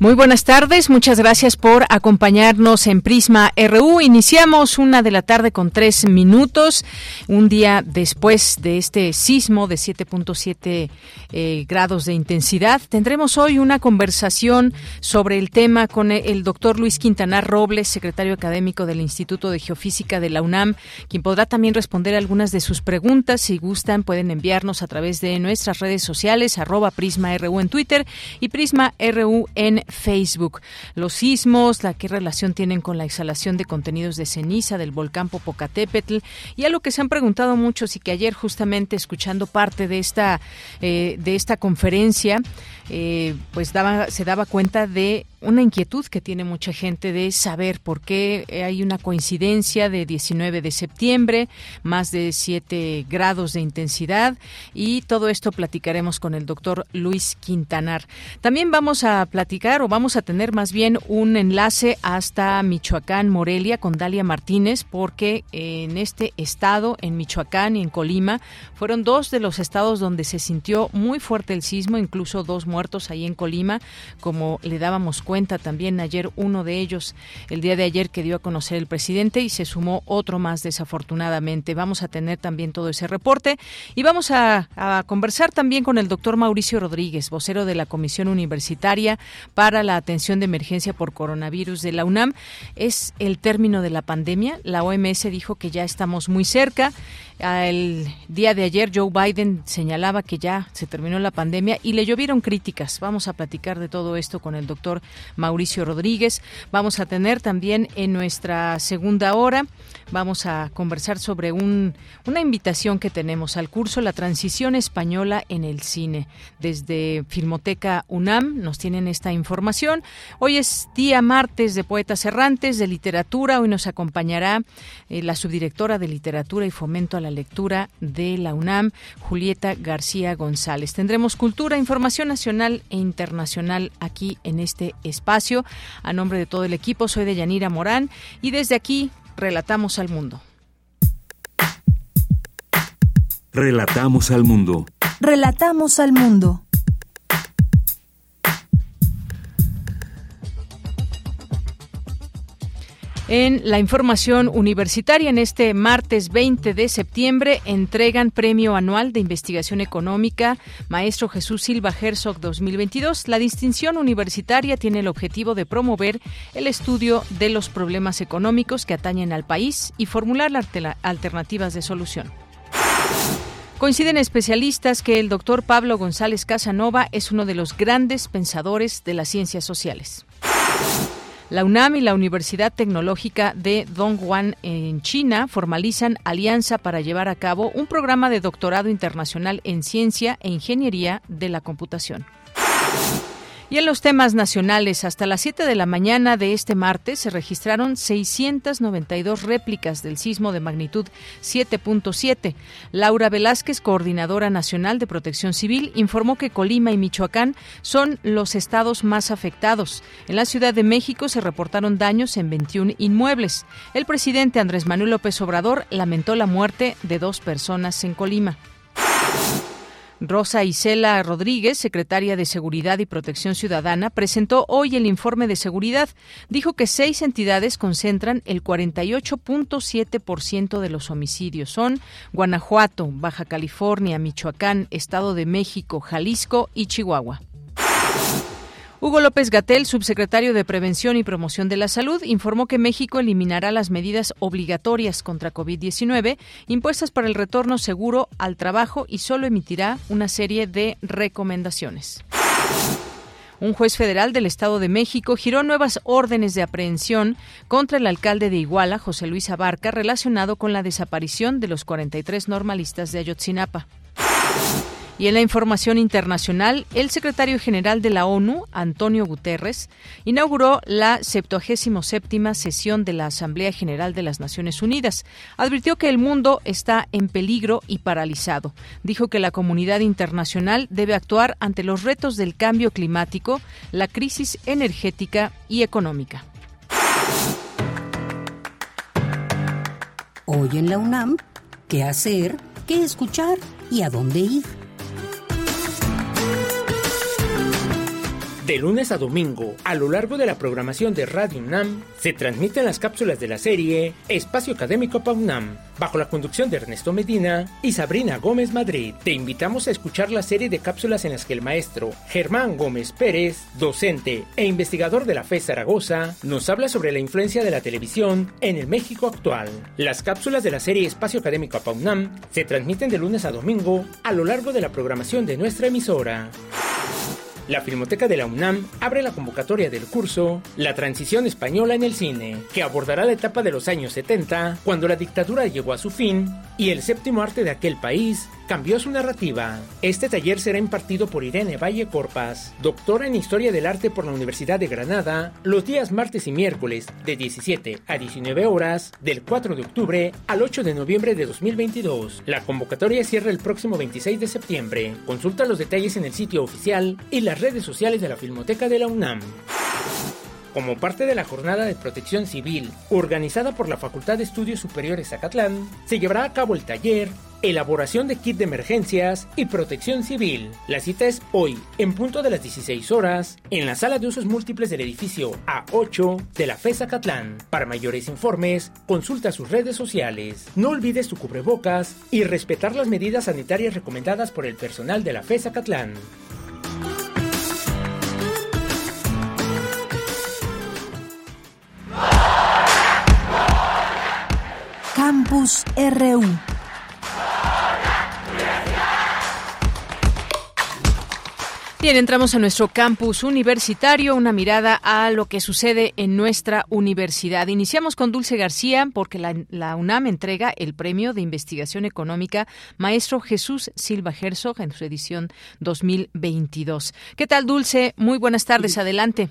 Muy buenas tardes, muchas gracias por acompañarnos en Prisma RU. Iniciamos una de la tarde con tres minutos, un día después de este sismo de 7.7 eh, grados de intensidad. Tendremos hoy una conversación sobre el tema con el doctor Luis Quintanar Robles, secretario académico del Instituto de Geofísica de la UNAM, quien podrá también responder algunas de sus preguntas. Si gustan, pueden enviarnos a través de nuestras redes sociales, arroba Prisma RU en Twitter y Prisma RU en Facebook. Los sismos, la qué relación tienen con la exhalación de contenidos de ceniza del volcán Popocatépetl y algo que se han preguntado muchos y que ayer justamente escuchando parte de esta eh, de esta conferencia eh, pues se daba cuenta de una inquietud que tiene mucha gente de saber por qué hay una coincidencia de 19 de septiembre, más de 7 grados de intensidad y todo esto platicaremos con el doctor Luis Quintanar. También vamos a platicar o vamos a tener más bien un enlace hasta Michoacán, Morelia, con Dalia Martínez, porque en este estado, en Michoacán y en Colima, fueron dos de los estados donde se sintió muy fuerte el sismo, incluso dos muertos ahí en Colima, como le dábamos cuenta también ayer uno de ellos, el día de ayer que dio a conocer el presidente y se sumó otro más desafortunadamente. Vamos a tener también todo ese reporte y vamos a, conversar también con el doctor Mauricio Rodríguez, vocero de la Comisión Universitaria para la Atención de Emergencia por Coronavirus de la UNAM. Es el término de la pandemia. La OMS dijo que ya estamos muy cerca el día de ayer Joe Biden señalaba que ya se terminó la pandemia y le llovieron críticas. Vamos a platicar de todo esto con el doctor Mauricio Rodríguez. Vamos a tener también en nuestra segunda hora, vamos a conversar sobre un, una invitación que tenemos al curso La Transición Española en el Cine. Desde Filmoteca UNAM nos tienen esta información. Hoy es día martes de Poetas Errantes, de Literatura. Hoy nos acompañará eh, la subdirectora de Literatura y Fomento a la lectura de la UNAM, Julieta García González. Tendremos cultura, información nacional e internacional aquí en este espacio. A nombre de todo el equipo, soy de Yanira Morán y desde aquí relatamos al mundo. Relatamos al mundo. Relatamos al mundo. En la información universitaria, en este martes 20 de septiembre, entregan Premio Anual de Investigación Económica Maestro Jesús Silva Herzog 2022. La distinción universitaria tiene el objetivo de promover el estudio de los problemas económicos que atañen al país y formular alternativas de solución. Coinciden especialistas que el doctor Pablo González Casanova es uno de los grandes pensadores de las ciencias sociales. La UNAM y la Universidad Tecnológica de Dongguan en China formalizan alianza para llevar a cabo un programa de doctorado internacional en ciencia e ingeniería de la computación. Y en los temas nacionales, hasta las 7 de la mañana de este martes se registraron 692 réplicas del sismo de magnitud 7.7. Laura Velázquez, coordinadora nacional de protección civil, informó que Colima y Michoacán son los estados más afectados. En la Ciudad de México se reportaron daños en 21 inmuebles. El presidente Andrés Manuel López Obrador lamentó la muerte de dos personas en Colima. Rosa Isela Rodríguez, secretaria de Seguridad y Protección Ciudadana, presentó hoy el informe de seguridad. Dijo que seis entidades concentran el 48.7% de los homicidios. Son Guanajuato, Baja California, Michoacán, Estado de México, Jalisco y Chihuahua. Hugo López Gatel, subsecretario de Prevención y Promoción de la Salud, informó que México eliminará las medidas obligatorias contra COVID-19 impuestas para el retorno seguro al trabajo y solo emitirá una serie de recomendaciones. Un juez federal del Estado de México giró nuevas órdenes de aprehensión contra el alcalde de Iguala, José Luis Abarca, relacionado con la desaparición de los 43 normalistas de Ayotzinapa. Y en la información internacional, el secretario general de la ONU, Antonio Guterres, inauguró la 77 sesión de la Asamblea General de las Naciones Unidas. Advirtió que el mundo está en peligro y paralizado. Dijo que la comunidad internacional debe actuar ante los retos del cambio climático, la crisis energética y económica. Hoy en la UNAM, ¿qué hacer? ¿Qué escuchar? ¿Y a dónde ir? De lunes a domingo, a lo largo de la programación de Radio UNAM, se transmiten las cápsulas de la serie Espacio Académico PAUNAM, bajo la conducción de Ernesto Medina y Sabrina Gómez Madrid. Te invitamos a escuchar la serie de cápsulas en las que el maestro Germán Gómez Pérez, docente e investigador de la FE Zaragoza, nos habla sobre la influencia de la televisión en el México actual. Las cápsulas de la serie Espacio Académico PAUNAM se transmiten de lunes a domingo a lo largo de la programación de nuestra emisora. La Filmoteca de la UNAM abre la convocatoria del curso La transición española en el cine, que abordará la etapa de los años 70, cuando la dictadura llegó a su fin y el séptimo arte de aquel país cambió su narrativa. Este taller será impartido por Irene Valle Corpas, doctora en Historia del Arte por la Universidad de Granada, los días martes y miércoles de 17 a 19 horas, del 4 de octubre al 8 de noviembre de 2022. La convocatoria cierra el próximo 26 de septiembre. Consulta los detalles en el sitio oficial y las redes sociales de la Filmoteca de la UNAM. Como parte de la jornada de protección civil organizada por la Facultad de Estudios Superiores Zacatlán, se llevará a cabo el taller elaboración de kit de emergencias y protección civil. La cita es hoy, en punto de las 16 horas, en la sala de usos múltiples del edificio A8 de la FESA Catlán. Para mayores informes, consulta sus redes sociales. No olvides tu cubrebocas y respetar las medidas sanitarias recomendadas por el personal de la FESA Catlán. Campus RU Bien, entramos a nuestro campus universitario, una mirada a lo que sucede en nuestra universidad. Iniciamos con Dulce García porque la, UNAM entrega el Premio de Investigación Económica Maestro Jesús Silva Herzog en su edición 2022. ¿Qué tal, Dulce? Muy buenas tardes, adelante.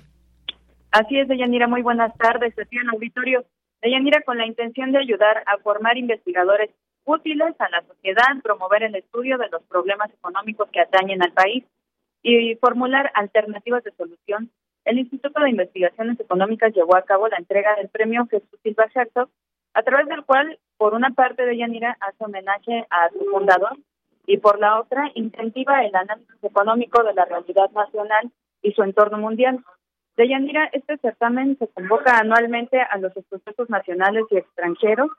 Así es, Deyanira, muy buenas tardes. Aquí en auditorio, Deyanira, con la intención de ayudar a formar investigadores útiles a la sociedad, promover el estudio de los problemas económicos que atañen al país y formular alternativas de solución, el Instituto de Investigaciones Económicas llevó a cabo la entrega del premio Jesús Silva Herzog, a través del cual, por una parte de Yanira, hace homenaje a su fundador y por la otra, incentiva el análisis económico de la realidad nacional y su entorno mundial. De Yanira, este certamen se convoca anualmente a los estudiosos nacionales y extranjeros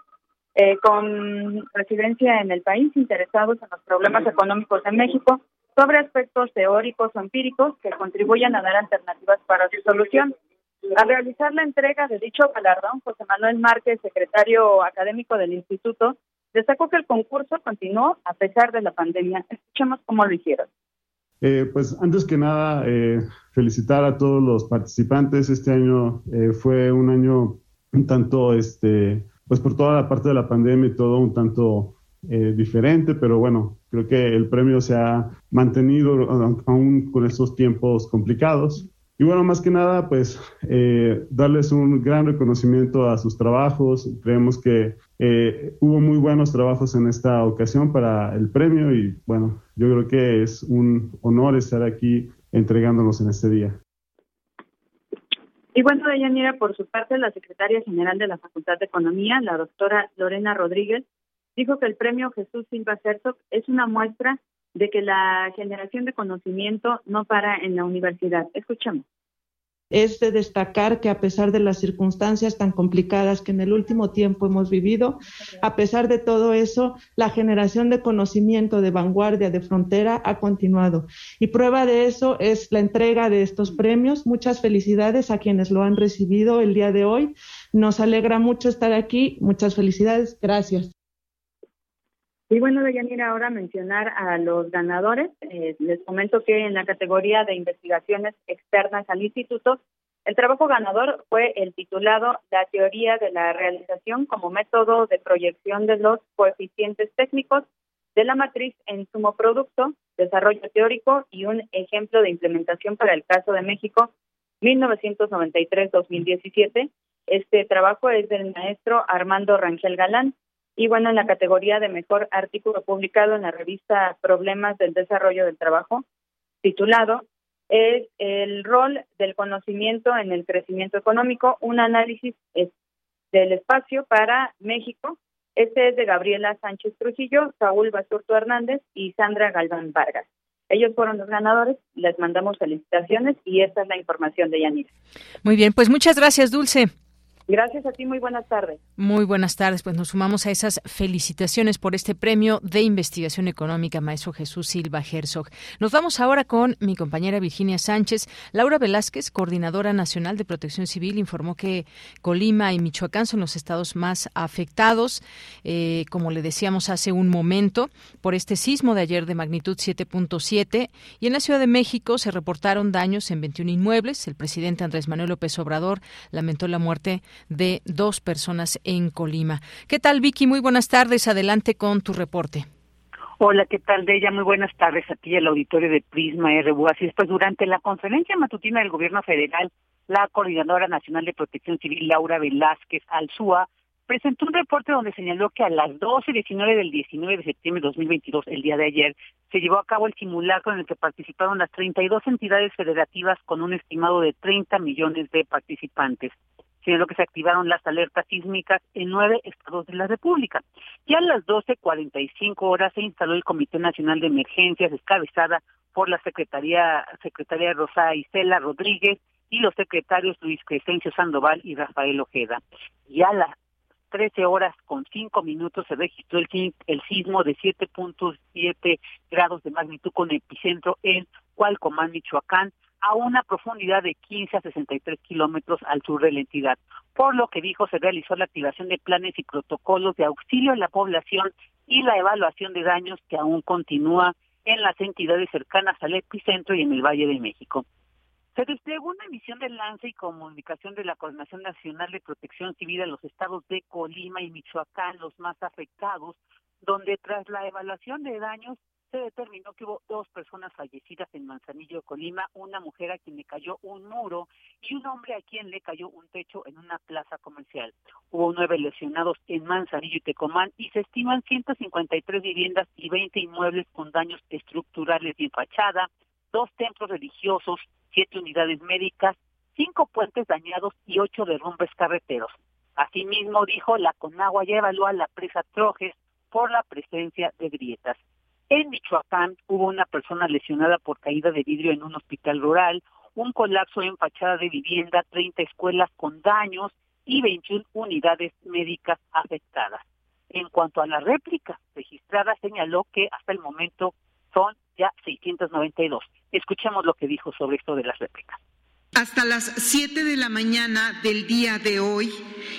eh, con residencia en el país interesados en los problemas económicos de México sobre aspectos teóricos o empíricos que contribuyan a dar alternativas para su solución. Al realizar la entrega de dicho galardón, José Manuel Márquez, secretario académico del instituto, destacó que el concurso continuó a pesar de la pandemia. Escuchemos cómo lo hicieron. Eh, pues antes que nada, eh, felicitar a todos los participantes. Este año eh, fue un año un tanto, este, pues por toda la parte de la pandemia y todo un tanto eh, diferente, pero bueno, creo que el premio se ha mantenido aún con estos tiempos complicados. Y bueno, más que nada, pues eh, darles un gran reconocimiento a sus trabajos. Creemos que eh, hubo muy buenos trabajos en esta ocasión para el premio y bueno, yo creo que es un honor estar aquí entregándonos en este día. Y bueno, Deyanira, por su parte, la secretaria general de la Facultad de Economía, la doctora Lorena Rodríguez, dijo que el premio Jesús Silva Herzog es una muestra de que la generación de conocimiento no para en la universidad. Escuchamos es de destacar que a pesar de las circunstancias tan complicadas que en el último tiempo hemos vivido, a pesar de todo eso, la generación de conocimiento de vanguardia, de frontera, ha continuado. Y prueba de eso es la entrega de estos premios. Muchas felicidades a quienes lo han recibido el día de hoy. Nos alegra mucho estar aquí. Muchas felicidades. Gracias. Y bueno, Deyanira, ahora mencionar a los ganadores. Eh, les comento que en la categoría de investigaciones externas al instituto, el trabajo ganador fue el titulado La teoría de la realización como método de proyección de los coeficientes técnicos de la matriz en sumo producto, desarrollo teórico y un ejemplo de implementación para el caso de México 1993-2017. Este trabajo es del maestro Armando Rangel Galán y bueno, en la categoría de mejor artículo publicado en la revista Problemas del Desarrollo del Trabajo, titulado es el rol del conocimiento en el crecimiento económico, un análisis del espacio para México. Este es de Gabriela Sánchez Trujillo, Saúl Basurto Hernández y Sandra Galván Vargas. Ellos fueron los ganadores, les mandamos felicitaciones y esta es la información de Yanira. Muy bien, pues muchas gracias, Dulce. Gracias a ti, muy buenas tardes. Muy buenas tardes, pues nos sumamos a esas felicitaciones por este premio de investigación económica, maestro Jesús Silva Herzog. Nos vamos ahora con mi compañera Virginia Sánchez. Laura Velázquez, coordinadora nacional de protección civil, informó que Colima y Michoacán son los estados más afectados, eh, como le decíamos hace un momento, por este sismo de ayer de magnitud 7.7 y en la Ciudad de México se reportaron daños en 21 inmuebles. El presidente Andrés Manuel López Obrador lamentó la muerte dos personas en Colima. ¿Qué tal, Vicky? Muy buenas tardes. Adelante con tu reporte. Hola, ¿qué tal, de ella? Muy buenas tardes a ti, el auditorio de Prisma RU. Así es, pues durante la conferencia matutina del Gobierno Federal, la Coordinadora Nacional de Protección Civil, Laura Velázquez Alzúa, presentó un reporte donde señaló que a las 12.19 del 19 de septiembre de 2022, el día de ayer, se llevó a cabo el simulacro en el que participaron las 32 entidades federativas con un estimado de 30 millones de participantes lo que se activaron las alertas sísmicas en nueve estados de la República. Ya a las 12.45 horas se instaló el Comité Nacional de Emergencias, descabezada por la Secretaría, Secretaría Rosa Isela Rodríguez y los secretarios Luis Crescencio Sandoval y Rafael Ojeda. Ya a las 13 horas con 5 minutos se registró el, el sismo de 7.7 grados de magnitud con epicentro en Cualcomán, Michoacán, a una profundidad de 15 a 63 kilómetros al sur de la entidad, por lo que dijo se realizó la activación de planes y protocolos de auxilio a la población y la evaluación de daños que aún continúa en las entidades cercanas al epicentro y en el Valle de México. Se desplegó una emisión de lance y comunicación de la Coordinación Nacional de Protección Civil a los estados de Colima y Michoacán, los más afectados, donde tras la evaluación de daños se determinó que hubo dos personas fallecidas en Manzanillo, Colima, una mujer a quien le cayó un muro y un hombre a quien le cayó un techo en una plaza comercial. Hubo nueve lesionados en Manzanillo y Tecomán y se estiman 153 viviendas y 20 inmuebles con daños estructurales y fachada, dos templos religiosos, siete unidades médicas, cinco puentes dañados y ocho derrumbes carreteros. Asimismo, dijo, la Conagua ya evalúa la presa Trojes por la presencia de grietas. En Michoacán hubo una persona lesionada por caída de vidrio en un hospital rural, un colapso en fachada de vivienda, 30 escuelas con daños y 21 unidades médicas afectadas. En cuanto a la réplica registrada, señaló que hasta el momento son ya 692. Escuchemos lo que dijo sobre esto de las réplicas. Hasta las 7 de la mañana del día de hoy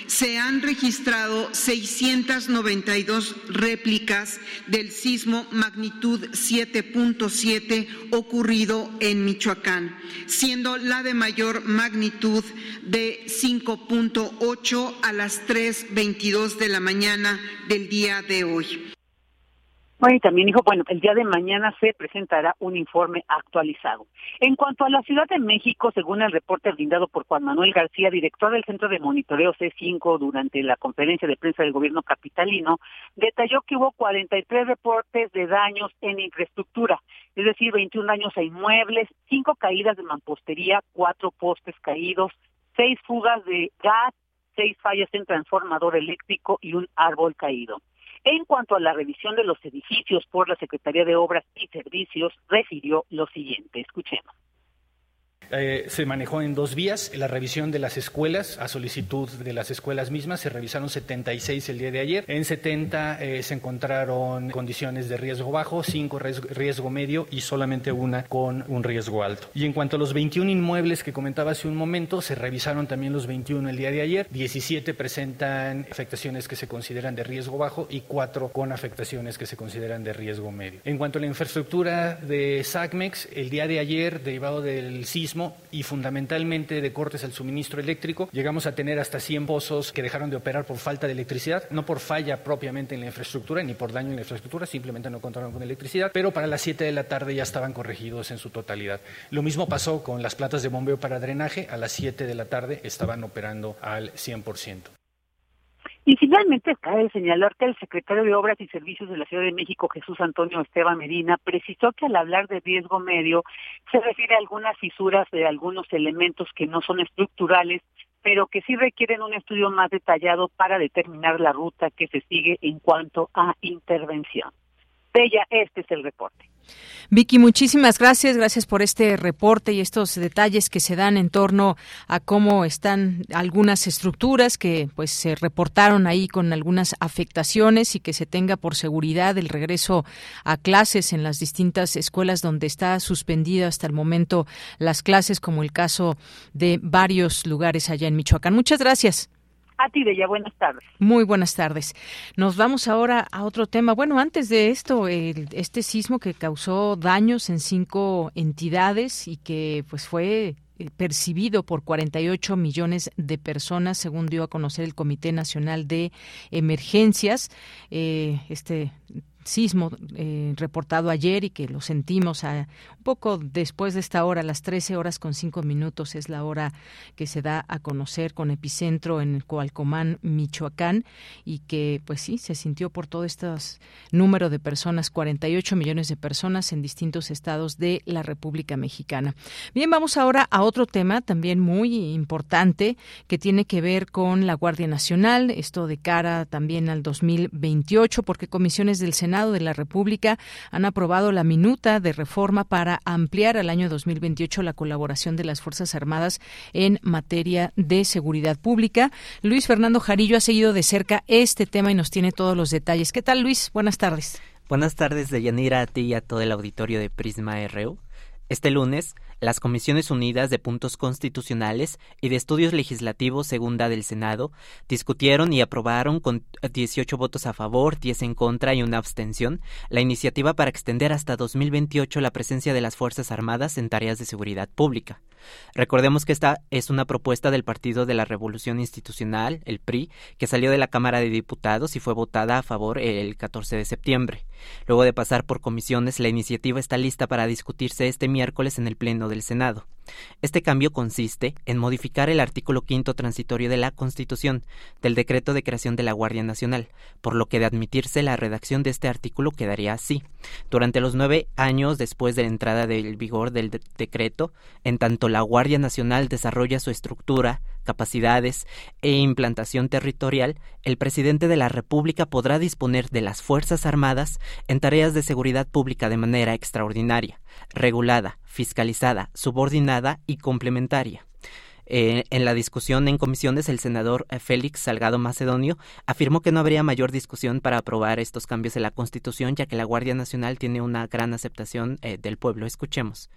se han registrado 692 réplicas del sismo magnitud 7.7 ocurrido en Michoacán, siendo la de mayor magnitud de 5.8 a las 3.22 de la mañana del día de hoy. Bueno, y también dijo, bueno, el día de mañana se presentará un informe actualizado. En cuanto a la Ciudad de México, según el reporte brindado por Juan Manuel García, director del Centro de Monitoreo C5 durante la conferencia de prensa del gobierno capitalino, detalló que hubo 43 reportes de daños en infraestructura, es decir, 21 daños a inmuebles, 5 caídas de mampostería, 4 postes caídos, 6 fugas de gas, 6 fallas en transformador eléctrico y un árbol caído. En cuanto a la revisión de los edificios por la Secretaría de Obras y Servicios, refirió lo siguiente. Escuchemos. Eh, se manejó en dos vías, la revisión de las escuelas, a solicitud de las escuelas mismas, se revisaron 76 el día de ayer, en 70 eh, se encontraron condiciones de riesgo bajo, 5 riesgo medio y solamente una con un riesgo alto. Y en cuanto a los 21 inmuebles que comentaba hace un momento, se revisaron también los 21 el día de ayer, 17 presentan afectaciones que se consideran de riesgo bajo y 4 con afectaciones que se consideran de riesgo medio. En cuanto a la infraestructura de SACMEX, el día de ayer, derivado del sismo y fundamentalmente de cortes al suministro eléctrico, llegamos a tener hasta 100 pozos que dejaron de operar por falta de electricidad, no por falla propiamente en la infraestructura ni por daño en la infraestructura, simplemente no contaron con electricidad, pero para las 7 de la tarde ya estaban corregidos en su totalidad. Lo mismo pasó con las platas de bombeo para drenaje, a las 7 de la tarde estaban operando al 100%. Y finalmente cabe señalar que el secretario de Obras y Servicios de la Ciudad de México, Jesús Antonio Esteban Medina, precisó que al hablar de riesgo medio se refiere a algunas fisuras de algunos elementos que no son estructurales, pero que sí requieren un estudio más detallado para determinar la ruta que se sigue en cuanto a intervención. Bella, este es el reporte. Vicky, muchísimas gracias. Gracias por este reporte y estos detalles que se dan en torno a cómo están algunas estructuras que pues se reportaron ahí con algunas afectaciones y que se tenga por seguridad el regreso a clases en las distintas escuelas donde está suspendida hasta el momento las clases, como el caso de varios lugares allá en Michoacán. Muchas gracias. A ti, Bella, buenas tardes. Muy buenas tardes. Nos vamos ahora a otro tema. Bueno, antes de esto, este sismo que causó daños en cinco entidades y que pues fue eh, percibido por 48 millones de personas, según dio a conocer el Comité Nacional de Emergencias. Eh, este sismo eh, reportado ayer y que lo sentimos a, un poco después de esta hora, las 13 horas con 5 minutos es la hora que se da a conocer con epicentro en Coalcomán, Michoacán y que pues sí, se sintió por todo este número de personas, 48 millones de personas en distintos estados de la República Mexicana. Bien, vamos ahora a otro tema también muy importante que tiene que ver con la Guardia Nacional, esto de cara también al 2028 porque comisiones del Senado Senado de la República han aprobado la minuta de reforma para ampliar al año 2028 la colaboración de las Fuerzas Armadas en materia de seguridad pública. Luis Fernando Jarillo ha seguido de cerca este tema y nos tiene todos los detalles. ¿Qué tal, Luis? Buenas tardes. Buenas tardes, Deyanira, a ti y a todo el auditorio de Prisma RU. Este lunes, las Comisiones Unidas de Puntos Constitucionales y de Estudios Legislativos Segunda del Senado discutieron y aprobaron con 18 votos a favor, 10 en contra y una abstención la iniciativa para extender hasta 2028 la presencia de las Fuerzas Armadas en tareas de seguridad pública. Recordemos que esta es una propuesta del Partido de la Revolución Institucional, el PRI, que salió de la Cámara de Diputados y fue votada a favor el 14 de septiembre. Luego de pasar por comisiones, la iniciativa está lista para discutirse este miércoles en el Pleno del Senado. Este cambio consiste en modificar el artículo quinto transitorio de la Constitución del decreto de creación de la Guardia Nacional, por lo que de admitirse la redacción de este artículo quedaría así. Durante los nueve años después de la entrada del vigor del decreto, en tanto la Guardia Nacional desarrolla su estructura, capacidades e implantación territorial, el presidente de la República podrá disponer de las Fuerzas Armadas en tareas de seguridad pública de manera extraordinaria, regulada, fiscalizada, subordinada y complementaria. Eh, en la discusión en comisiones, el senador eh, Félix Salgado Macedonio afirmó que no habría mayor discusión para aprobar estos cambios en la Constitución, ya que la Guardia Nacional tiene una gran aceptación eh, del pueblo. Escuchemos.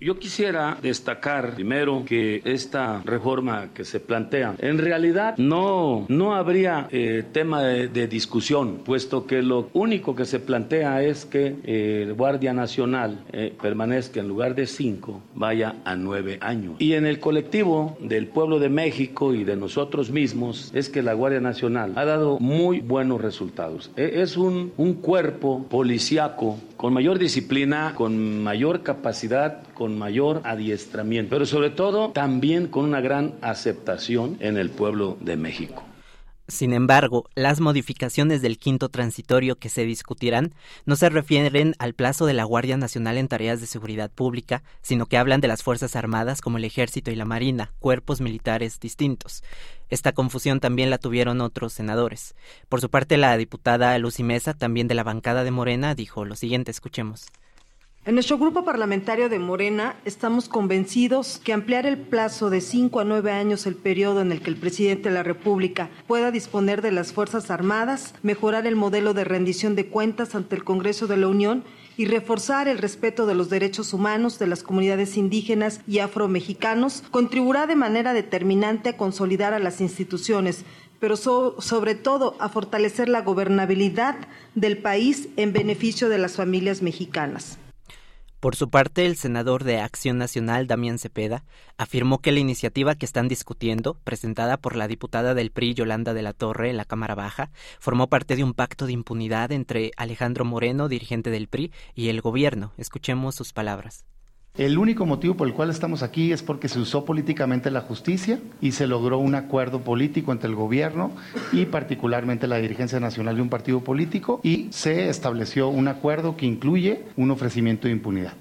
Yo quisiera destacar primero que esta reforma que se plantea, en realidad no, no habría eh, tema de, discusión, puesto que lo único que se plantea es que eh, el Guardia Nacional eh, permanezca en lugar de cinco, vaya a nueve años. Y en el colectivo del pueblo de México y de nosotros mismos es que la Guardia Nacional ha dado muy buenos resultados. E, es un, un cuerpo policiaco con mayor disciplina, con mayor capacidad, con mayor adiestramiento, pero sobre todo también con una gran aceptación en el pueblo de México. Sin embargo, las modificaciones del quinto transitorio que se discutirán no se refieren al plazo de la Guardia Nacional en tareas de seguridad pública, sino que hablan de las Fuerzas Armadas como el Ejército y la Marina, cuerpos militares distintos. Esta confusión también la tuvieron otros senadores. Por su parte, la diputada Lucy Mesa, también de la bancada de Morena, dijo lo siguiente, escuchemos. En nuestro grupo parlamentario de Morena estamos convencidos que ampliar el plazo de cinco a nueve años el periodo en el que el presidente de la República pueda disponer de las Fuerzas Armadas, mejorar el modelo de rendición de cuentas ante el Congreso de la Unión y reforzar el respeto de los derechos humanos de las comunidades indígenas y afromexicanos contribuirá de manera determinante a consolidar a las instituciones, pero sobre todo a fortalecer la gobernabilidad del país en beneficio de las familias mexicanas. Por su parte, el senador de Acción Nacional, Damián Cepeda, afirmó que la iniciativa que están discutiendo, presentada por la diputada del PRI, Yolanda de la Torre, en la Cámara Baja, formó parte de un pacto de impunidad entre Alejandro Moreno, dirigente del PRI, y el gobierno. Escuchemos sus palabras. El único motivo por el cual estamos aquí es porque se usó políticamente la justicia y se logró un acuerdo político entre el gobierno y particularmente la dirigencia nacional de un partido político y se estableció un acuerdo que incluye un ofrecimiento de impunidad.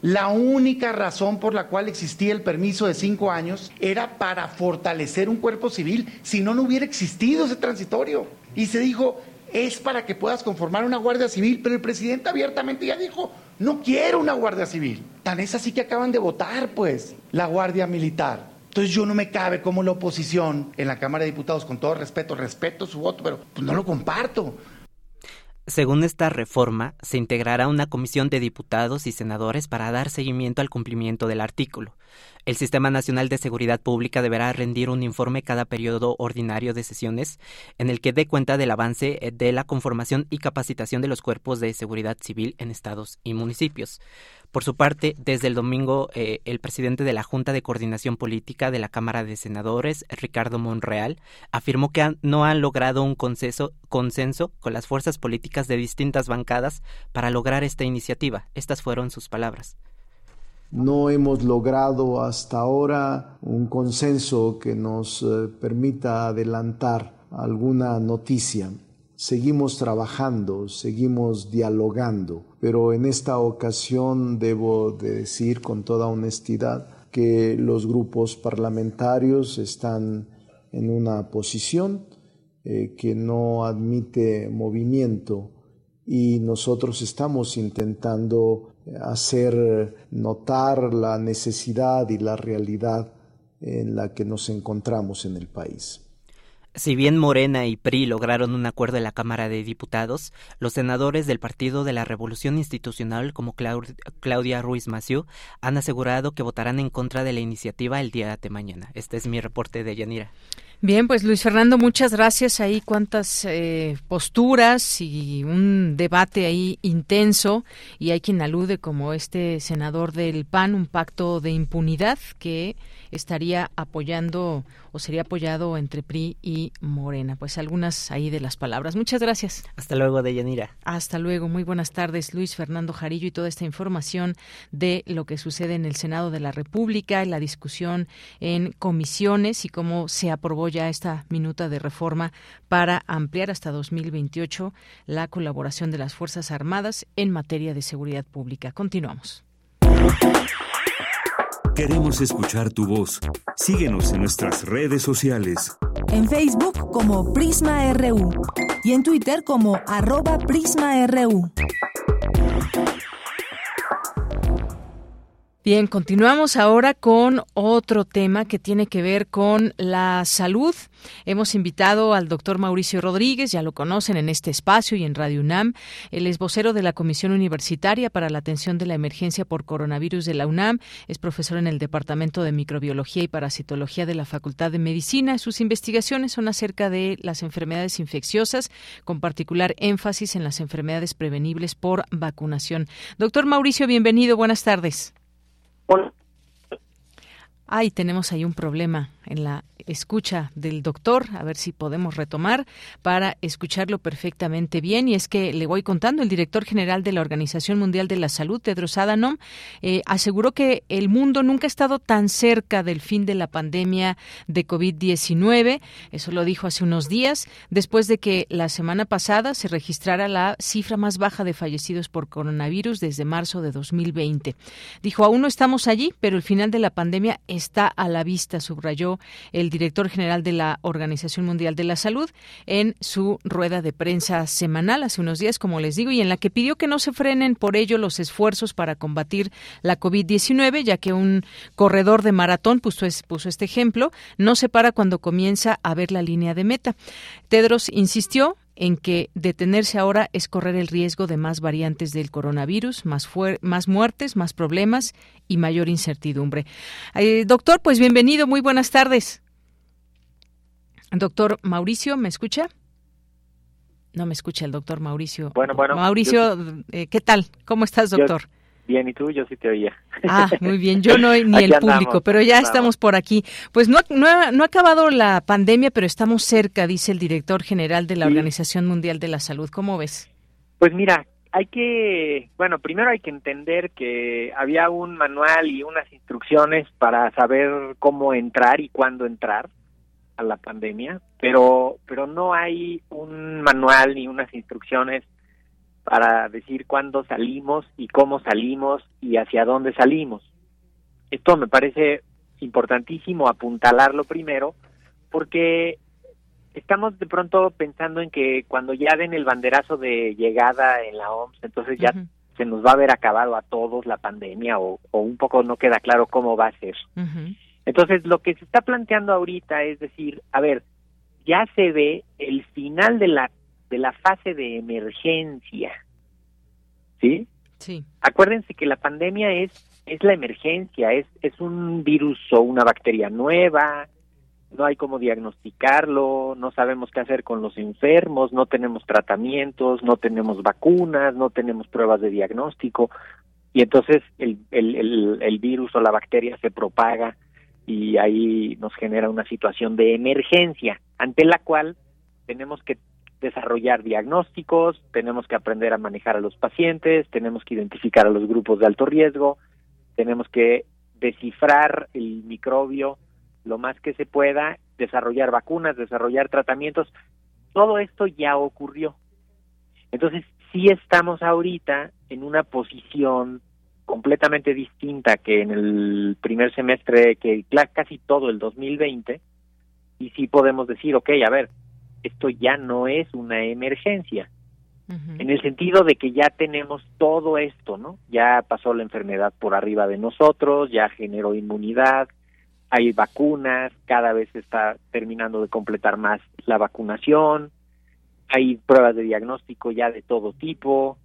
La única razón por la cual existía el permiso de cinco años era para fortalecer un cuerpo civil, si no, no hubiera existido ese transitorio. Y se dijo, es para que puedas conformar una Guardia Civil, pero el presidente abiertamente ya dijo, no quiero una Guardia Civil. Tan es así que acaban de votar, pues, la Guardia Militar. Entonces yo no me cabe como la oposición en la Cámara de Diputados, con todo respeto, respeto su voto, pero pues, no lo comparto. Según esta reforma, se integrará una comisión de diputados y senadores para dar seguimiento al cumplimiento del artículo. El Sistema Nacional de Seguridad Pública deberá rendir un informe cada periodo ordinario de sesiones en el que dé cuenta del avance eh, de la conformación y capacitación de los cuerpos de seguridad civil en estados y municipios. Por su parte, desde el domingo, eh, el presidente de la Junta de Coordinación Política de la Cámara de Senadores, Ricardo Monreal, afirmó que no han logrado un consenso, consenso con las fuerzas políticas de distintas bancadas para lograr esta iniciativa. Estas fueron sus palabras. No hemos logrado hasta ahora un consenso que nos eh, permita adelantar alguna noticia. Seguimos trabajando, seguimos dialogando, pero en esta ocasión debo decir con toda honestidad que los grupos parlamentarios están en una posición eh, que no admite movimiento y nosotros estamos intentando hacer notar la necesidad y la realidad en la que nos encontramos en el país. Si bien Morena y PRI lograron un acuerdo en la Cámara de Diputados, los senadores del Partido de la Revolución Institucional, como Claudia Ruiz Maciú, han asegurado que votarán en contra de la iniciativa el día de mañana. Este es mi reporte de Yanira. Bien, pues Luis Fernando, muchas gracias. Ahí cuántas eh, posturas y un debate ahí intenso. Y hay quien alude como este senador del PAN, un pacto de impunidad que estaría apoyando o sería apoyado entre PRI y Morena. Pues algunas ahí de las palabras. Muchas gracias. Hasta luego, Deyanira. Hasta luego. Muy buenas tardes, Luis Fernando Jarillo, y toda esta información de lo que sucede en el Senado de la República, la discusión en comisiones y cómo se aprobó ya esta minuta de reforma para ampliar hasta 2028 la colaboración de las Fuerzas Armadas en materia de seguridad pública. Continuamos. Queremos escuchar tu voz. Síguenos en nuestras redes sociales. En Facebook como Prisma RU y en Twitter como arroba PrismaRU. Bien, continuamos ahora con otro tema que tiene que ver con la salud. Hemos invitado al doctor Mauricio Rodríguez, ya lo conocen en este espacio y en Radio UNAM. Él es vocero de la Comisión Universitaria para la Atención de la Emergencia por Coronavirus de la UNAM. Es profesor en el Departamento de Microbiología y Parasitología de la Facultad de Medicina. Sus investigaciones son acerca de las enfermedades infecciosas, con particular énfasis en las enfermedades prevenibles por vacunación. Doctor Mauricio, bienvenido. Buenas tardes. Ay, tenemos ahí un problema en la escucha del doctor, a ver si podemos retomar para escucharlo perfectamente bien. Y es que le voy contando, el director general de la Organización Mundial de la Salud, Tedros Adhanom, eh, aseguró que el mundo nunca ha estado tan cerca del fin de la pandemia de COVID-19. Eso lo dijo hace unos días, después de que la semana pasada se registrara la cifra más baja de fallecidos por coronavirus desde marzo de 2020. Dijo, aún no estamos allí, pero el final de la pandemia está a la vista, subrayó el director general de la Organización Mundial de la Salud en su rueda de prensa semanal hace unos días, como les digo, y en la que pidió que no se frenen por ello los esfuerzos para combatir la COVID-19, ya que un corredor de maratón puso, puso este ejemplo, no se para cuando comienza a ver la línea de meta. Tedros insistió en que detenerse ahora es correr el riesgo de más variantes del coronavirus, más, más muertes, más problemas y mayor incertidumbre. Eh, doctor, pues bienvenido, muy buenas tardes. Doctor Mauricio, ¿me escucha? No me escucha el doctor Mauricio. Bueno, bueno. Mauricio, eh, ¿qué tal? ¿Cómo estás, doctor? Bien, ¿y tú? Yo sí te oía. Ah, muy bien. Yo no, ni el público, pero ya estamos por aquí. Pues no, no, no, ha acabado la pandemia, pero estamos cerca, dice el director general de la Organización Mundial de la Salud. ¿Cómo ves? Pues mira, hay que, bueno, primero hay que entender que había un manual y unas instrucciones para saber cómo entrar y cuándo entrar a la pandemia, pero, pero no hay un manual ni unas instrucciones para decir cuándo salimos y cómo salimos y hacia dónde salimos. Esto me parece importantísimo apuntalarlo primero porque estamos de pronto pensando en que cuando ya den el banderazo de llegada en la OMS, entonces ya se nos va a haber acabado a todos la pandemia o, un poco no queda claro cómo va a ser. Entonces lo que se está planteando ahorita es decir, a ver, ya se ve el final de la de la fase de emergencia. ¿Sí? Sí. Acuérdense que la pandemia es es la emergencia, es es un virus o una bacteria nueva, no hay cómo diagnosticarlo, no sabemos qué hacer con los enfermos, no tenemos tratamientos, no tenemos vacunas, no tenemos pruebas de diagnóstico y entonces el, el, el, el virus o la bacteria se propaga y ahí nos genera una situación de emergencia ante la cual tenemos que desarrollar diagnósticos, tenemos que aprender a manejar a los pacientes, tenemos que identificar a los grupos de alto riesgo, tenemos que descifrar el microbio lo más que se pueda, desarrollar vacunas, desarrollar tratamientos. Todo esto ya ocurrió. Entonces, sí estamos ahorita en una posición completamente distinta que en el primer semestre, que casi todo el 2020, y sí podemos decir, ok, a ver, esto ya no es una emergencia, en el sentido de que ya tenemos todo esto, ¿no? Ya pasó la enfermedad por arriba de nosotros, ya generó inmunidad, hay vacunas, cada vez se está terminando de completar más la vacunación, hay pruebas de diagnóstico ya de todo tipo,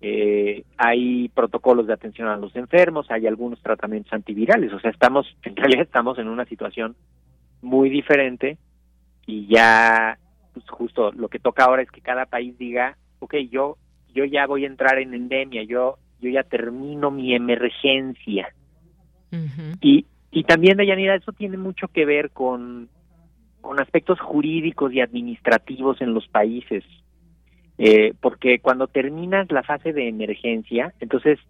eh, hay protocolos de atención a los enfermos, hay algunos tratamientos antivirales, o sea, estamos, en realidad estamos en una situación muy diferente y ya pues justo lo que toca ahora es que cada país diga, ok, yo, yo ya voy a entrar en endemia, yo, yo ya termino mi emergencia. Y, y también, Dayanira, eso tiene mucho que ver con, con aspectos jurídicos y administrativos en los países. Eh, porque cuando terminas la fase de emergencia, entonces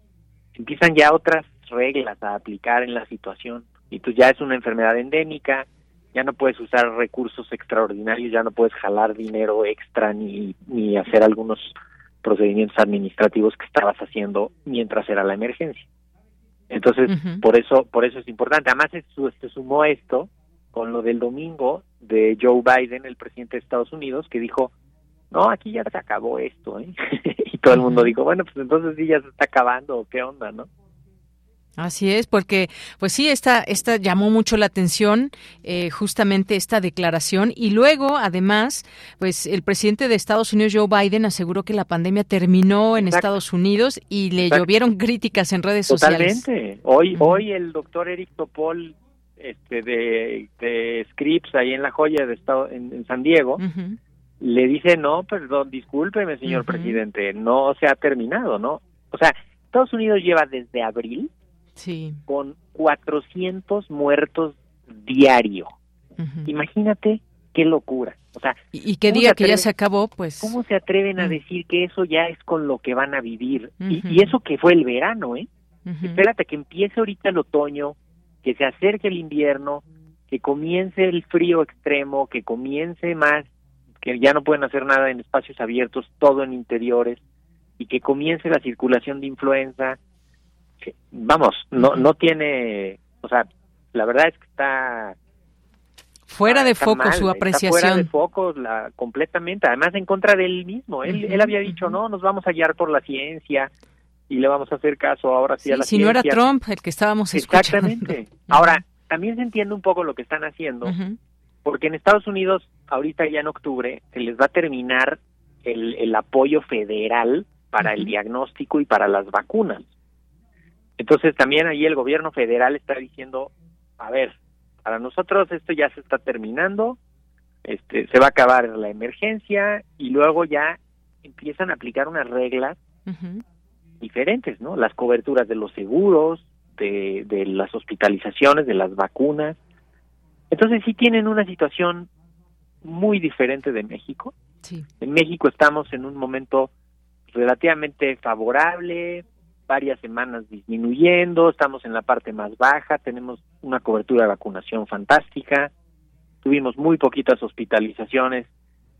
empiezan ya otras reglas a aplicar en la situación. Y tú ya es una enfermedad endémica, ya no puedes usar recursos extraordinarios, ya no puedes jalar dinero extra ni, ni hacer algunos procedimientos administrativos que estabas haciendo mientras era la emergencia. Entonces, por eso por eso es importante. Además, se, sumó esto con lo del domingo de Joe Biden, el presidente de Estados Unidos, que dijo, no, aquí ya se acabó esto, ¿eh? y todo el mundo dijo, bueno, pues entonces sí ya se está acabando, ¿qué onda, no? Así es, porque pues sí, esta, esta llamó mucho la atención eh, justamente esta declaración y luego además pues el presidente de Estados Unidos Joe Biden aseguró que la pandemia terminó en Estados Unidos y le llovieron críticas en redes sociales. Totalmente. Hoy hoy el doctor Eric Topol este de, de Scripps ahí en la joya de estado en, San Diego le dice no, perdón, discúlpeme señor presidente, no se ha terminado, ¿no? O sea, Estados Unidos lleva desde abril sí. con 400 muertos diario. Imagínate qué locura. O sea, y, que diga que ya se acabó, pues. ¿Cómo se atreven a mm. decir que eso ya es con lo que van a vivir? y, eso que fue el verano, ¿eh? Espérate que empiece ahorita el otoño, que se acerque el invierno, que comience el frío extremo, que comience más, que ya no pueden hacer nada en espacios abiertos, todo en interiores, y que comience la circulación de influenza, vamos, no, no tiene, o sea, la verdad es que está, Fuera de foco su apreciación. fuera de foco la, completamente, además en contra de él mismo. Él, él había dicho, no, nos vamos a guiar por la ciencia y le vamos a hacer caso ahora sí, a la si ciencia. Si no era Trump el que estábamos escuchando. Exactamente. Ahora, también se entiende un poco lo que están haciendo, porque en Estados Unidos, ahorita ya en octubre, se les va a terminar el, el apoyo federal para el diagnóstico y para las vacunas. Entonces también ahí el gobierno federal está diciendo, a ver, para nosotros esto ya se está terminando, este, se va a acabar la emergencia y luego ya empiezan a aplicar unas reglas diferentes, ¿no? Las coberturas de los seguros, de, de las hospitalizaciones, de las vacunas. Entonces sí tienen una situación muy diferente de México. En México estamos en un momento relativamente favorable, varias semanas disminuyendo, estamos en la parte más baja, tenemos una cobertura de vacunación fantástica, tuvimos muy poquitas hospitalizaciones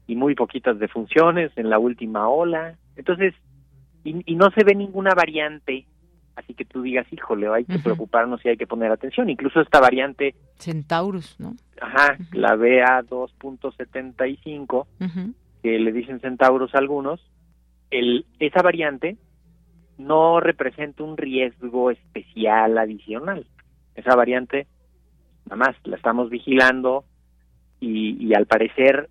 y muy poquitas defunciones en la última ola, entonces, y, y no se ve ninguna variante, así que tú digas, híjole, hay que preocuparnos y hay que poner atención, incluso esta variante... Centaurus, ¿no? Ajá, la BA 2.75, que le dicen Centaurus a algunos, el, esa variante no representa un riesgo especial adicional. Esa variante, nada más, la estamos vigilando y, y al parecer,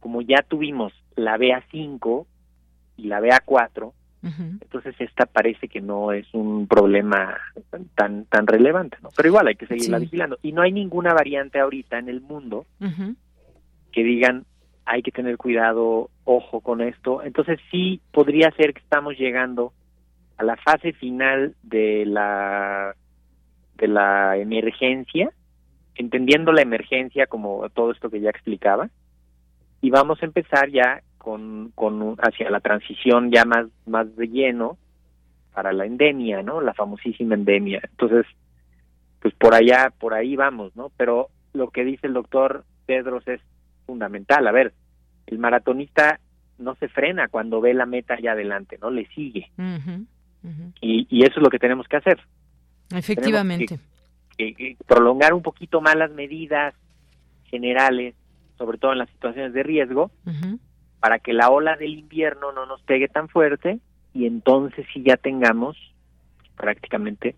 como ya tuvimos la BA5 y la BA4, entonces esta parece que no es un problema tan tan relevante, ¿no? Pero igual hay que seguirla vigilando. Y no hay ninguna variante ahorita en el mundo que digan hay que tener cuidado, ojo con esto. Entonces sí podría ser que estamos llegando a la fase final de la de la emergencia, entendiendo la emergencia como todo esto que ya explicaba, y vamos a empezar ya con, con hacia la transición ya más más de lleno para la endemia, ¿no? La famosísima endemia. Entonces, pues por allá, por ahí vamos, ¿no? Pero lo que dice el doctor Pedros es fundamental. A ver, el maratonista no se frena cuando ve la meta allá adelante, ¿no? Le sigue. Y, y, eso es lo que tenemos que hacer. Efectivamente. Que, que, prolongar un poquito más las medidas generales, sobre todo en las situaciones de riesgo, para que la ola del invierno no nos pegue tan fuerte y entonces sí ya tengamos prácticamente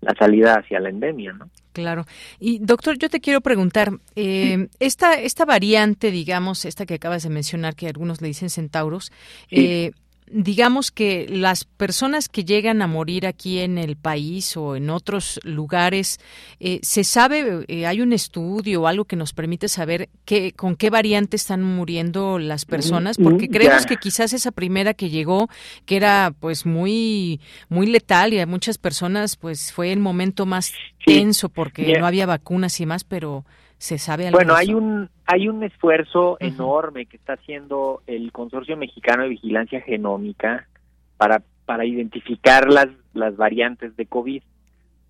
la salida hacia la endemia, ¿no? Claro. Y doctor, yo te quiero preguntar, eh, esta, esta variante, digamos, esta que acabas de mencionar, que algunos le dicen centauros, sí. eh, digamos que las personas que llegan a morir aquí en el país o en otros lugares, eh, ¿se sabe, eh, hay un estudio o algo que nos permite saber qué, con qué variante están muriendo las personas? Porque creemos que quizás esa primera que llegó, que era pues muy, muy letal y a muchas personas pues fue el momento más tenso porque no había vacunas y más, pero se sabe algo Bueno, hay un hay un esfuerzo uh -huh. enorme que está haciendo el Consorcio Mexicano de Vigilancia Genómica para para identificar las las variantes de COVID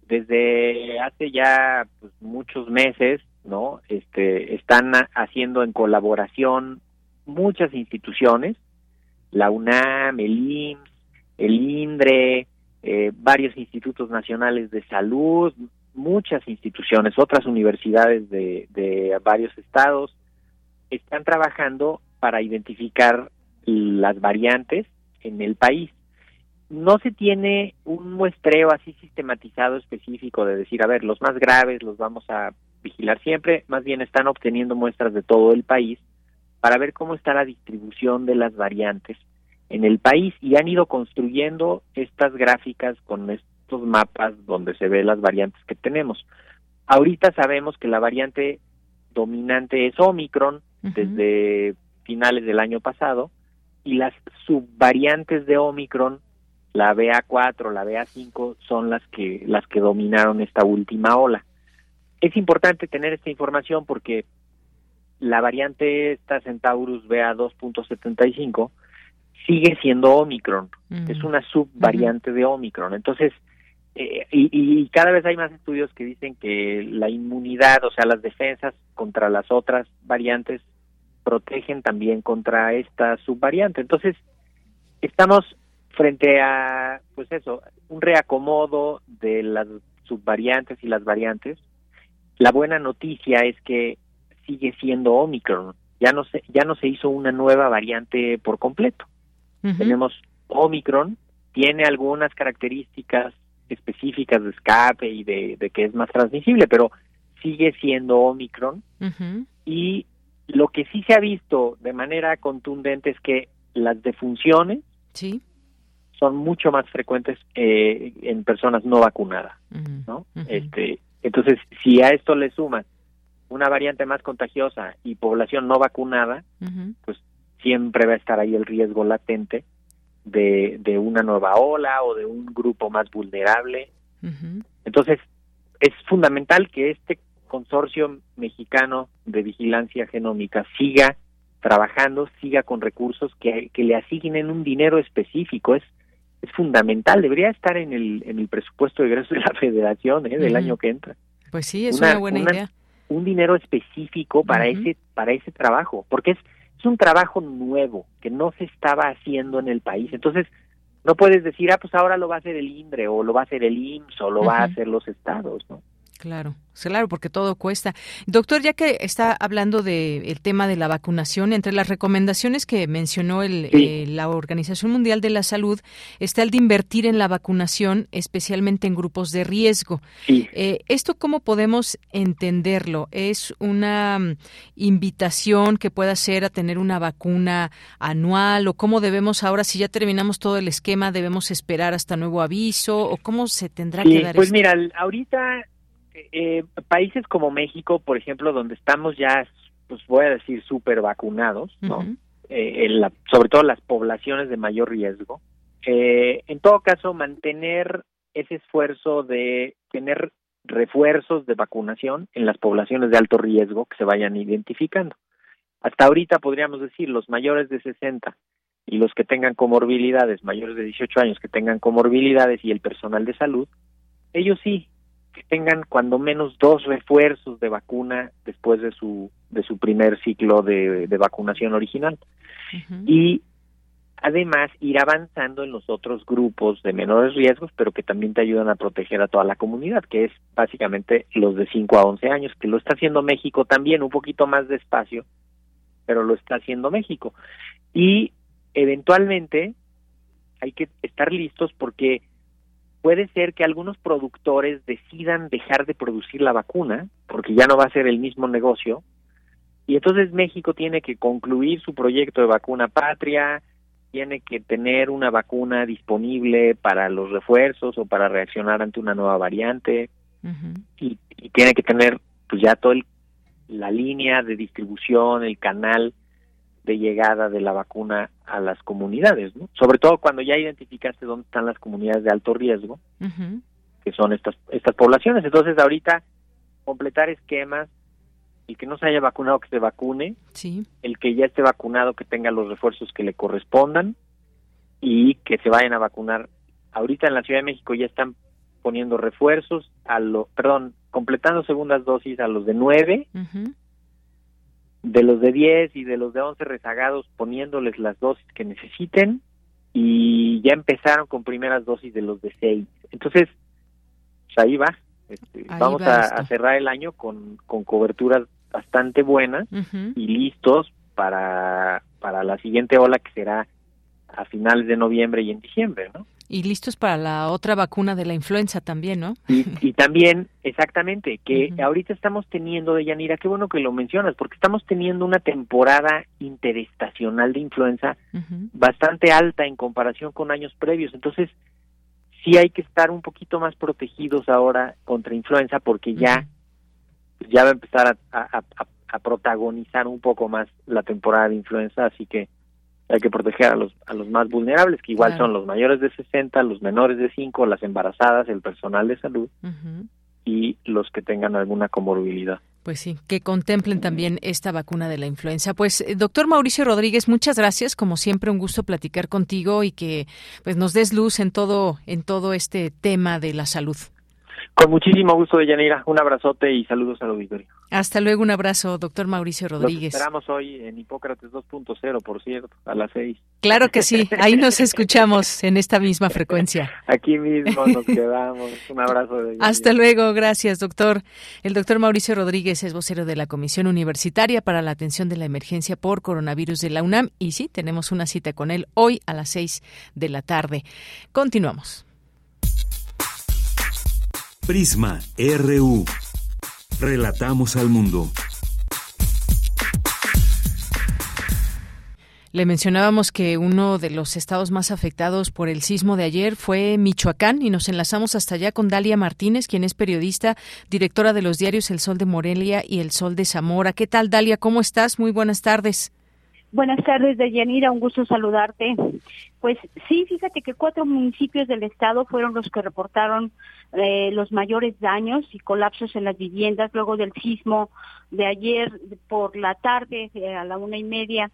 desde hace ya pues, muchos meses, ¿no? Este están haciendo en colaboración muchas instituciones, la UNAM, el IMSS, el INDRE, eh, varios institutos nacionales de salud, muchas instituciones, otras universidades de, de, varios estados, están trabajando para identificar las variantes en el país. No se tiene un muestreo así sistematizado específico de decir, a ver, los más graves los vamos a vigilar siempre, más bien están obteniendo muestras de todo el país para ver cómo está la distribución de las variantes en el país y han ido construyendo estas gráficas con estos mapas donde se ve las variantes que tenemos. Ahorita sabemos que la variante dominante es Omicron uh -huh. desde finales del año pasado y las subvariantes de Omicron, la BA4, la BA5 son las que las que dominaron esta última ola. Es importante tener esta información porque la variante esta Centaurus BA2.75 sigue siendo Omicron, es una subvariante uh -huh. de Omicron. Entonces, eh, y, y, cada vez hay más estudios que dicen que la inmunidad, o sea, las defensas contra las otras variantes protegen también contra esta subvariante. Entonces, estamos frente a, pues eso, un reacomodo de las subvariantes y las variantes. La buena noticia es que sigue siendo Omicron. Ya no se, ya no se hizo una nueva variante por completo. Tenemos Omicron, tiene algunas características específicas de escape y de, que es más transmisible, pero sigue siendo Omicron. Y lo que sí se ha visto de manera contundente es que las defunciones sí. son mucho más frecuentes eh, en personas no vacunadas, ¿no? Este, entonces, si a esto le suman una variante más contagiosa y población no vacunada, pues siempre va a estar ahí el riesgo latente de, de una nueva ola o de un grupo más vulnerable. Entonces, es fundamental que este consorcio mexicano de vigilancia genómica siga trabajando, siga con recursos que, que le asignen un dinero específico. Es, es fundamental, debería estar en el, en el presupuesto de ingresos de la federación ¿eh? del año que entra. Pues sí, es una, buena idea. Un dinero específico para ese para ese trabajo, porque es es un trabajo nuevo que no se estaba haciendo en el país. Entonces, no puedes decir, ah, pues ahora lo va a hacer el INDRE o lo va a hacer el IMSS o lo va a hacer los estados, ¿no? Claro, claro, porque todo cuesta. Doctor, ya que está hablando del el tema de la vacunación, entre las recomendaciones que mencionó el, eh, la Organización Mundial de la Salud está el de invertir en la vacunación, especialmente en grupos de riesgo. Eh, ¿Esto cómo podemos entenderlo? ¿Es una mm, invitación que pueda ser a tener una vacuna anual o cómo debemos ahora, si ya terminamos todo el esquema, debemos esperar hasta nuevo aviso o cómo se tendrá que dar Pues mira, ahorita eh, países como México, por ejemplo, donde estamos ya, pues voy a decir, súper vacunados, ¿no? Eh, sobre todo las poblaciones de mayor riesgo. Eh, en todo caso, mantener ese esfuerzo de tener refuerzos de vacunación en las poblaciones de alto riesgo que se vayan identificando. Hasta ahorita podríamos decir los mayores de 60 y los que tengan comorbilidades, mayores de 18 años que tengan comorbilidades y el personal de salud, ellos sí que tengan cuando menos dos refuerzos de vacuna después de su de su primer ciclo de, vacunación original. Y además ir avanzando en los otros grupos de menores riesgos pero que también te ayudan a proteger a toda la comunidad que es básicamente los de 5 a 11 años que lo está haciendo México también un poquito más despacio pero lo está haciendo México. Y eventualmente hay que estar listos porque puede ser que algunos productores decidan dejar de producir la vacuna porque ya no va a ser el mismo negocio y entonces México tiene que concluir su proyecto de vacuna patria, tiene que tener una vacuna disponible para los refuerzos o para reaccionar ante una nueva variante y, tiene que tener pues ya toda la línea de distribución, el canal de llegada de la vacuna a las comunidades, ¿no? Sobre todo cuando ya identificaste dónde están las comunidades de alto riesgo, que son estas estas poblaciones. Entonces, ahorita completar esquemas y que no se haya vacunado que se vacune, sí. el que ya esté vacunado que tenga los refuerzos que le correspondan y que se vayan a vacunar. Ahorita en la Ciudad de México ya están poniendo refuerzos a lo, perdón, completando segundas dosis a los de nueve de los de 10 y de los de 11 rezagados poniéndoles las dosis que necesiten y ya empezaron con primeras dosis de los de 6. Entonces, pues ahí va. Este, vamos a, cerrar el año con, con coberturas bastante buenas y listos para, para la siguiente ola que será a finales de noviembre y en diciembre, ¿no? Y listos para la otra vacuna de la influenza también, ¿no? Y, también, exactamente, que ahorita estamos teniendo, de Yanira, qué bueno que lo mencionas, porque estamos teniendo una temporada interestacional de influenza bastante alta en comparación con años previos. Entonces, sí hay que estar un poquito más protegidos ahora contra influenza porque ya, ya va a empezar a protagonizar un poco más la temporada de influenza, así que hay que proteger a los, a los más vulnerables, que igual son los mayores de 60, los menores de 5, las embarazadas, el personal de salud y los que tengan alguna comorbilidad. Pues sí, que contemplen también esta vacuna de la influenza. Pues, eh, doctor Mauricio Rodríguez, muchas gracias. Como siempre, un gusto platicar contigo y que pues nos des luz en todo, en todo este tema de la salud. Con muchísimo gusto, Deyanira. Un abrazote y saludos al auditorio. Hasta luego, un abrazo, doctor Mauricio Rodríguez. Los esperamos hoy en Hipócrates 2.0, por cierto, a las 6. Claro que sí, ahí nos escuchamos en esta misma frecuencia. Aquí mismo nos quedamos. Un abrazo. De Hasta luego, gracias, doctor. El doctor Mauricio Rodríguez es vocero de la Comisión Universitaria para la Atención de la Emergencia por Coronavirus de la UNAM y sí, tenemos una cita con él hoy a las 6 de la tarde. Continuamos. Prisma RU. Relatamos al mundo. Le mencionábamos que uno de los estados más afectados por el sismo de ayer fue Michoacán y nos enlazamos hasta allá con Dalia Martínez, quien es periodista, directora de los diarios El Sol de Morelia y El Sol de Zamora. ¿Qué tal, Dalia? ¿Cómo estás? Muy buenas tardes. Buenas tardes, Deyanira, un gusto saludarte. Pues sí, fíjate que cuatro municipios del estado fueron los que reportaron eh, los mayores daños y colapsos en las viviendas luego del sismo de ayer por la tarde eh, a la una y media,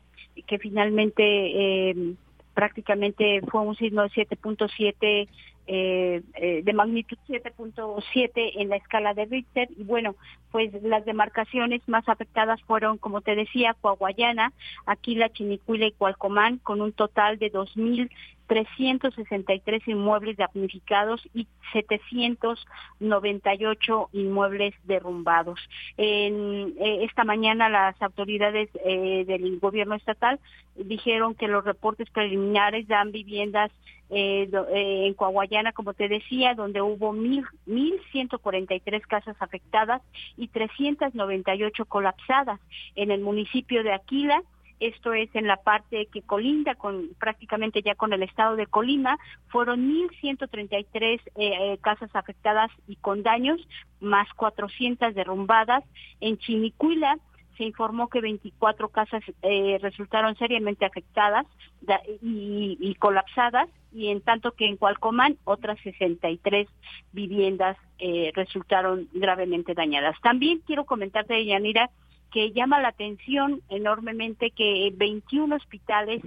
que finalmente eh, prácticamente fue un sismo de 7.7 eh, eh, de magnitud 7.7 en la escala de Richter. Y bueno, pues las demarcaciones más afectadas fueron, como te decía, Coahuayana, Aquila, Chinicuila y Cualcomán, con un total de 2.000 363 inmuebles damnificados y 798 inmuebles derrumbados. En, eh, esta mañana las autoridades eh, del gobierno estatal dijeron que los reportes preliminares dan viviendas eh, en Coahuayana, como te decía, donde hubo mil, 1.143 casas afectadas y 398 colapsadas. En el municipio de Aquila, esto es en la parte que colinda con prácticamente ya con el estado de Colima, fueron 1.133 eh, eh, casas afectadas y con daños, más 400 derrumbadas. En Chinicuila se informó que 24 casas eh, resultaron seriamente afectadas y, colapsadas, y en tanto que en Cualcomán otras 63 viviendas eh, resultaron gravemente dañadas. También quiero comentarte, Yanira, que llama la atención enormemente que 21 hospitales,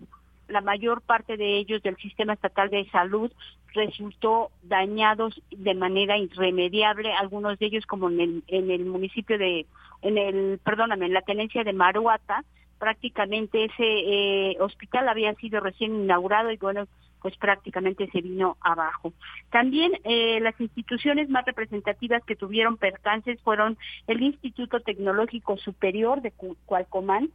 la mayor parte de ellos del sistema estatal de salud, resultó dañados de manera irremediable, algunos de ellos como en el, en el municipio de, en el, perdóname, en la tenencia de Maruata, prácticamente ese eh, hospital había sido recién inaugurado y bueno, pues prácticamente se vino abajo. También eh, las instituciones más representativas que tuvieron percances fueron el Instituto Tecnológico Superior de Cualcomán,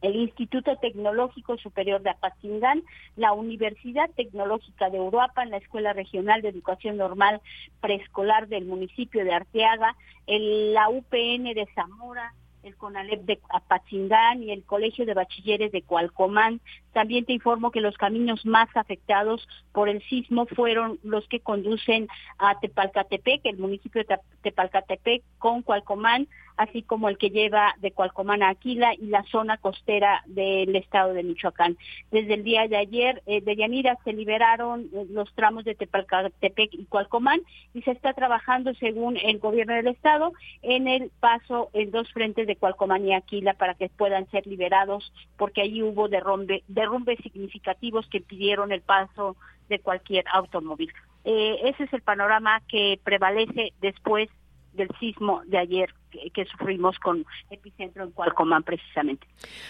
el Instituto Tecnológico Superior de Apatzingán, la Universidad Tecnológica de Europa, la Escuela Regional de Educación Normal Preescolar del municipio de Arteaga, el, la UPN de Zamora, el CONALEP de Apatzingán y el Colegio de Bachilleres de Cualcomán. También te informo que los caminos más afectados por el sismo fueron los que conducen a Tepalcatepec, el municipio de Tepalcatepec con Cualcomán, así como el que lleva de Cualcomán a Aquila y la zona costera del estado de Michoacán. Desde el día de ayer, eh, de Yanira, se liberaron eh, los tramos de Tepalcatepec y Cualcomán y se está trabajando, según el gobierno del estado, en el paso en dos frentes de Cualcomán y Aquila para que puedan ser liberados, porque allí hubo derrumbe, derrumbes significativos que pidieron el paso de cualquier automóvil. Eh, ese es el panorama que prevalece después del sismo de ayer que, sufrimos con epicentro en Cualcomán precisamente.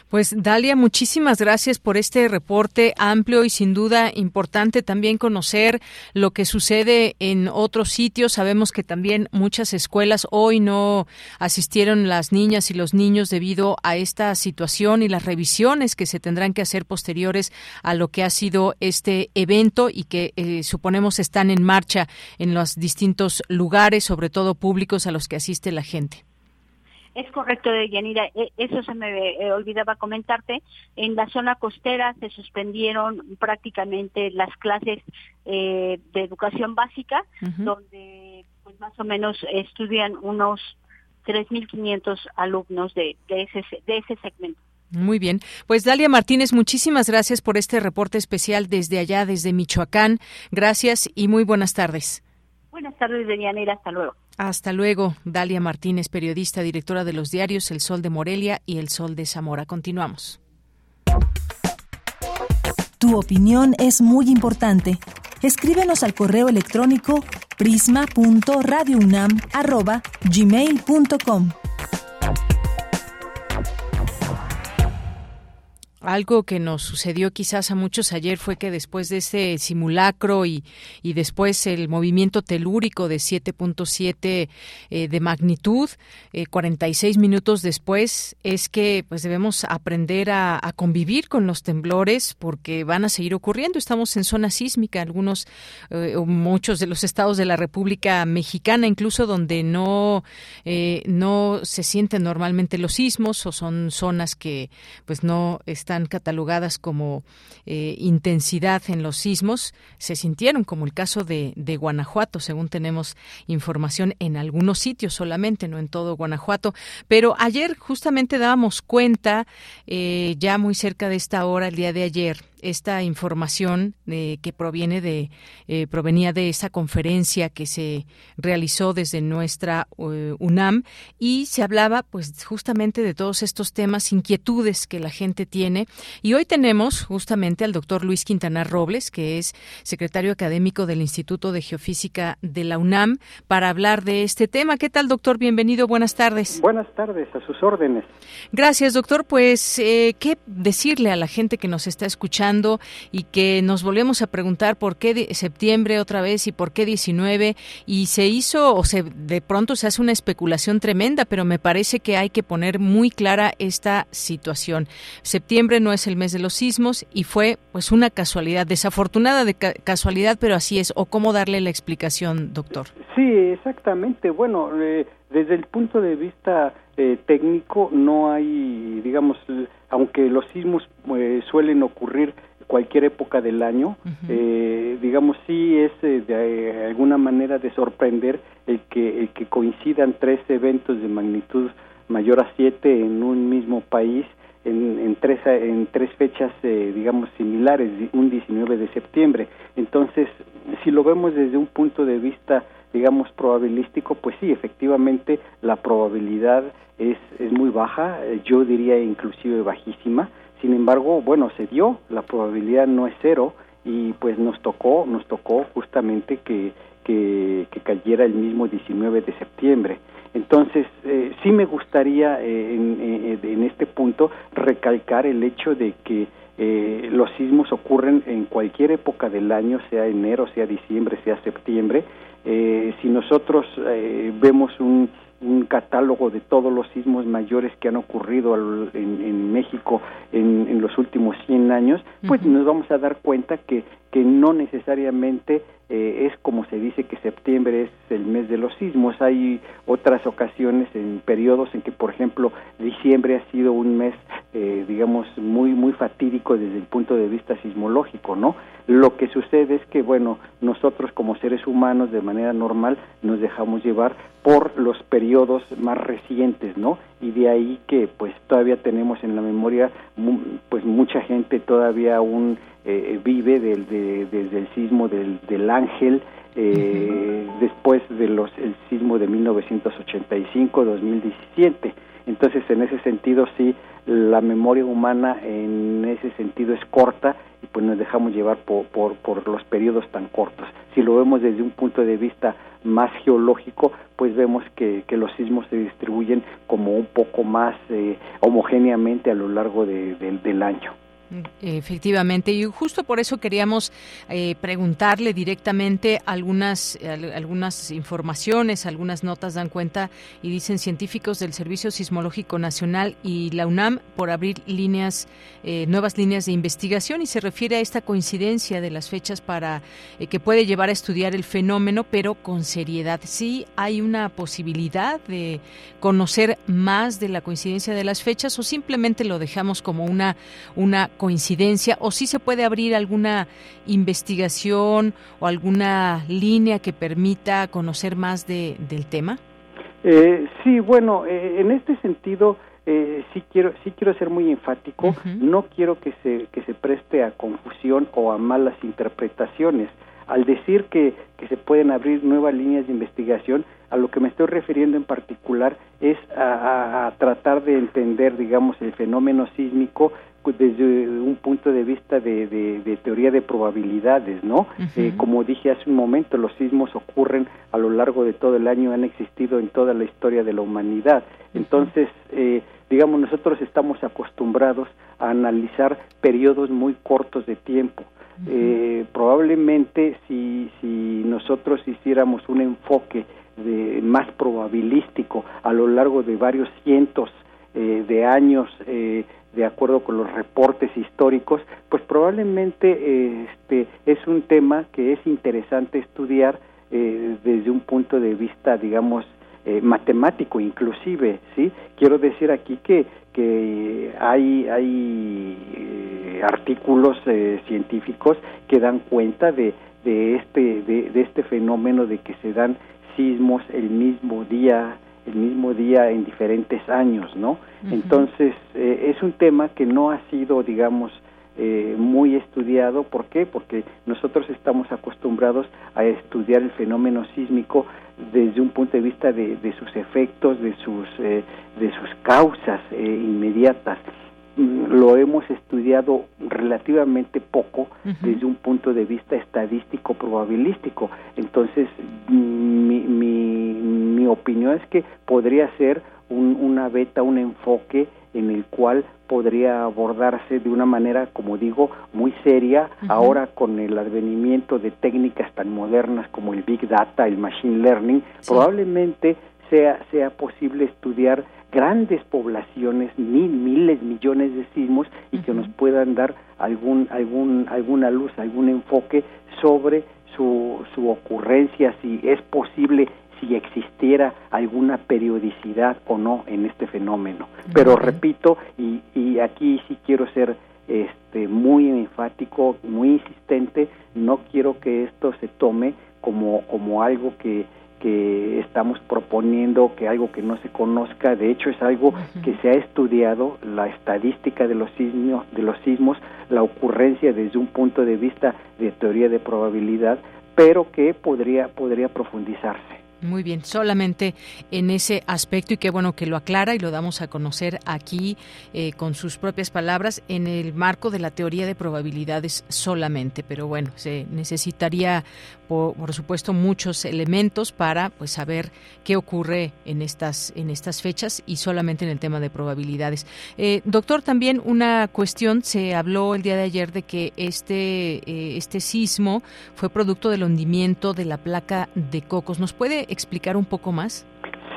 Pues Dalia, muchísimas gracias por este reporte amplio y sin duda importante también conocer lo que sucede en otros sitios. Sabemos que también muchas escuelas hoy no asistieron las niñas y los niños debido a esta situación y las revisiones que se tendrán que hacer posteriores a lo que ha sido este evento y que eh, suponemos están en marcha en los distintos lugares, sobre todo públicos a los que asiste la gente. Es correcto, Yanira. E, eso se me eh, olvidaba comentarte. En la zona costera se suspendieron prácticamente las clases eh, de educación básica, donde pues más o menos estudian unos 3.500 alumnos de, de, ese, de ese segmento. Muy bien. Pues Dalia Martínez, muchísimas gracias por este reporte especial desde allá, desde Michoacán. Gracias y muy buenas tardes. Buenas tardes, Yanira. Hasta luego. Hasta luego, Dalia Martínez, periodista, directora de los diarios El Sol de Morelia y El Sol de Zamora. Continuamos. Tu opinión es muy importante. Escríbenos al correo electrónico prisma.radiounam@gmail.com. Algo que nos sucedió quizás a muchos ayer fue que después de ese simulacro y, y después el movimiento telúrico de 7.7 eh, de magnitud, 46 eh, minutos después, es que pues debemos aprender a, convivir con los temblores porque van a seguir ocurriendo. Estamos en zona sísmica, algunos eh, o muchos de los estados de la República Mexicana, incluso donde no, no se sienten normalmente los sismos o son zonas que pues no están catalogadas como eh, intensidad en los sismos, se sintieron, como el caso de, Guanajuato, según tenemos información en algunos sitios solamente, no en todo Guanajuato. Pero ayer justamente dábamos cuenta, eh, ya muy cerca de esta hora, el día de ayer, esta información eh, que proviene de eh, provenía de esa conferencia que se realizó desde nuestra eh, UNAM y se hablaba pues justamente de todos estos temas inquietudes que la gente tiene. Y hoy tenemos justamente al doctor Luis Quintana Robles que es secretario académico del Instituto de Geofísica de la UNAM para hablar de este tema. Qué tal doctor bienvenido buenas tardes. Buenas tardes a sus órdenes. Gracias doctor. Pues qué decirle a la gente que nos está escuchando y que nos volvemos a preguntar por qué septiembre otra vez y por qué 19 y se hizo o se de pronto se hace una especulación tremenda, pero me parece que hay que poner muy clara esta situación. Septiembre no es el mes de los sismos y fue pues una casualidad, desafortunada de casualidad, pero así es. ¿O cómo darle la explicación, doctor? Sí, exactamente. Bueno, eh, desde el punto de vista eh, técnico no hay, digamos, aunque los sismos eh, suelen ocurrir cualquier época del año, eh, digamos sí es de alguna manera de sorprender el que el que coincidan tres eventos de magnitud mayor a siete en un mismo país en, en tres en tres fechas digamos similares un 19 de septiembre. Entonces si lo vemos desde un punto de vista digamos, probabilístico, pues sí, efectivamente la probabilidad es, es muy baja, eh, yo diría inclusive bajísima, sin embargo, bueno, se dio, la probabilidad no es cero y pues nos tocó, nos tocó justamente que, que, cayera el mismo 19 de septiembre. Entonces, eh, sí me gustaría eh, en, en, este punto recalcar el hecho de que eh, los sismos ocurren en cualquier época del año, sea enero, sea diciembre, sea septiembre. Eh, si nosotros eh, vemos un, un, catálogo de todos los sismos mayores que han ocurrido en, en México en, en, los últimos 100 años, pues nos vamos a dar cuenta que, que no necesariamente eh, es como se dice que septiembre es el mes de los sismos. Hay otras ocasiones en periodos en que, por ejemplo, diciembre ha sido un mes, eh, digamos, muy muy fatídico desde el punto de vista sismológico, ¿no? Lo que sucede es que, bueno, nosotros como seres humanos de manera normal nos dejamos llevar por los periodos más recientes, ¿no? Y de ahí que, pues, todavía tenemos en la memoria, pues, mucha gente todavía aún eh, vive del, desde el sismo del, del Ángel, eh, después de los el sismo de 1985-2017. Entonces, en ese sentido, sí, la memoria humana en ese sentido es corta y pues nos dejamos llevar por, por, por los periodos tan cortos. Si lo vemos desde un punto de vista más geológico, pues vemos que, que los sismos se distribuyen como un poco más eh, homogéneamente a lo largo del año. Efectivamente, y justo por eso queríamos eh, preguntarle directamente algunas, algunas informaciones, algunas notas dan cuenta y dicen científicos del Servicio Sismológico Nacional y la UNAM por abrir líneas, eh, nuevas líneas de investigación y se refiere a esta coincidencia de las fechas para eh, que puede llevar a estudiar el fenómeno, pero con seriedad. Sí hay una posibilidad de conocer más de la coincidencia de las fechas o simplemente lo dejamos como una, una coincidencia o si se puede abrir alguna investigación o alguna línea que permita conocer más de, del tema? Eh, sí, bueno, eh, en este sentido eh, sí quiero sí quiero ser muy enfático. No quiero que se que se preste a confusión o a malas interpretaciones. al decir que, que se pueden abrir nuevas líneas de investigación, a lo que me estoy refiriendo en particular es a, tratar de entender, digamos, el fenómeno sísmico desde un punto de vista de, teoría de probabilidades, ¿no? Eh, como dije hace un momento, los sismos ocurren a lo largo de todo el año, han existido en toda la historia de la humanidad. Entonces, eh, digamos, nosotros estamos acostumbrados a analizar periodos muy cortos de tiempo. Eh, probablemente si, si nosotros hiciéramos un enfoque de, más probabilístico a lo largo de varios cientos eh, de años, eh, de acuerdo con los reportes históricos, pues probablemente este, es un tema que es interesante estudiar eh, desde un punto de vista, digamos, matemático inclusive, ¿sí? Quiero decir aquí que, que hay, hay artículos científicos que dan cuenta de, de, este, de, de este fenómeno de que se dan sismos el mismo día, el mismo día en diferentes años, ¿no? Entonces, eh, es un tema que no ha sido, digamos, eh, muy estudiado. ¿Por qué? Porque nosotros estamos acostumbrados a estudiar el fenómeno sísmico desde un punto de vista de, sus efectos, de sus, eh, de sus causas inmediatas lo hemos estudiado relativamente poco desde un punto de vista estadístico probabilístico. Entonces, mi, mi, mi opinión es que podría ser un, una beta, un enfoque en el cual podría abordarse de una manera, como digo, muy seria, ahora con el advenimiento de técnicas tan modernas como el Big Data, el Machine Learning, probablemente sea, sea posible estudiar grandes poblaciones, mil, miles, millones de sismos y que nos puedan dar algún, algún, alguna luz, algún enfoque sobre su, su ocurrencia, si es posible, si existiera alguna periodicidad o no en este fenómeno. Pero repito, y, y aquí sí quiero ser este, muy enfático, muy insistente, no quiero que esto se tome como, como algo que que estamos proponiendo que algo que no se conozca, de hecho es algo que se ha estudiado, la estadística de los sismos, de los sismos, la ocurrencia desde un punto de vista de teoría de probabilidad, pero que podría podría profundizarse. Muy bien, solamente en ese aspecto y qué bueno que lo aclara y lo damos a conocer aquí eh, con sus propias palabras en el marco de la teoría de probabilidades solamente, pero bueno, se necesitaría por, supuesto muchos elementos para pues saber qué ocurre en estas en estas fechas y solamente en el tema de probabilidades. Eh, doctor, también una cuestión se habló el día de ayer de que este eh, este sismo fue producto del hundimiento de la placa de Cocos. ¿Nos puede explicar un poco más?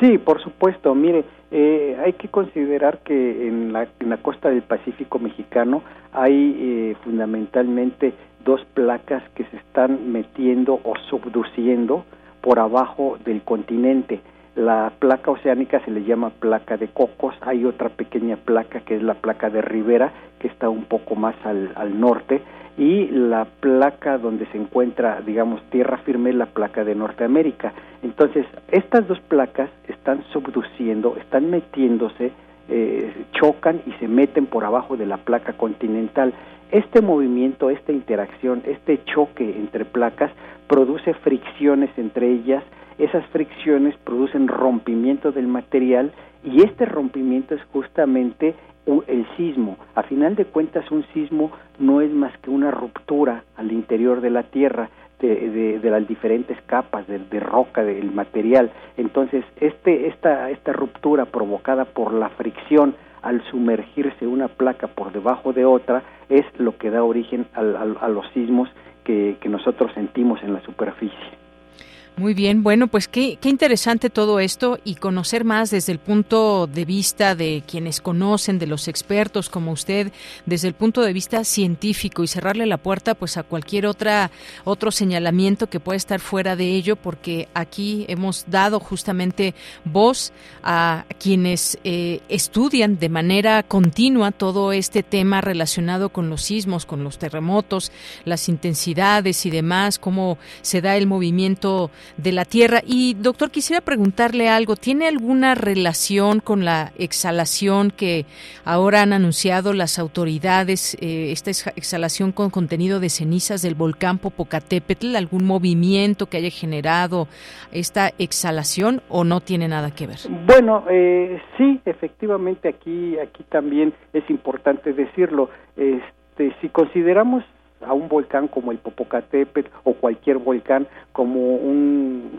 Sí, por supuesto. Mire, eh, hay que considerar que en la, en la costa del Pacífico mexicano hay eh, fundamentalmente dos placas que se están metiendo o subduciendo por abajo del continente. La placa oceánica se le llama placa de Cocos, hay otra pequeña placa que es la placa de Rivera, que está un poco más al, al norte, y la placa donde se encuentra, digamos, tierra firme, la placa de Norteamérica. Entonces, estas dos placas están subduciendo, están metiéndose, eh, chocan y se meten por abajo de la placa continental. Este movimiento, esta interacción, este choque entre placas produce fricciones entre ellas, esas fricciones producen rompimiento del material y este rompimiento es justamente el sismo. A final de cuentas, un sismo no es más que una ruptura al interior de la Tierra de, de, las diferentes capas de, de, roca del material. Entonces, este, esta, esta ruptura provocada por la fricción al sumergirse una placa por debajo de otra es lo que da origen a los sismos que nosotros sentimos en la superficie. Muy bien, bueno, pues qué, qué, interesante todo esto y conocer más desde el punto de vista de quienes conocen, de los expertos como usted, desde el punto de vista científico y cerrarle la puerta pues a cualquier otra otro señalamiento que pueda estar fuera de ello, porque aquí hemos dado justamente voz a quienes eh, estudian de manera continua todo este tema relacionado con los sismos, con los terremotos, las intensidades y demás, cómo se da el movimiento de la Tierra. Y doctor, quisiera preguntarle algo. ¿Tiene alguna relación con la exhalación que ahora han anunciado las autoridades? Eh, esta exhalación con contenido de cenizas del volcán Popocatépetl, algún movimiento que haya generado esta exhalación o no tiene nada que ver? Bueno, eh, sí, efectivamente aquí aquí también es importante decirlo. Este, si consideramos a un volcán como el Popocatépetl o cualquier volcán como un,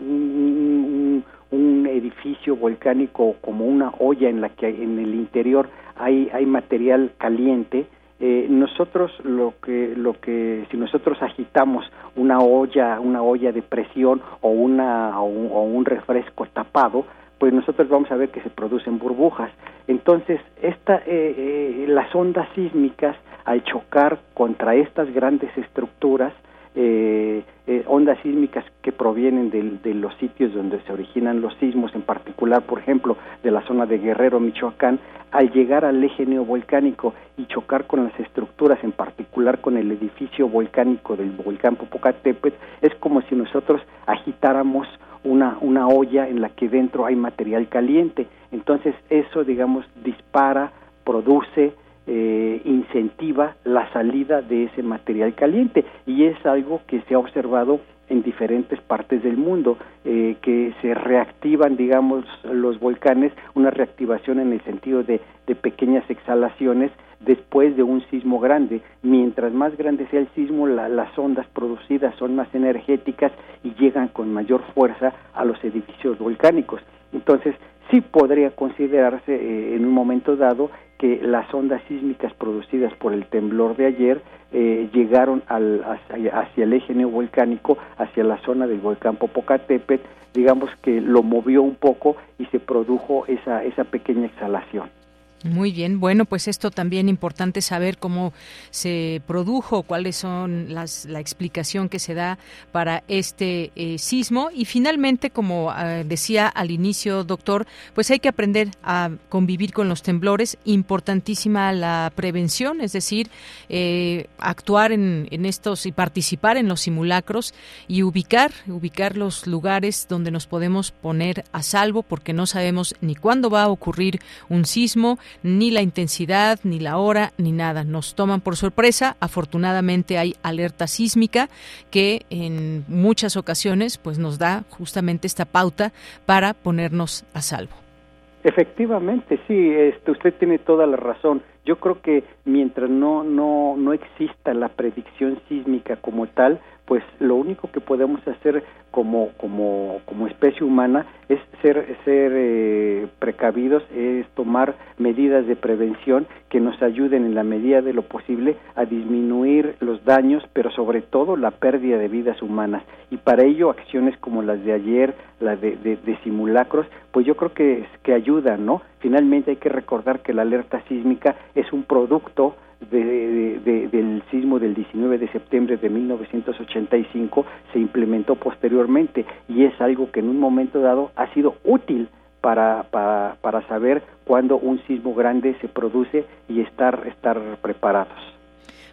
un, edificio volcánico como una olla en la que en el interior hay, hay material caliente eh, nosotros lo que lo que si nosotros agitamos una olla una olla de presión o una o un, refresco tapado pues nosotros vamos a ver que se producen burbujas. Entonces esta eh, eh, las ondas sísmicas al chocar contra estas grandes estructuras, eh, eh, ondas sísmicas que provienen de, los sitios donde se originan los sismos, en particular, por ejemplo, de la zona de Guerrero, Michoacán, al llegar al eje neovolcánico y chocar con las estructuras, en particular con el edificio volcánico del volcán Popocatépetl, es como si nosotros agitáramos una, una olla en la que dentro hay material caliente. Entonces eso, digamos, dispara, produce, eh, incentiva la salida de ese material caliente. Y es algo que se ha observado en diferentes partes del mundo, eh, que se reactivan, digamos, los volcanes, una reactivación en el sentido de, de pequeñas exhalaciones después de un sismo grande. Mientras más grande sea el sismo, las ondas producidas son más energéticas y llegan con mayor fuerza a los edificios volcánicos. Entonces, sí podría considerarse eh, en un momento dado que las ondas sísmicas producidas por el temblor de ayer eh, llegaron al, hacia, el eje neovolcánico, hacia la zona del volcán Popocatépetl, digamos que lo movió un poco y se produjo esa, esa pequeña exhalación. Muy bien, bueno, pues esto también importante saber cómo se produjo, cuáles son las la explicación que se da para este eh, sismo y finalmente, como ah, decía al inicio, doctor, pues hay que aprender a convivir con los temblores. Importantísima la prevención, es decir, eh, actuar en, en estos y participar en los simulacros y ubicar ubicar los lugares donde nos podemos poner a salvo, porque no sabemos ni cuándo va a ocurrir un sismo ni la intensidad, ni la hora, ni nada. Nos toman por sorpresa. Afortunadamente hay alerta sísmica que en muchas ocasiones pues nos da justamente esta pauta para ponernos a salvo. Efectivamente, sí, este, usted tiene toda la razón. Yo creo que mientras no no no exista la predicción sísmica como tal, pues lo único que podemos hacer como como como especie humana es ser ser eh, precavidos es tomar medidas de prevención que nos ayuden en la medida de lo posible a disminuir los daños pero sobre todo la pérdida de vidas humanas. Y para ello acciones como las de ayer las de, de, simulacros pues yo creo que que ayudan no finalmente hay que recordar que la alerta sísmica es un producto de, del sismo del 19 de septiembre de 1985 se implementó posteriormente y es algo que en un momento dado ha sido útil para, para, para saber cuándo un sismo grande se produce y estar, estar preparados.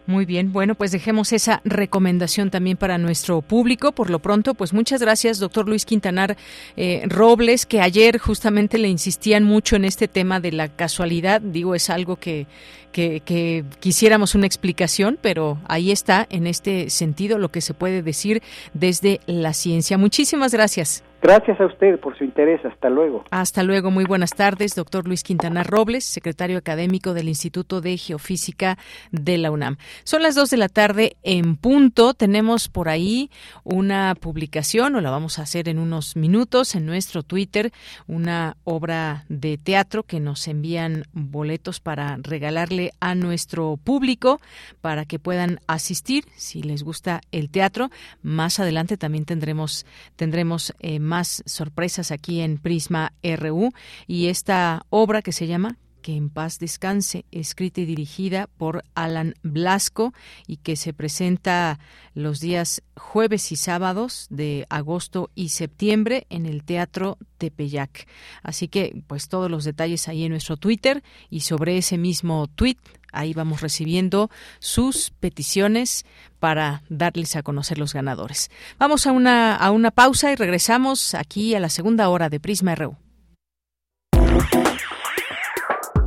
Muy bien, bueno, pues dejemos esa recomendación también para nuestro público. Por lo pronto, pues muchas gracias, doctor Luis Quintanar eh, Robles, que ayer justamente le insistían mucho en este tema de la casualidad. Digo, es algo que, que, que quisiéramos una explicación, pero ahí está, en este sentido, lo que se puede decir desde la ciencia. Muchísimas gracias. Gracias a usted por su interés. Hasta luego. Hasta luego. Muy buenas tardes, doctor Luis Quintana Robles, secretario académico del Instituto de Geofísica de la UNAM. Son las dos de la tarde en punto. Tenemos por ahí una publicación, o la vamos a hacer en unos minutos, en nuestro Twitter, una obra de teatro que nos envían boletos para regalarle a nuestro público para que puedan asistir si les gusta el teatro. Más adelante también tendremos, tendremos eh, más sorpresas aquí en Prisma RU y esta obra que se llama que en paz descanse, escrita y dirigida por Alan Blasco y que se presenta los días jueves y sábados de agosto y septiembre en el Teatro Tepeyac. Así que, pues todos los detalles ahí en nuestro Twitter y sobre ese mismo tweet ahí vamos recibiendo sus peticiones para darles a conocer los ganadores. Vamos a una, a una pausa y regresamos aquí a la segunda hora de Prisma RU.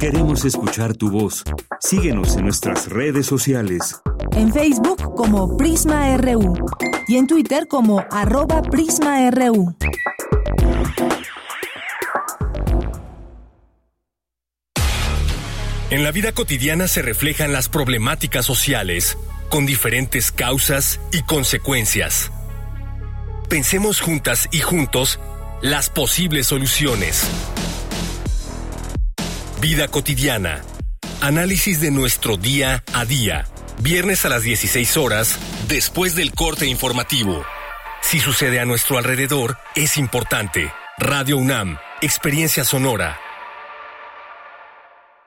Queremos escuchar tu voz. Síguenos en nuestras redes sociales. En Facebook como Prisma RU y en Twitter como arroba PrismaRU. En la vida cotidiana se reflejan las problemáticas sociales, con diferentes causas y consecuencias. Pensemos juntas y juntos las posibles soluciones. Vida cotidiana. Análisis de nuestro día a día. Viernes a las 16 horas, después del corte informativo. Si sucede a nuestro alrededor, es importante. Radio UNAM, Experiencia Sonora.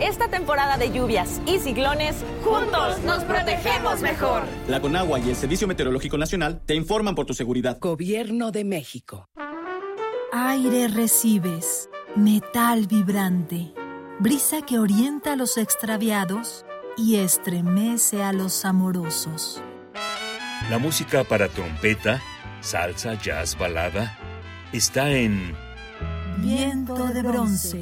Esta temporada de lluvias y ciclones, juntos nos protegemos mejor. La Conagua y el Servicio Meteorológico Nacional te informan por tu seguridad. Gobierno de México. Aire recibes, metal vibrante, brisa que orienta a los extraviados y estremece a los amorosos. La música para trompeta, salsa, jazz, balada, está en Viento de bronce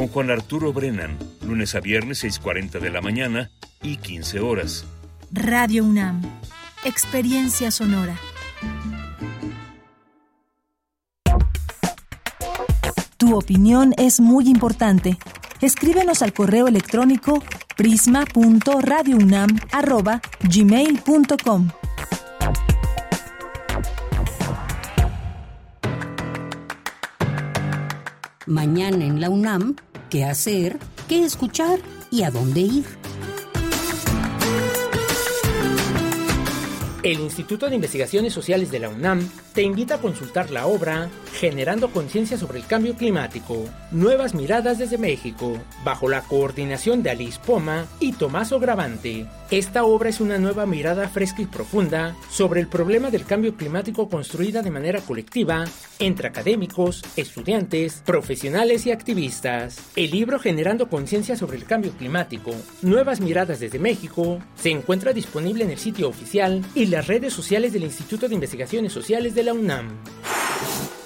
con Juan Arturo Brennan, lunes a viernes 6.40 de la mañana y 15 horas. Radio UNAM, experiencia sonora. Tu opinión es muy importante. Escríbenos al correo electrónico prisma.radiounam@gmail.com. Mañana en la UNAM, ¿qué hacer? ¿Qué escuchar? ¿Y a dónde ir? El Instituto de Investigaciones Sociales de la UNAM te invita a consultar la obra Generando Conciencia sobre el Cambio Climático, Nuevas Miradas desde México, bajo la coordinación de Alice Poma y Tomaso Gravante. Esta obra es una nueva mirada fresca y profunda sobre el problema del cambio climático construida de manera colectiva entre académicos, estudiantes, profesionales y activistas. El libro Generando Conciencia sobre el Cambio Climático, Nuevas Miradas desde México, se encuentra disponible en el sitio oficial y las redes sociales del Instituto de Investigaciones Sociales de la UNAM.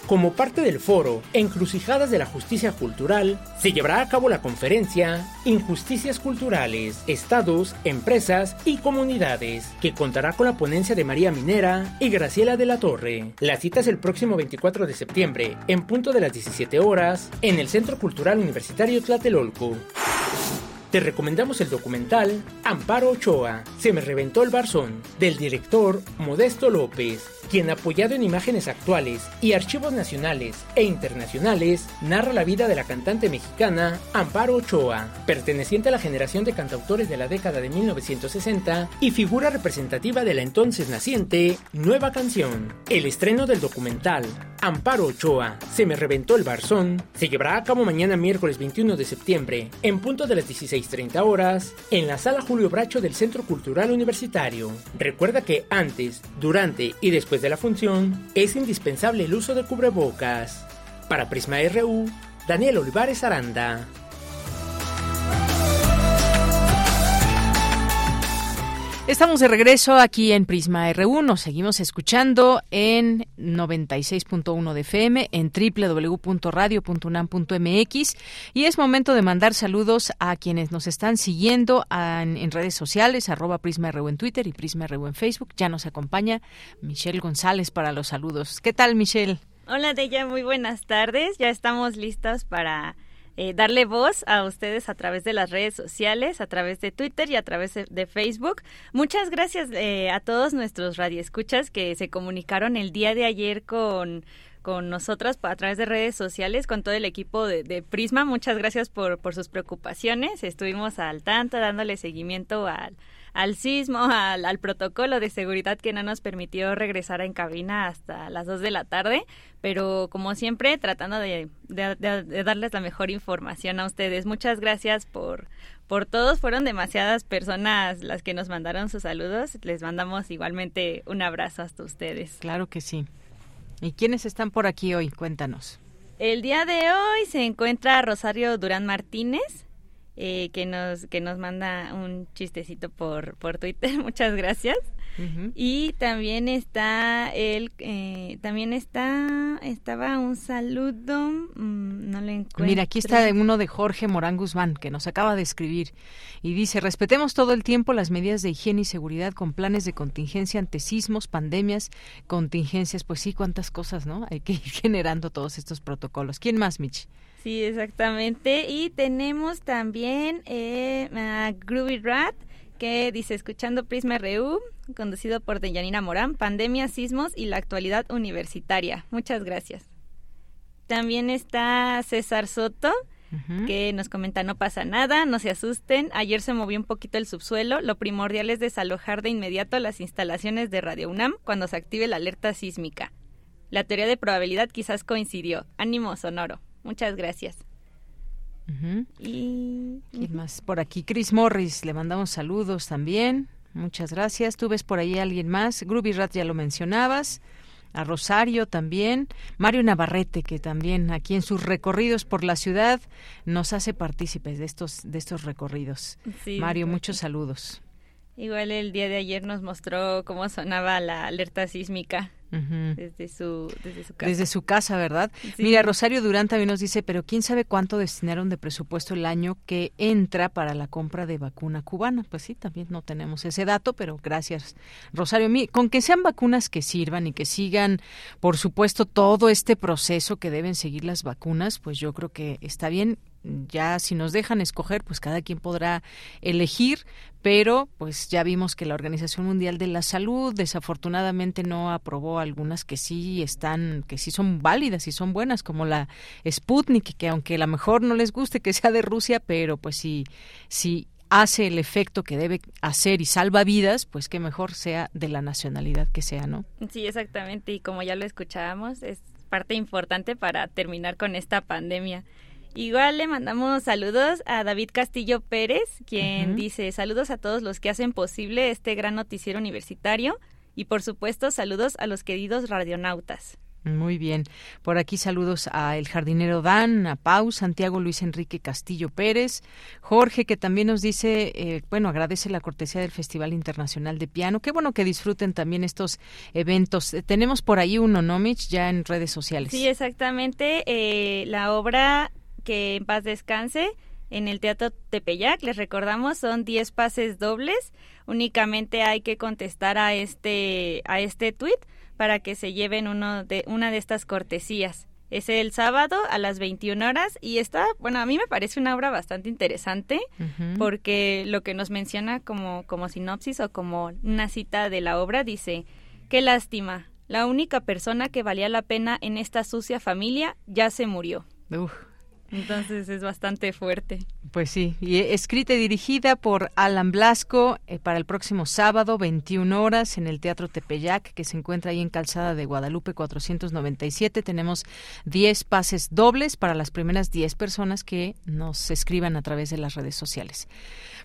Como parte del foro Encrucijadas de la Justicia Cultural, se llevará a cabo la conferencia Injusticias Culturales, Estados, Empresas y Comunidades, que contará con la ponencia de María Minera y Graciela de la Torre. La cita es el próximo 24 de septiembre, en punto de las 17 horas, en el Centro Cultural Universitario Tlatelolco. Te recomendamos el documental Amparo Ochoa, Se me reventó el barzón, del director Modesto López, quien apoyado en imágenes actuales y archivos nacionales e internacionales, narra la vida de la cantante mexicana Amparo Ochoa, perteneciente a la generación de cantautores de la década de 1960 y figura representativa de la entonces naciente Nueva Canción. El estreno del documental Amparo Ochoa, Se me reventó el barzón, se llevará a cabo mañana miércoles 21 de septiembre, en punto de las 16.30 horas, en la sala Julio Bracho del Centro Cultural Universitario. Recuerda que antes, durante y después de la función, es indispensable el uso de cubrebocas. Para Prisma RU, Daniel Olivares Aranda. Estamos de regreso aquí en Prisma RU. Nos seguimos escuchando en 96.1 de FM, en www.radio.unam.mx. Y es momento de mandar saludos a quienes nos están siguiendo en, redes sociales, arroba Prisma RU en Twitter y Prisma RU en Facebook. Ya nos acompaña Michelle González para los saludos. ¿Qué tal, Michelle? Hola, Deya. Muy buenas tardes. Ya estamos listos para eh, darle voz a ustedes a través de las redes sociales, a través de Twitter y a través de, Facebook. Muchas gracias eh, a todos nuestros radioescuchas que se comunicaron el día de ayer con con nosotras a través de redes sociales, con todo el equipo de, Prisma. Muchas gracias por, por sus preocupaciones. Estuvimos al tanto, dándole seguimiento al, al sismo, al, protocolo de seguridad que no nos permitió regresar en cabina hasta las 2 de la tarde, pero como siempre tratando de, darles la mejor información a ustedes. Muchas gracias por, por todos, fueron demasiadas personas las que nos mandaron sus saludos, les mandamos igualmente un abrazo hasta ustedes. Claro que sí. ¿Y quiénes están por aquí hoy? Cuéntanos. El día de hoy se encuentra Rosario Durán Martínez, eh, que nos que nos manda un chistecito por por Twitter. Muchas gracias. Y también está el eh, también está estaba un saludo mm, no lo encuentro. Mira aquí está uno de Jorge Morán Guzmán que nos acaba de escribir y dice respetemos todo el tiempo las medidas de higiene y seguridad con planes de contingencia ante sismos pandemias contingencias pues sí cuántas cosas no hay que ir generando todos estos protocolos. Quién más Mitch Sí, exactamente. Y tenemos también eh, a Groovy Rat, que dice, escuchando Prisma RU, conducido por Deyanira Morán, Pandemia, Sismos y la actualidad universitaria. Muchas gracias. También está César Soto, que nos comenta, no pasa nada, no se asusten, ayer se movió un poquito el subsuelo, lo primordial es desalojar de inmediato las instalaciones de Radio UNAM cuando se active la alerta sísmica. La teoría de probabilidad quizás coincidió. Ánimo sonoro. Muchas gracias. Y ¿Quién más? Por aquí Chris Morris, le mandamos saludos también. Muchas gracias. Tú ves por ahí a alguien más. Groovy Rat ya lo mencionabas. A Rosario también. Mario Navarrete, que también aquí en sus recorridos por la ciudad nos hace partícipes de estos, de estos recorridos. Mario, muchos saludos. Igual el día de ayer nos mostró cómo sonaba la alerta sísmica desde, su, desde su casa. Desde su casa, ¿verdad? Mira, Rosario Durán también nos dice, pero ¿quién sabe cuánto destinaron de presupuesto el año que entra para la compra de vacuna cubana? Pues sí, también no tenemos ese dato, pero gracias, Rosario. Con que sean vacunas que sirvan y que sigan, por supuesto, todo este proceso que deben seguir las vacunas, pues yo creo que está bien ya si nos dejan escoger, pues cada quien podrá elegir, pero pues ya vimos que la Organización Mundial de la Salud desafortunadamente no aprobó algunas que sí están, que sí son válidas y son buenas, como la Sputnik, que aunque a lo mejor no les guste que sea de Rusia, pero pues sí, si hace el efecto que debe hacer y salva vidas, pues que mejor sea de la nacionalidad que sea, ¿no? Sí, exactamente, y como ya lo escuchábamos, es parte importante para terminar con esta pandemia. Igual le mandamos saludos a David Castillo Pérez, quien dice saludos a todos los que hacen posible este gran noticiero universitario y por supuesto saludos a los queridos radionautas. Muy bien. Por aquí saludos a el jardinero Dan, a Pau, Santiago Luis Enrique Castillo Pérez, Jorge, que también nos dice, eh, bueno, agradece la cortesía del Festival Internacional de Piano. Qué bueno que disfruten también estos eventos. Eh, tenemos por ahí uno, ¿no, Mitch? Ya en redes sociales. Sí, exactamente. Eh, la obra que en paz descanse en el Teatro Tepeyac. Les recordamos, son 10 pases dobles. Únicamente hay que contestar a este, a este tweet para que se lleven uno de, una de estas cortesías. Es el sábado a las 21 horas y está, bueno, a mí me parece una obra bastante interesante porque lo que nos menciona como, como sinopsis o como una cita de la obra dice, qué lástima, la única persona que valía la pena en esta sucia familia ya se murió. Entonces es bastante fuerte. Pues sí, y escrita y dirigida por Alan Blasco eh, para el próximo sábado, 21 horas, en el Teatro Tepeyac, que se encuentra ahí en Calzada de Guadalupe 497. Tenemos 10 pases dobles para las primeras 10 personas que nos escriban a través de las redes sociales.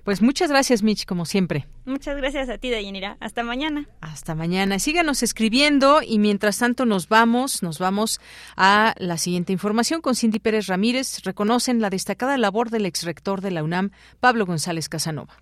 Pues muchas gracias, Mitch, como siempre. Muchas gracias a ti, Dayanira. Hasta mañana. Hasta mañana. Síganos escribiendo y mientras tanto nos vamos, nos vamos a la siguiente información con Cindy Pérez Ramírez. Reconocen la destacada labor del exrector de la UNAM, Pablo González Casanova.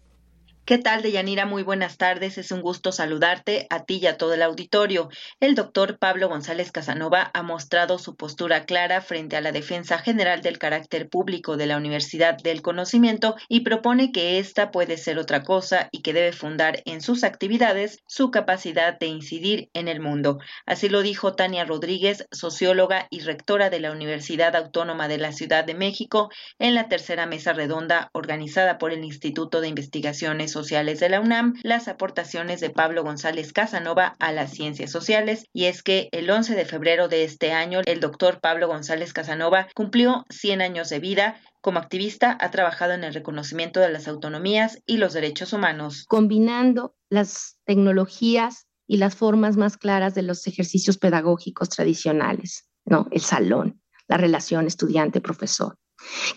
¿Qué tal, Deyanira? Muy buenas tardes. Es un gusto saludarte a ti y a todo el auditorio. El doctor Pablo González Casanova ha mostrado su postura clara frente a la defensa general del carácter público de la Universidad del Conocimiento y propone que ésta puede ser otra cosa y que debe fundar en sus actividades su capacidad de incidir en el mundo. Así lo dijo Tania Rodríguez, socióloga y rectora de la Universidad Autónoma de la Ciudad de México, en la tercera mesa redonda organizada por el Instituto de Investigaciones Sociales de la UNAM, las aportaciones de Pablo González Casanova a las ciencias sociales, y es que el 11 de febrero de este año el doctor Pablo González Casanova cumplió 100 años de vida. Como activista ha trabajado en el reconocimiento de las autonomías y los derechos humanos. Combinando las tecnologías y las formas más claras de los ejercicios pedagógicos tradicionales, ¿no? El salón, la relación estudiante-profesor,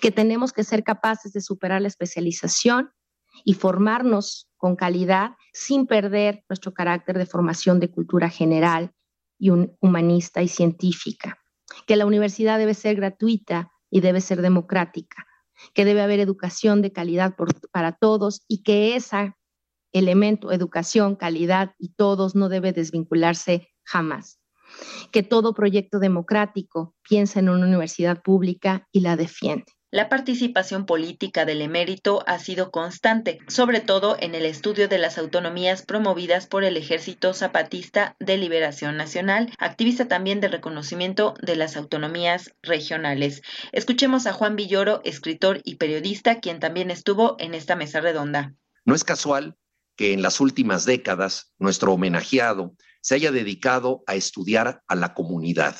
que tenemos que ser capaces de superar la especialización y formarnos con calidad sin perder nuestro carácter de formación de cultura general y humanista y científica, que la universidad debe ser gratuita y debe ser democrática, que debe haber educación de calidad para todos y que ese elemento, educación, calidad y todos no debe desvincularse jamás, que todo proyecto democrático piensa en una universidad pública y la defiende. La participación política del emérito ha sido constante, sobre todo en el estudio de las autonomías promovidas por el Ejército Zapatista de Liberación Nacional, activista también de reconocimiento de las autonomías regionales. Escuchemos a Juan Villoro, escritor y periodista, quien también estuvo en esta mesa redonda. No es casual que en las últimas décadas nuestro homenajeado se haya dedicado a estudiar a la comunidad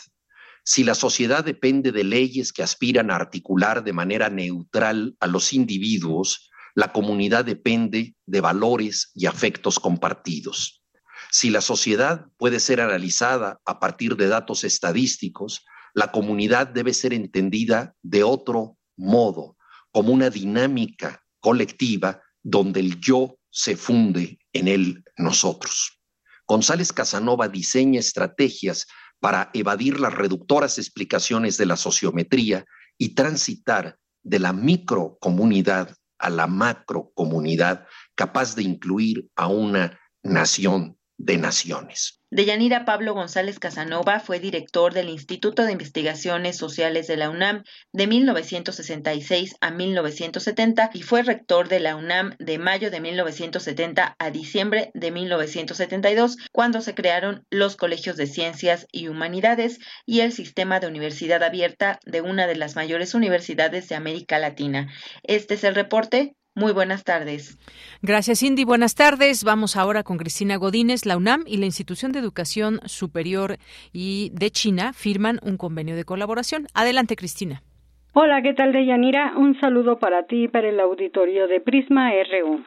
si la sociedad depende de leyes que aspiran a articular de manera neutral a los individuos, la comunidad depende de valores y afectos compartidos. Si la sociedad puede ser analizada a partir de datos estadísticos, la comunidad debe ser entendida de otro modo, como una dinámica colectiva donde el yo se funde en el nosotros. González Casanova diseña estrategias para evadir las reductoras explicaciones de la sociometría y transitar de la microcomunidad a la macrocomunidad capaz de incluir a una nación de naciones. Deyanira Pablo González Casanova fue director del Instituto de Investigaciones Sociales de la UNAM de 1966 a 1970 y fue rector de la UNAM de mayo de 1970 a diciembre de 1972, cuando se crearon los colegios de ciencias y humanidades y el sistema de universidad abierta de una de las mayores universidades de América Latina. Este es el reporte. Muy buenas tardes. Gracias, Cindy. Buenas tardes. Vamos ahora con Cristina Godínez. La UNAM y la Institución de Educación Superior y de China firman un convenio de colaboración. Adelante, Cristina. Hola, ¿qué tal, Deyanira? Un saludo para ti y para el auditorio de Prisma RU.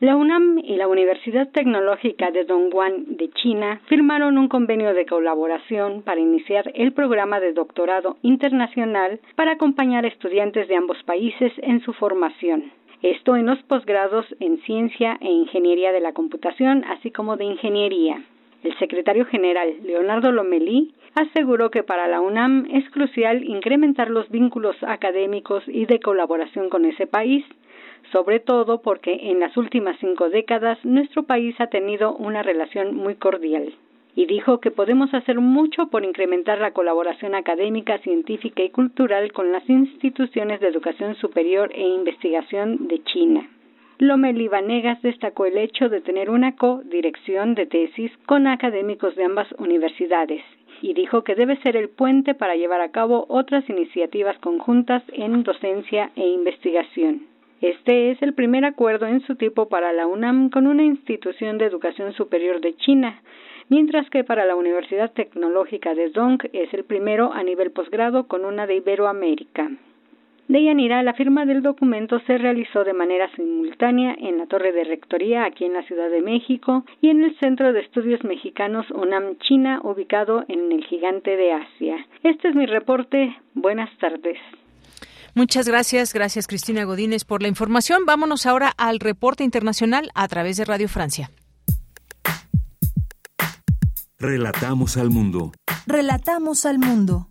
La UNAM y la Universidad Tecnológica de Dongguan de China firmaron un convenio de colaboración para iniciar el programa de doctorado internacional para acompañar a estudiantes de ambos países en su formación esto en los posgrados en Ciencia e Ingeniería de la Computación, así como de Ingeniería. El secretario general, Leonardo Lomelí, aseguró que para la UNAM es crucial incrementar los vínculos académicos y de colaboración con ese país, sobre todo porque en las últimas cinco décadas nuestro país ha tenido una relación muy cordial y dijo que podemos hacer mucho por incrementar la colaboración académica, científica y cultural con las instituciones de educación superior e investigación de China. Lomeli Vanegas destacó el hecho de tener una co-dirección de tesis con académicos de ambas universidades y dijo que debe ser el puente para llevar a cabo otras iniciativas conjuntas en docencia e investigación. Este es el primer acuerdo en su tipo para la UNAM con una institución de educación superior de China, mientras que para la Universidad Tecnológica de Dong es el primero a nivel posgrado con una de Iberoamérica. De Yanira, la firma del documento se realizó de manera simultánea en la Torre de Rectoría aquí en la Ciudad de México y en el Centro de Estudios Mexicanos UNAM China, ubicado en el Gigante de Asia. Este es mi reporte. Buenas tardes. Muchas gracias, gracias Cristina Godínez por la información. Vámonos ahora al reporte internacional a través de Radio Francia. Relatamos al mundo. Relatamos al mundo.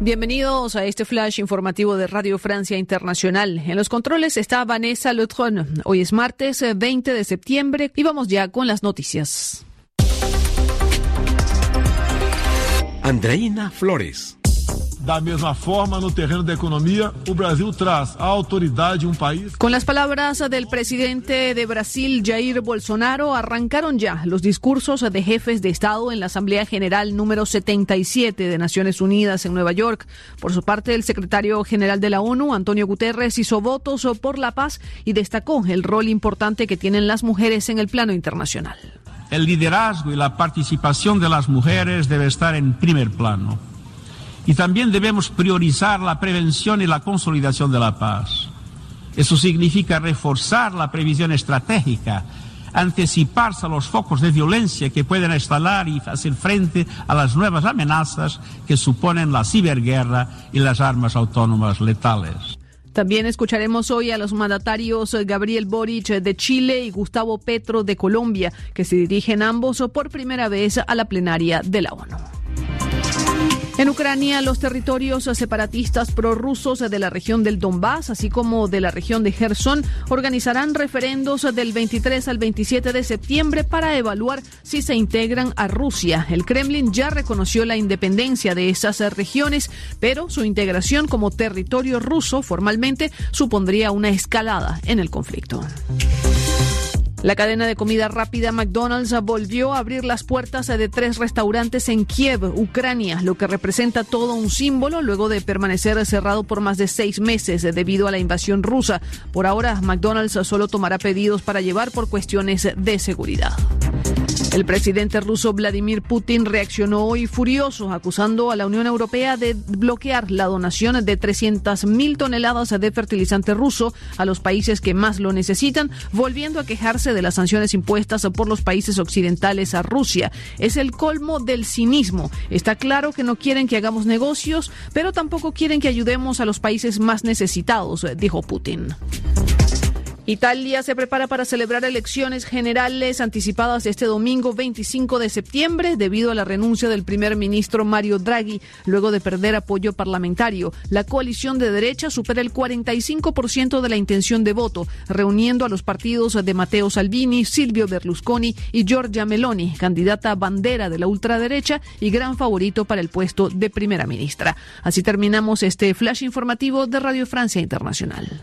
Bienvenidos a este flash informativo de Radio Francia Internacional. En los controles está Vanessa Lutron. Hoy es martes eh, 20 de septiembre y vamos ya con las noticias. Andreina Flores. Da misma forma, no terreno da economia, o Brasil traz a autoridade um país. Con las palabras del presidente de Brasil, Jair Bolsonaro, arrancaron ya los discursos de jefes de Estado en la Asamblea General número 77 de Naciones Unidas en Nueva York. Por su parte, el secretario general de la ONU, Antonio Guterres, hizo votos por la paz y destacó el rol importante que tienen las mujeres en el plano internacional. El liderazgo y la participación de las mujeres debe estar en primer plano. Y también debemos priorizar la prevención y la consolidación de la paz. Eso significa reforzar la previsión estratégica, anticiparse a los focos de violencia que pueden instalar y hacer frente a las nuevas amenazas que suponen la ciberguerra y las armas autónomas letales. También escucharemos hoy a los mandatarios Gabriel Boric de Chile y Gustavo Petro de Colombia, que se dirigen ambos por primera vez a la plenaria de la ONU. En Ucrania, los territorios separatistas prorrusos de la región del Donbass, así como de la región de Gerson, organizarán referendos del 23 al 27 de septiembre para evaluar si se integran a Rusia. El Kremlin ya reconoció la independencia de esas regiones, pero su integración como territorio ruso formalmente supondría una escalada en el conflicto. La cadena de comida rápida McDonald's volvió a abrir las puertas de tres restaurantes en Kiev, Ucrania, lo que representa todo un símbolo luego de permanecer cerrado por más de seis meses debido a la invasión rusa. Por ahora, McDonald's solo tomará pedidos para llevar por cuestiones de seguridad. El presidente ruso Vladimir Putin reaccionó hoy furioso, acusando a la Unión Europea de bloquear la donación de 300.000 toneladas de fertilizante ruso a los países que más lo necesitan, volviendo a quejarse de las sanciones impuestas por los países occidentales a Rusia. Es el colmo del cinismo. Está claro que no quieren que hagamos negocios, pero tampoco quieren que ayudemos a los países más necesitados, dijo Putin. Italia se prepara para celebrar elecciones generales anticipadas este domingo 25 de septiembre debido a la renuncia del primer ministro Mario Draghi luego de perder apoyo parlamentario. La coalición de derecha supera el 45% de la intención de voto, reuniendo a los partidos de Matteo Salvini, Silvio Berlusconi y Giorgia Meloni, candidata bandera de la ultraderecha y gran favorito para el puesto de primera ministra. Así terminamos este flash informativo de Radio Francia Internacional.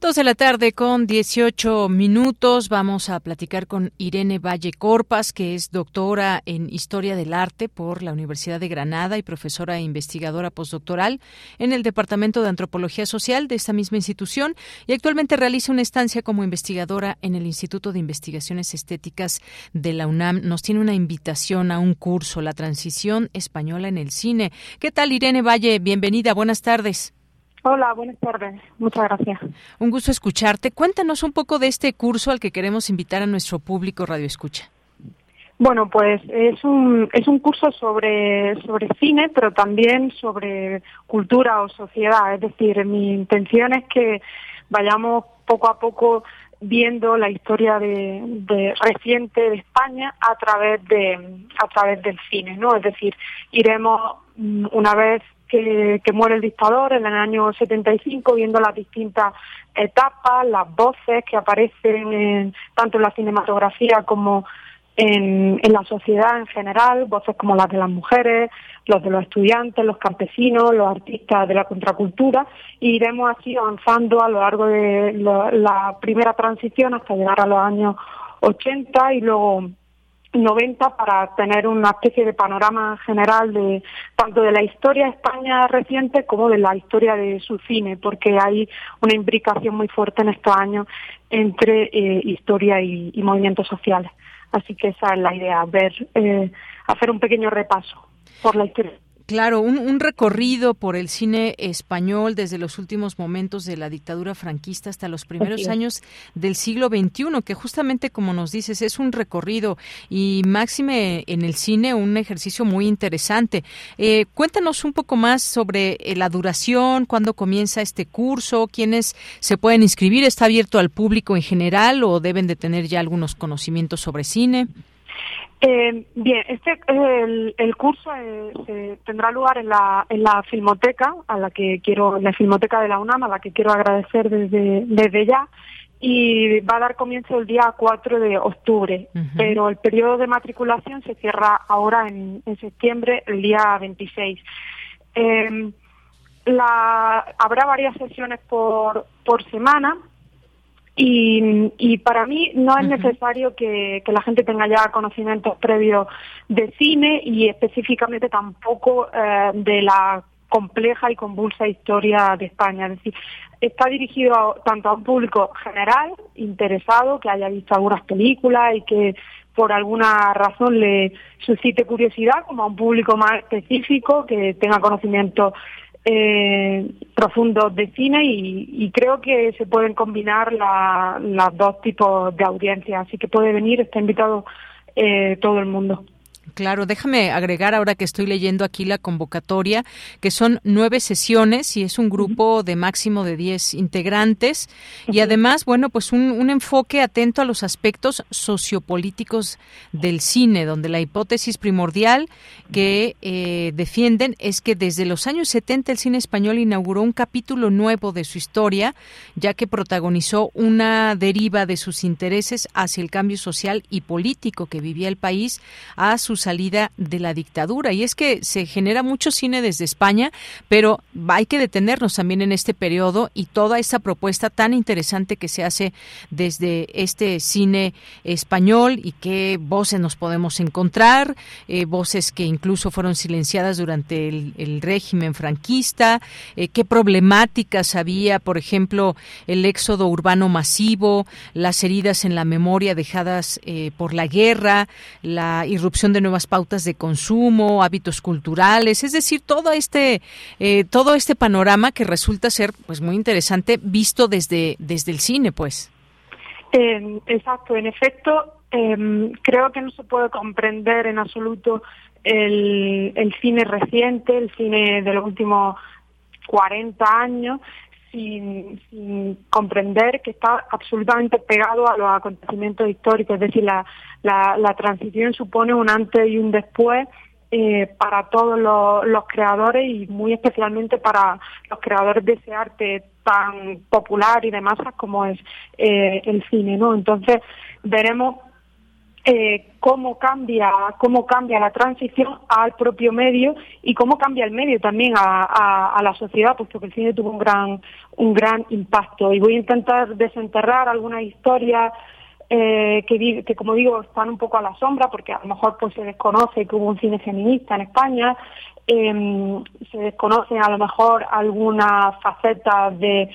Dos de la tarde con 18 minutos. Vamos a platicar con Irene Valle Corpas, que es doctora en Historia del Arte por la Universidad de Granada y profesora e investigadora postdoctoral en el Departamento de Antropología Social de esta misma institución y actualmente realiza una estancia como investigadora en el Instituto de Investigaciones Estéticas de la UNAM. Nos tiene una invitación a un curso, La Transición Española en el Cine. ¿Qué tal, Irene Valle? Bienvenida. Buenas tardes. Hola, buenas tardes. Muchas gracias. Un gusto escucharte. Cuéntanos un poco de este curso al que queremos invitar a nuestro público Radio Escucha. Bueno, pues es un, es un curso sobre, sobre cine, pero también sobre cultura o sociedad. Es decir, mi intención es que vayamos poco a poco viendo la historia de, de, reciente de España a través de a través del cine, ¿no? Es decir, iremos mm, una vez que, muere el dictador en el año 75, viendo las distintas etapas, las voces que aparecen en, tanto en la cinematografía como en, en, la sociedad en general, voces como las de las mujeres, los de los estudiantes, los campesinos, los artistas de la contracultura, y iremos así avanzando a lo largo de la primera transición hasta llegar a los años 80 y luego 90 para tener una especie de panorama general de tanto de la historia de España reciente como de la historia de su cine, porque hay una imbricación muy fuerte en estos años entre eh, historia y, y, movimientos sociales. Así que esa es la idea, ver, eh, hacer un pequeño repaso por la historia. Claro, un, recorrido por el cine español desde los últimos momentos de la dictadura franquista hasta los primeros años del siglo XXI, que justamente como nos dices es un recorrido y máxime en el cine un ejercicio muy interesante. Eh, cuéntanos un poco más sobre eh, la duración, cuándo comienza este curso, quiénes se pueden inscribir, está abierto al público en general o deben de tener ya algunos conocimientos sobre cine. Eh, bien, este el, curso eh, tendrá lugar en la, en la filmoteca, a la que quiero, la filmoteca de la UNAM, a la que quiero agradecer desde, desde ya, y va a dar comienzo el día 4 de octubre, pero el periodo de matriculación se cierra ahora en, en septiembre, el día 26. Eh, la, habrá varias sesiones por, por semana y, y para mí no es necesario que, la gente tenga ya conocimientos previos de cine y específicamente tampoco eh, de la compleja y convulsa historia de España. Es decir, está dirigido tanto a un público general, interesado, que haya visto algunas películas y que por alguna razón le suscite curiosidad, como a un público más específico que tenga conocimiento eh, profundos de cine y, creo que se pueden combinar los dos tipos de audiencia, así que puede venir, está invitado eh, todo el mundo. Claro, déjame agregar ahora que estoy leyendo aquí la convocatoria, que son nueve sesiones y es un grupo de máximo de diez integrantes. Y además, bueno, pues un, enfoque atento a los aspectos sociopolíticos del cine, donde la hipótesis primordial que eh, defienden es que desde los años 70 el cine español inauguró un capítulo nuevo de su historia, ya que protagonizó una deriva de sus intereses hacia el cambio social y político que vivía el país a sus salida de la dictadura. Y es que se genera mucho cine desde España, pero hay que detenernos también en este periodo y toda esa propuesta tan interesante que se hace desde este cine español y qué voces nos podemos encontrar, eh, voces que incluso fueron silenciadas durante el, régimen franquista, eh, qué problemáticas había, por ejemplo, el éxodo urbano masivo, las heridas en la memoria dejadas eh, por la guerra, la irrupción de nuevas pautas de consumo, hábitos culturales, es decir, todo este eh, todo este panorama que resulta ser pues muy interesante visto desde desde el cine, pues. Eh, exacto, en efecto, em, creo que no se puede comprender en absoluto el, el cine reciente, el cine de los últimos 40 años, sin, comprender que está absolutamente pegado a los acontecimientos históricos, es decir, la, la, transición supone un antes y un después eh, para todos los, creadores y muy especialmente para los creadores de ese arte tan popular y de masas como es eh, el cine, ¿no? Entonces veremos eh, cómo cambia cómo cambia la transición al propio medio y cómo cambia el medio también a, la sociedad puesto que el cine tuvo un gran un gran impacto. Y voy a intentar desenterrar algunas historias eh, que, como digo están un poco a la sombra porque a lo mejor pues se desconoce que hubo un cine feminista en España em, se desconocen a lo mejor algunas facetas de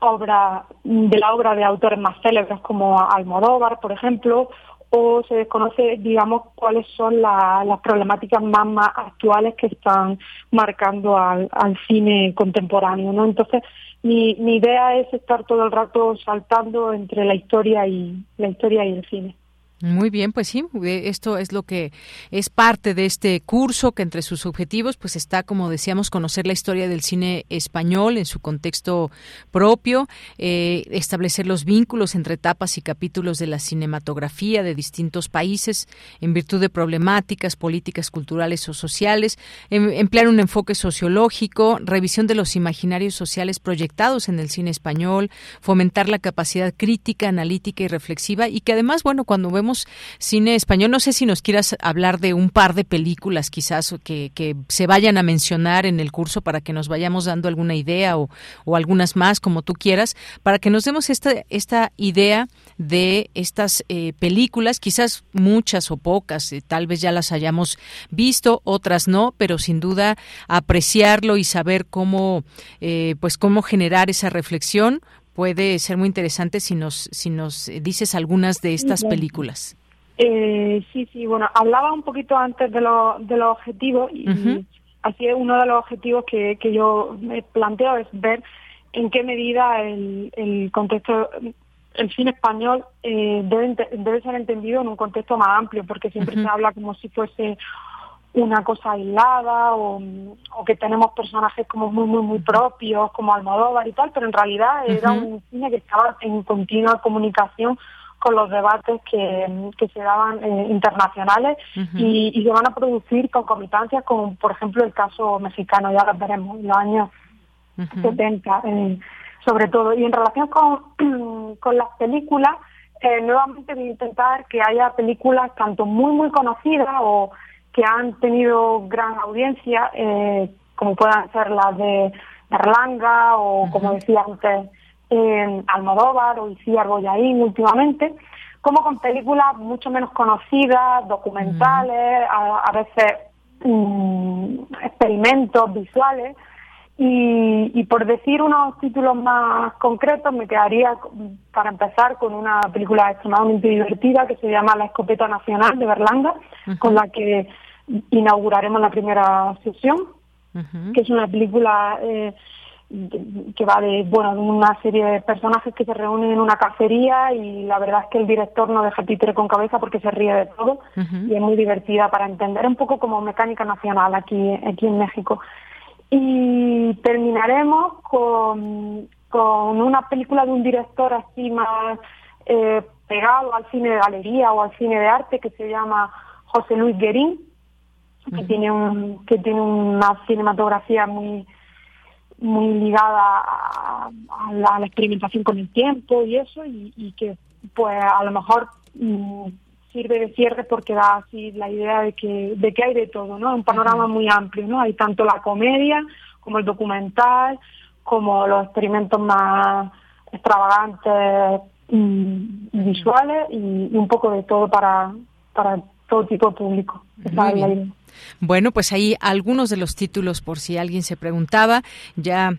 obra de la obra de autores más célebres como Almodóvar por ejemplo o se desconoce, digamos, cuáles son las problemáticas más, más actuales que están marcando al, al cine contemporáneo, ¿no? Entonces, mi, mi idea es estar todo el rato saltando entre la historia y la historia y el cine. Muy bien, pues sí, esto es lo que es parte de este curso que entre sus objetivos pues está, como decíamos, conocer la historia del cine español en su contexto propio, eh, establecer los vínculos entre etapas y capítulos de la cinematografía de distintos países en virtud de problemáticas políticas, culturales o sociales, em, emplear un enfoque sociológico, revisión de los imaginarios sociales proyectados en el cine español, fomentar la capacidad crítica, analítica y reflexiva y que además, bueno, cuando vemos cine español. No sé si nos quieras hablar de un par de películas quizás que, se vayan a mencionar en el curso para que nos vayamos dando alguna idea o, o algunas más, como tú quieras, para que nos demos esta, esta idea de estas eh, películas, quizás muchas o pocas, eh, tal vez ya las hayamos visto, otras no, pero sin duda apreciarlo y saber cómo, eh, pues cómo generar esa reflexión puede ser muy interesante si nos, si nos dices algunas de estas películas. Eh, sí, sí, bueno, hablaba un poquito antes de, lo, de los objetivos y, así es uno de los objetivos que, que yo me planteo es ver en qué medida el, el contexto el cine español eh, debe, debe ser entendido en un contexto más amplio, porque siempre se habla como si fuese una cosa aislada o, que tenemos personajes como muy, muy, muy propios, como Almodóvar y tal, pero en realidad era un cine que estaba en continua comunicación con los debates que, que se daban eh, internacionales y, y, se van a producir concomitancias con, por ejemplo, el caso mexicano, ya lo veremos, en los años 70 eh, sobre todo. Y en relación con, con las películas, eh, nuevamente voy a intentar que haya películas tanto muy, muy conocidas o que han tenido gran audiencia, eh, como puedan ser las de Erlanga o, como decía antes, en Almodóvar o Iciar Boyaín últimamente, como con películas mucho menos conocidas, documentales, a, veces mm, experimentos visuales. Y, y, por decir unos títulos más concretos, me quedaría para empezar con una película extremadamente divertida que se llama La Escopeta Nacional de Berlanga, con la que inauguraremos la primera sesión, que es una película eh, que va de bueno de una serie de personajes que se reúnen en una cacería y la verdad es que el director no deja títere con cabeza porque se ríe de todo y es muy divertida para entender un poco como mecánica nacional aquí aquí en México y terminaremos con, con una película de un director así más eh, pegado al cine de galería o al cine de arte que se llama José Luis Guerín que tiene un que tiene una cinematografía muy muy ligada a, la, experimentación con el tiempo y eso y, que pues a lo mejor mm, sirve de cierre porque da así la idea de que de que hay de todo no un panorama muy amplio no hay tanto la comedia como el documental como los experimentos más extravagantes mm, visuales y, un poco de todo para para todo tipo de público. Bueno, pues ahí algunos de los títulos por si alguien se preguntaba. Ya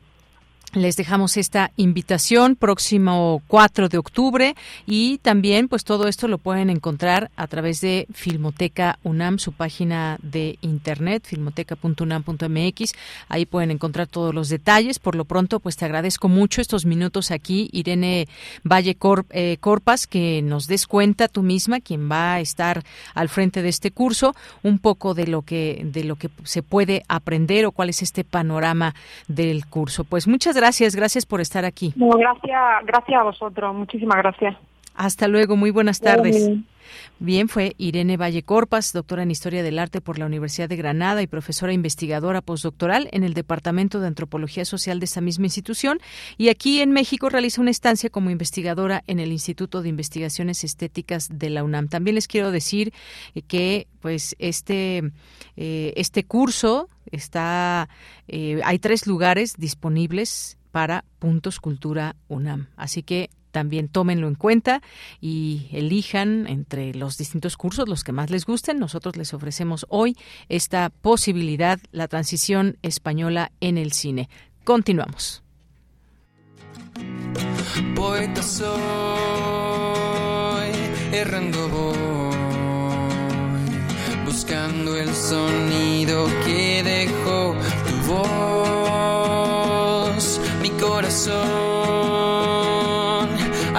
les dejamos esta invitación próximo 4 de octubre y también pues todo esto lo pueden encontrar a través de Filmoteca UNAM, su página de internet, filmoteca.unam.mx. Ahí pueden encontrar todos los detalles. Por lo pronto pues te agradezco mucho estos minutos aquí, Irene Valle eh, Corpas, que nos des cuenta tú misma, quien va a estar al frente de este curso, un poco de lo que de lo que se puede aprender o cuál es este panorama del curso. Pues muchas gracias, gracias por estar aquí. gracias, gracias a vosotros, muchísimas gracias. Hasta luego, muy buenas tardes. Bien, fue Irene Valle Corpas, doctora en Historia del Arte por la Universidad de Granada y profesora investigadora postdoctoral en el Departamento de Antropología Social de esa misma institución. Y aquí en México realiza una estancia como investigadora en el Instituto de Investigaciones Estéticas de la UNAM. También les quiero decir que, pues, este, eh, este curso está, eh, hay tres lugares disponibles para Puntos Cultura UNAM. Así que también tómenlo en cuenta y elijan entre los distintos cursos los que más les gusten. Nosotros les ofrecemos hoy esta posibilidad, la transición española en el cine. Continuamos. Poeta soy, voy, buscando el sonido que dejó tu voz, mi corazón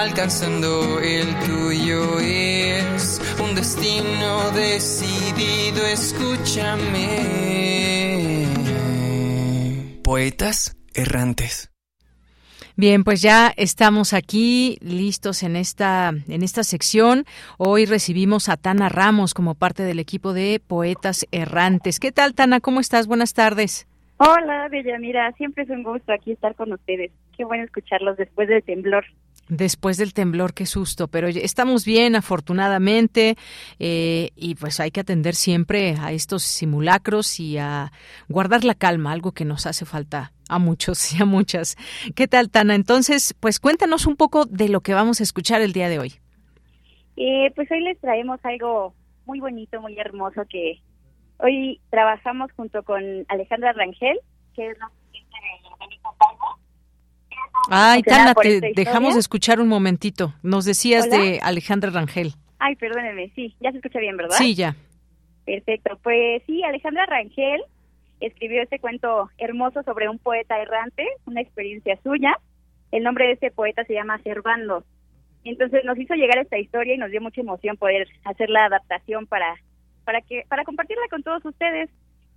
alcanzando el tuyo es un destino decidido, escúchame. Poetas errantes. Bien, pues ya estamos aquí listos en esta en esta sección. Hoy recibimos a Tana Ramos como parte del equipo de Poetas Errantes. ¿Qué tal, Tana? ¿Cómo estás? Buenas tardes. Hola, Mira, Siempre es un gusto aquí estar con ustedes. Qué bueno escucharlos después del temblor. Después del temblor, qué susto, pero estamos bien, afortunadamente, eh, y pues hay que atender siempre a estos simulacros y a guardar la calma, algo que nos hace falta a muchos y a muchas. ¿Qué tal, Tana? Entonces, pues cuéntanos un poco de lo que vamos a escuchar el día de hoy. Eh, pues hoy les traemos algo muy bonito, muy hermoso que hoy trabajamos junto con Alejandra Rangel, que es la de Ay, Tana, te dejamos de escuchar un momentito. Nos decías de Alejandra Rangel. Ay, perdóneme, sí, ya se escucha bien, ¿verdad? Sí, ya. Perfecto, pues sí, Alejandra Rangel escribió este cuento hermoso sobre un poeta errante, una experiencia suya. El nombre de este poeta se llama Servando. Entonces nos hizo llegar esta historia y nos dio mucha emoción poder hacer la adaptación para para que para compartirla con todos ustedes.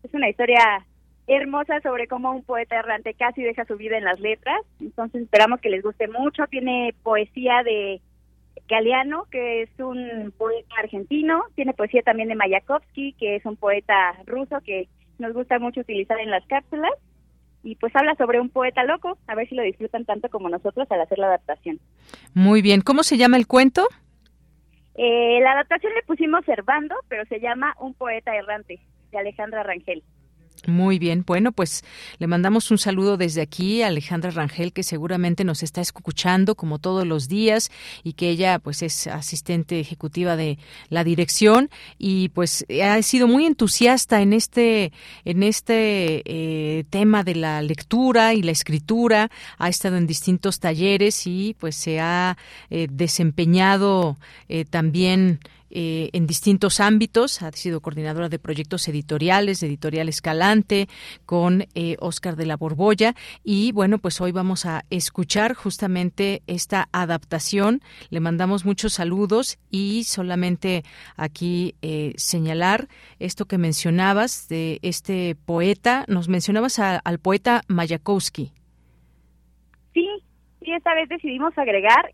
Es una historia hermosa sobre cómo un poeta errante casi deja su vida en las letras. Entonces esperamos que les guste mucho. Tiene poesía de Galeano, que es un poeta argentino. Tiene poesía también de Mayakovsky, que es un poeta ruso que nos gusta mucho utilizar en las cápsulas. Y pues habla sobre un poeta loco. A ver si lo disfrutan tanto como nosotros al hacer la adaptación. Muy bien. ¿Cómo se llama el cuento? Eh, la adaptación le pusimos Servando, pero se llama Un poeta errante, de Alejandra Rangel. Muy bien, bueno, pues le mandamos un saludo desde aquí a Alejandra Rangel, que seguramente nos está escuchando como todos los días y que ella pues es asistente ejecutiva de la dirección y pues ha sido muy entusiasta en este en este eh, tema de la lectura y la escritura, ha estado en distintos talleres y pues se ha eh, desempeñado eh, también eh, en distintos ámbitos. Ha sido coordinadora de proyectos editoriales, de Editorial Escalante, con eh, Oscar de la Borbolla. Y bueno, pues hoy vamos a escuchar justamente esta adaptación. Le mandamos muchos saludos y solamente aquí eh, señalar esto que mencionabas de este poeta. Nos mencionabas al poeta Mayakovsky. Sí, sí, esta vez decidimos agregar.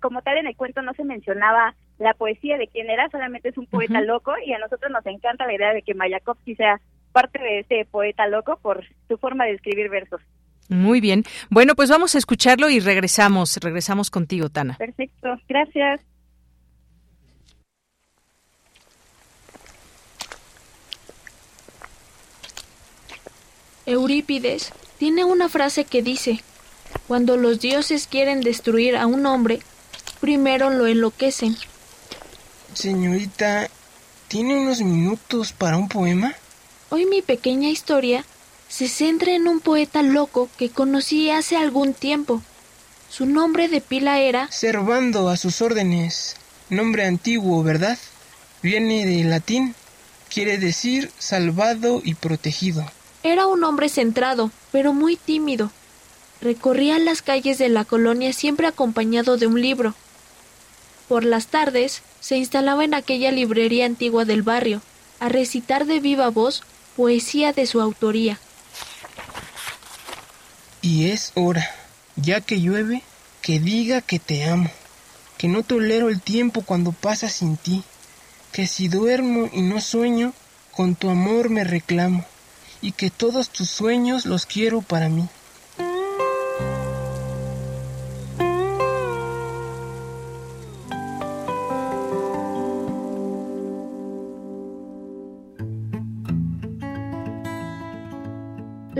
como tal, en el cuento no se mencionaba la poesía de quién era, solamente es un poeta loco y a nosotros nos encanta la idea de que Mayakovsky sea parte de ese poeta loco por su forma de escribir versos. Muy bien. Bueno, pues vamos a escucharlo y regresamos, regresamos contigo, Tana. Perfecto, gracias. Eurípides tiene una frase que dice, cuando los dioses quieren destruir a un hombre, primero lo enloquecen Señorita, ¿tiene unos minutos para un poema? Hoy mi pequeña historia se centra en un poeta loco que conocí hace algún tiempo. Su nombre de pila era... Servando a sus órdenes. Nombre antiguo, ¿verdad? Viene del latín. Quiere decir salvado y protegido. Era un hombre centrado, pero muy tímido. Recorría las calles de la colonia siempre acompañado de un libro. Por las tardes se instalaba en aquella librería antigua del barrio, a recitar de viva voz poesía de su autoría. Y es hora, ya que llueve, que diga que te amo, que no tolero el tiempo cuando pasa sin ti, que si duermo y no sueño, con tu amor me reclamo, y que todos tus sueños los quiero para mí.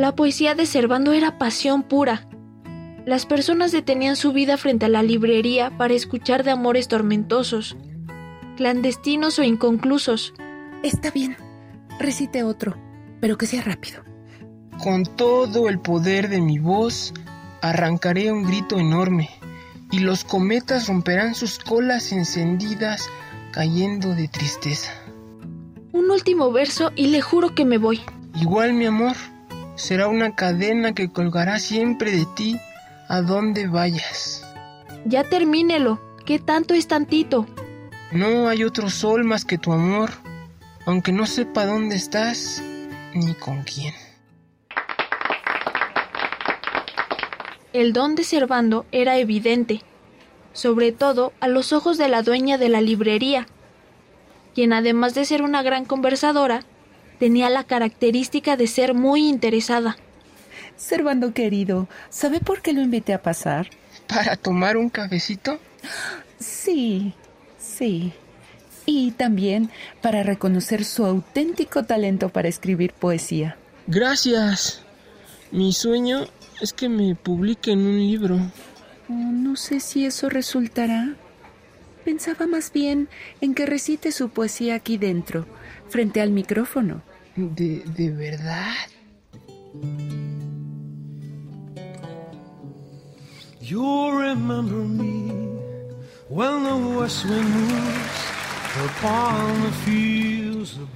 La poesía de Servando era pasión pura. Las personas detenían su vida frente a la librería para escuchar de amores tormentosos, clandestinos o inconclusos. Está bien, recite otro, pero que sea rápido. Con todo el poder de mi voz, arrancaré un grito enorme, y los cometas romperán sus colas encendidas, cayendo de tristeza. Un último verso y le juro que me voy. Igual, mi amor será una cadena que colgará siempre de ti a donde vayas. Ya termínelo, ¿qué tanto es tantito? No hay otro sol más que tu amor, aunque no sepa dónde estás ni con quién. El don de Servando era evidente, sobre todo a los ojos de la dueña de la librería, quien además de ser una gran conversadora, tenía la característica de ser muy interesada. Servando querido, ¿sabe por qué lo invité a pasar? ¿Para tomar un cafecito? Sí, sí. Y también para reconocer su auténtico talento para escribir poesía. Gracias. Mi sueño es que me publique en un libro. Oh, no sé si eso resultará. Pensaba más bien en que recite su poesía aquí dentro, frente al micrófono. ¿De, de verdad? You'll remember me when the west wind moves upon the fields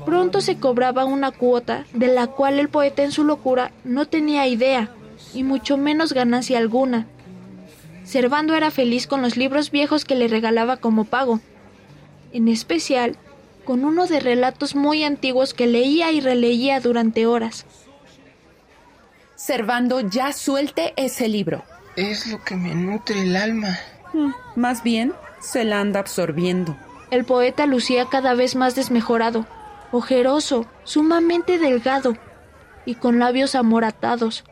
Pronto se cobraba una cuota de la cual el poeta en su locura no tenía idea, y mucho menos ganancia alguna. Servando era feliz con los libros viejos que le regalaba como pago, en especial con uno de relatos muy antiguos que leía y releía durante horas. Servando, ya suelte ese libro. Es lo que me nutre el alma. Mm, más bien, se la anda absorbiendo. El poeta lucía cada vez más desmejorado, ojeroso, sumamente delgado y con labios amoratados.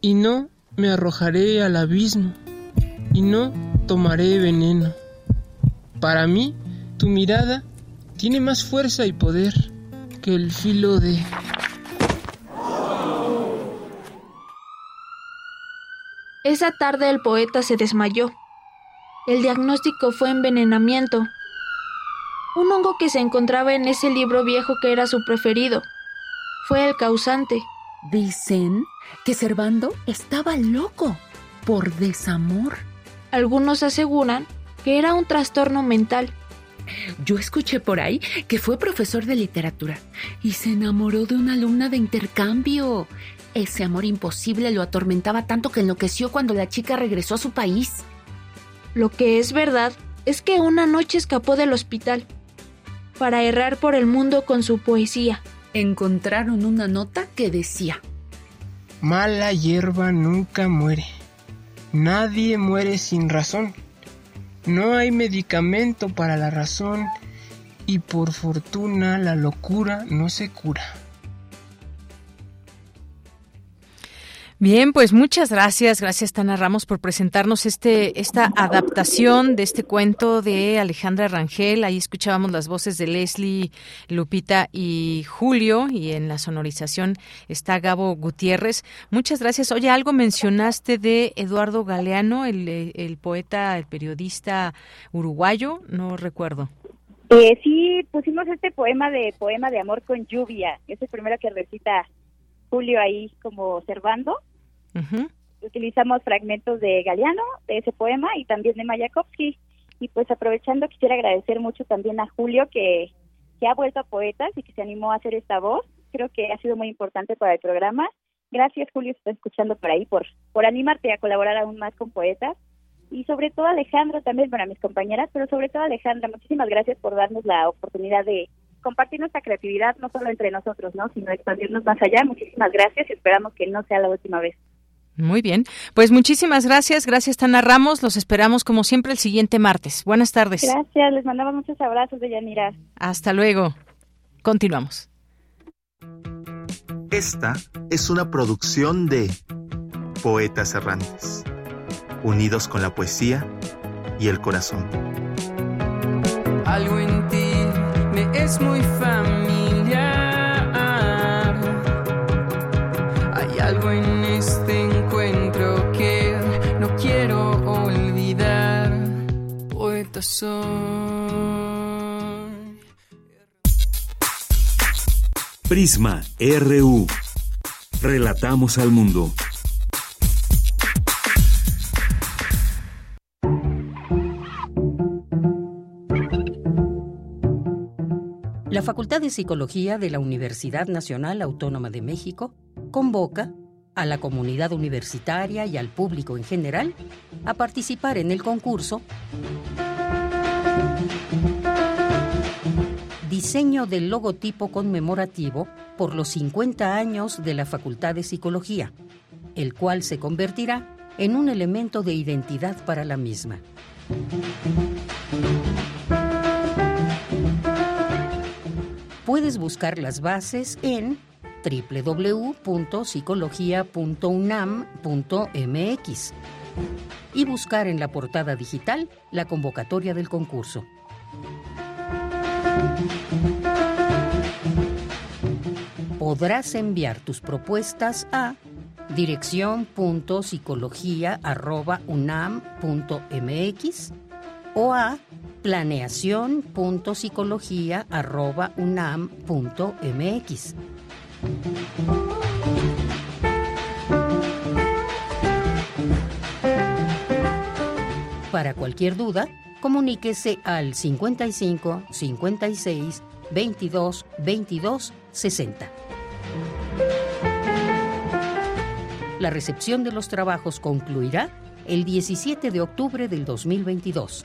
Y no me arrojaré al abismo, y no tomaré veneno. Para mí, tu mirada tiene más fuerza y poder que el filo de... Esa tarde el poeta se desmayó. El diagnóstico fue envenenamiento. Un hongo que se encontraba en ese libro viejo que era su preferido. Fue el causante. Dicen que Servando estaba loco por desamor. Algunos aseguran que era un trastorno mental. Yo escuché por ahí que fue profesor de literatura y se enamoró de una alumna de intercambio. Ese amor imposible lo atormentaba tanto que enloqueció cuando la chica regresó a su país. Lo que es verdad es que una noche escapó del hospital para errar por el mundo con su poesía. Encontraron una nota que decía, Mala hierba nunca muere. Nadie muere sin razón. No hay medicamento para la razón y por fortuna la locura no se cura. Bien, pues muchas gracias, gracias Tana Ramos por presentarnos este esta adaptación de este cuento de Alejandra Rangel. Ahí escuchábamos las voces de Leslie, Lupita y Julio y en la sonorización está Gabo Gutiérrez. Muchas gracias. Oye, algo mencionaste de Eduardo Galeano, el, el poeta, el periodista uruguayo, no recuerdo. Eh, sí, pusimos este poema de poema de amor con lluvia. Es el primero que recita Julio ahí como observando. Utilizamos fragmentos de Galeano, de ese poema, y también de Mayakovsky. Y pues aprovechando, quisiera agradecer mucho también a Julio que, que ha vuelto a Poetas y que se animó a hacer esta voz. Creo que ha sido muy importante para el programa. Gracias, Julio, si estás escuchando por ahí, por, por animarte a colaborar aún más con Poetas. Y sobre todo Alejandro también, para mis compañeras, pero sobre todo Alejandra, muchísimas gracias por darnos la oportunidad de, compartir nuestra creatividad no solo entre nosotros, ¿no? sino expandirnos más allá. Muchísimas gracias y esperamos que no sea la última vez. Muy bien, pues muchísimas gracias, gracias Tana Ramos, los esperamos como siempre el siguiente martes. Buenas tardes. Gracias, les mandamos muchos abrazos de Yanira. Hasta luego. Continuamos. Esta es una producción de Poetas Errantes, unidos con la poesía y el corazón. Algo en ti es muy familiar. Hay algo en este encuentro que no quiero olvidar. Poeta soy. Prisma RU. Relatamos al mundo. Facultad de Psicología de la Universidad Nacional Autónoma de México convoca a la comunidad universitaria y al público en general a participar en el concurso Diseño del logotipo conmemorativo por los 50 años de la Facultad de Psicología, el cual se convertirá en un elemento de identidad para la misma. Puedes buscar las bases en www.psicología.unam.mx y buscar en la portada digital la convocatoria del concurso. Podrás enviar tus propuestas a dirección.psicología.unam.mx o a planeación.psicología.unam.mx. Para cualquier duda, Comuníquese al 55 56 22 22 60. La recepción de los trabajos concluirá el 17 de octubre del 2022.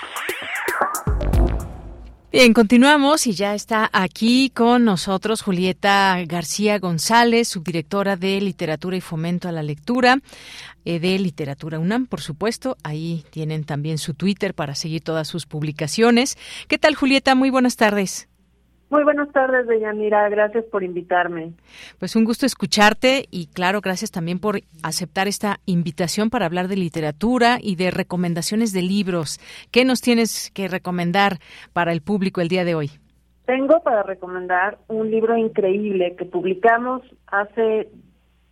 Bien, continuamos y ya está aquí con nosotros Julieta García González, subdirectora de Literatura y Fomento a la Lectura eh, de Literatura UNAM, por supuesto. Ahí tienen también su Twitter para seguir todas sus publicaciones. ¿Qué tal, Julieta? Muy buenas tardes. Muy buenas tardes, Deyanira. Gracias por invitarme. Pues un gusto escucharte y claro, gracias también por aceptar esta invitación para hablar de literatura y de recomendaciones de libros. ¿Qué nos tienes que recomendar para el público el día de hoy? Tengo para recomendar un libro increíble que publicamos hace,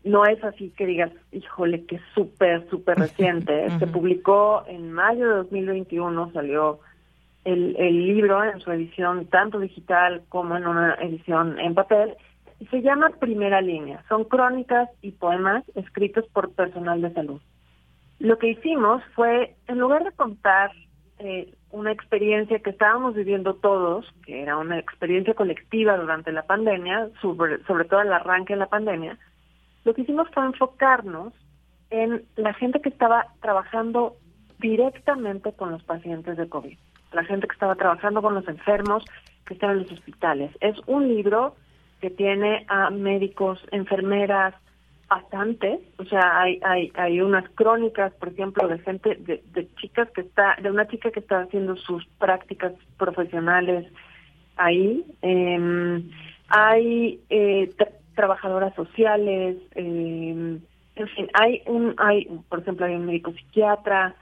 no es así que digas, híjole, que súper, súper reciente. Se publicó en mayo de 2021, salió el, el libro en su edición tanto digital como en una edición en papel y se llama Primera Línea. Son crónicas y poemas escritos por personal de salud. Lo que hicimos fue, en lugar de contar eh, una experiencia que estábamos viviendo todos, que era una experiencia colectiva durante la pandemia, sobre, sobre todo el arranque de la pandemia, lo que hicimos fue enfocarnos en la gente que estaba trabajando directamente con los pacientes de COVID la gente que estaba trabajando con los enfermos que están en los hospitales. Es un libro que tiene a médicos, enfermeras, pasantes, o sea, hay, hay, hay unas crónicas, por ejemplo, de gente, de, chicas que está, de una chica que está haciendo sus prácticas profesionales ahí, eh, hay eh, trabajadoras sociales, eh, en fin, hay un, hay, por ejemplo, hay un médico psiquiatra,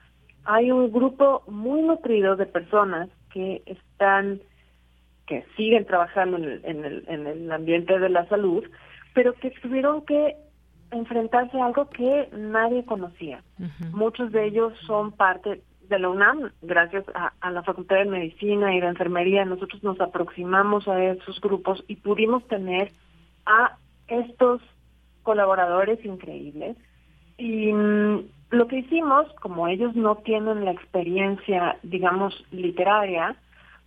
hay un grupo muy nutrido de personas que están, que siguen trabajando en el, en el, en el ambiente de la salud, pero que tuvieron que enfrentarse a algo que nadie conocía. Muchos de ellos son parte de la UNAM, gracias a, a, la Facultad de Medicina y de Enfermería, nosotros nos aproximamos a esos grupos y pudimos tener a estos colaboradores increíbles. Y mm, lo que hicimos, como ellos no tienen la experiencia, digamos, literaria,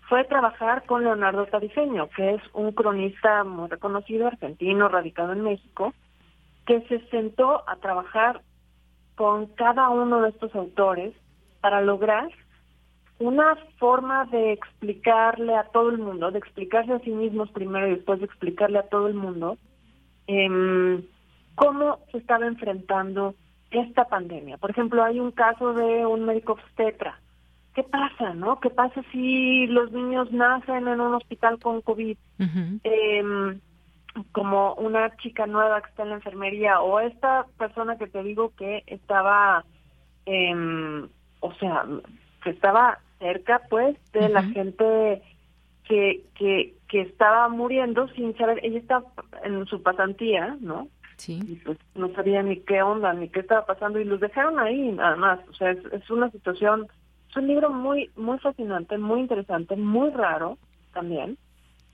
fue trabajar con Leonardo Tariceño, que es un cronista muy reconocido, argentino, radicado en México, que se sentó a trabajar con cada uno de estos autores para lograr una forma de explicarle a todo el mundo, de explicarse a sí mismos primero y después de explicarle a todo el mundo eh, cómo se estaba enfrentando esta pandemia. Por ejemplo, hay un caso de un médico obstetra. ¿Qué pasa, no? ¿Qué pasa si los niños nacen en un hospital con COVID? eh, como una chica nueva que está en la enfermería o esta persona que te digo que estaba, eh, o sea, que estaba cerca, pues, de la gente que, que, que estaba muriendo sin saber, ella está en su pasantía, ¿no? Y pues no sabía ni qué onda, ni qué estaba pasando y los dejaron ahí nada más. O sea, es, una situación, es un libro muy, muy fascinante, muy interesante, muy raro también.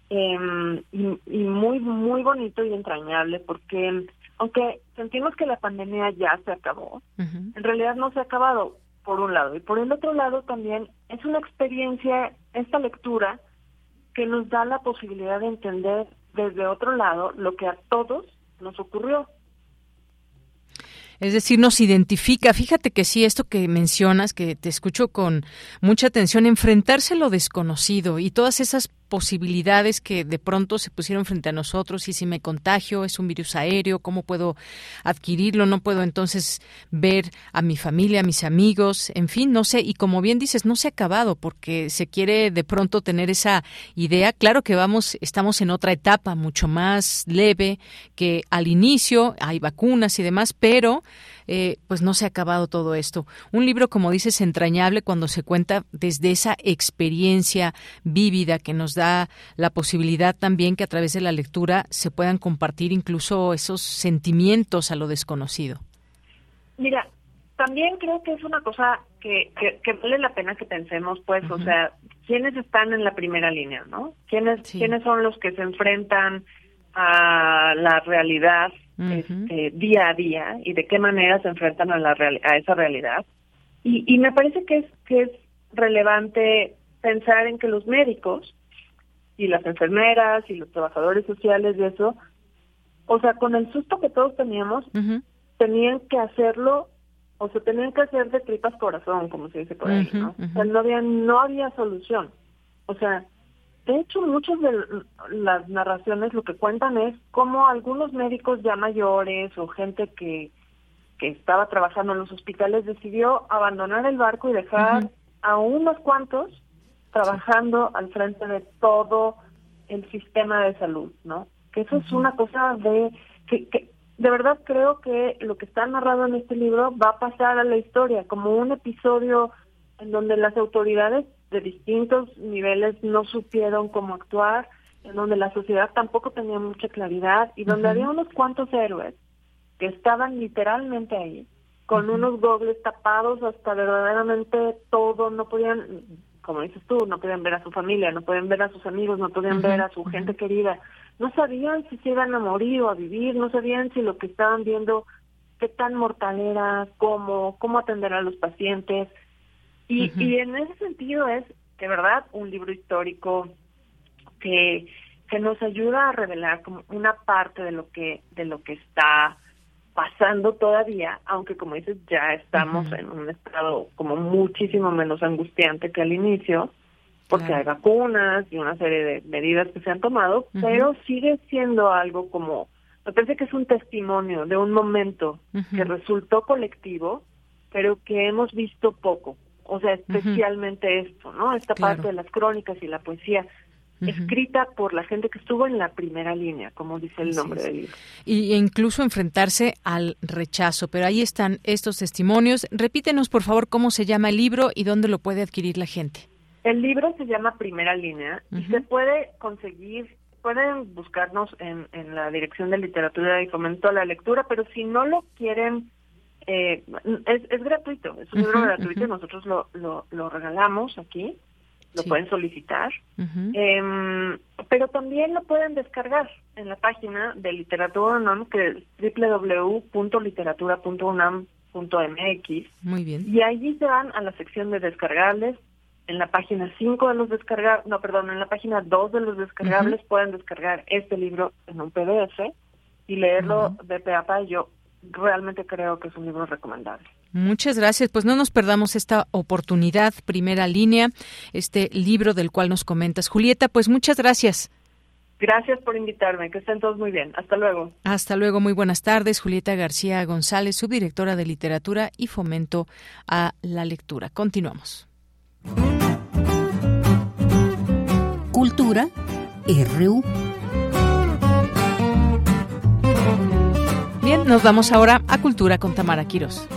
Eh, y, muy, muy bonito y entrañable porque aunque sentimos que la pandemia ya se acabó, en realidad no se ha acabado por un lado. Y por el otro lado también es una experiencia, esta lectura, que nos da la posibilidad de entender desde otro lado lo que a todos nos ocurrió. Es decir, nos identifica. Fíjate que sí, esto que mencionas, que te escucho con mucha atención, enfrentarse a lo desconocido y todas esas posibilidades que de pronto se pusieron frente a nosotros y si me contagio es un virus aéreo, cómo puedo adquirirlo, no puedo entonces ver a mi familia, a mis amigos, en fin, no sé, y como bien dices, no se ha acabado porque se quiere de pronto tener esa idea, claro que vamos estamos en otra etapa mucho más leve que al inicio, hay vacunas y demás, pero eh, pues no se ha acabado todo esto. Un libro, como dices, entrañable cuando se cuenta desde esa experiencia vívida que nos da la posibilidad también que a través de la lectura se puedan compartir incluso esos sentimientos a lo desconocido. Mira, también creo que es una cosa que, que, vale la pena que pensemos, pues, o sea, ¿quiénes están en la primera línea, no? ¿Quiénes, ¿quiénes son los que se enfrentan a la realidad este, día a día y de qué manera se enfrentan a, la a esa realidad? Y, y me parece que es, que es relevante pensar en que los médicos y las enfermeras y los trabajadores sociales y eso, o sea, con el susto que todos teníamos, tenían que hacerlo o se tenían que hacer de tripas corazón, como se dice por ahí, ¿no? O sea, no había, no había solución. O sea, de hecho, muchas de las narraciones lo que cuentan es cómo algunos médicos ya mayores o gente que, que estaba trabajando en los hospitales decidió abandonar el barco y dejar a unos cuantos trabajando al frente de todo el sistema de salud, ¿no? Que eso es una cosa de que, que de verdad creo que lo que está narrado en este libro va a pasar a la historia como un episodio en donde las autoridades de distintos niveles no supieron cómo actuar, en donde la sociedad tampoco tenía mucha claridad y donde había unos cuantos héroes que estaban literalmente ahí, con unos gobles tapados hasta verdaderamente todo, no podían, como dices tú, no podían ver a su familia, no podían ver a sus amigos, no podían ver a su gente querida. No sabían si se iban a morir o a vivir, no sabían si lo que estaban viendo, qué tan mortal era, cómo, cómo atender a los pacientes. Y, y en ese sentido es, de verdad, un libro histórico que, que nos ayuda a revelar como una parte de lo que, de lo que está pasando todavía, aunque como dices, ya estamos en un estado como muchísimo menos angustiante que al inicio, porque hay vacunas y una serie de medidas que se han tomado, pero sigue siendo algo como, me parece que es un testimonio de un momento que resultó colectivo, pero que hemos visto poco. O sea, especialmente esto, ¿no? Esta parte de las crónicas y la poesía escrita por la gente que estuvo en la primera línea, como dice el nombre del libro. Y incluso enfrentarse al rechazo. Pero ahí están estos testimonios. Repítenos, por favor, cómo se llama el libro y dónde lo puede adquirir la gente. El libro se llama Primera Línea y se puede conseguir, pueden buscarnos en, en la Dirección de Literatura y Fomento a la Lectura, pero si no lo quieren, eh, es, es gratuito, es un libro gratuito y nosotros lo, lo, lo regalamos aquí, lo pueden solicitar, eh, pero también lo pueden descargar en la página de Literatura UNAM, que es www.literatura.unam.mx. Muy bien. Y allí se van a la sección de descargables. En la página 5 de los descargables, no, perdón, en la página 2 de los descargables pueden descargar este libro en un PDF y leerlo de pe a pa. Yo realmente creo que es un libro recomendable. Muchas gracias. Pues no nos perdamos esta oportunidad, primera línea, este libro del cual nos comentas. Julieta, pues muchas gracias. Gracias por invitarme, que estén todos muy bien. Hasta luego. Hasta luego, muy buenas tardes. Julieta García González, subdirectora de Literatura y Fomento a la Lectura. Continuamos. Cultura RU. Bien, nos vamos ahora a Cultura con Tamara Quiros.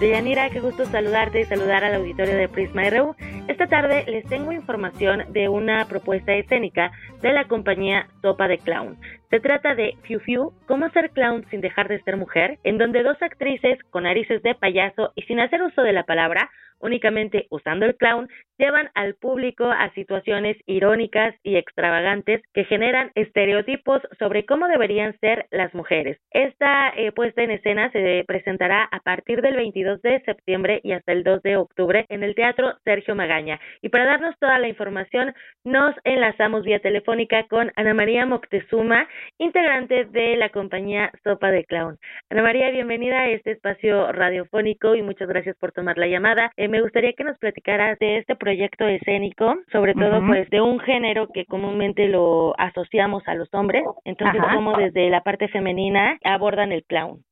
Deyanira, qué gusto saludarte y saludar al auditorio de Prisma RU. Esta tarde les tengo información de una propuesta escénica de la compañía Sopa de Clown. Se trata de Fiu Fiu, cómo ser clown sin dejar de ser mujer, en donde dos actrices con narices de payaso y sin hacer uso de la palabra únicamente usando el clown, llevan al público a situaciones irónicas y extravagantes que generan estereotipos sobre cómo deberían ser las mujeres. Esta eh, puesta en escena se presentará a partir del 22 de septiembre y hasta el 2 de octubre en el Teatro Sergio Magaña. Y para darnos toda la información, nos enlazamos vía telefónica con Ana María Moctezuma, integrante de la compañía Sopa de Clown. Ana María, bienvenida a este espacio radiofónico y muchas gracias por tomar la llamada me gustaría que nos platicaras de este proyecto escénico, sobre todo pues de un género que comúnmente lo asociamos a los hombres, entonces como desde la parte femenina abordan el clown.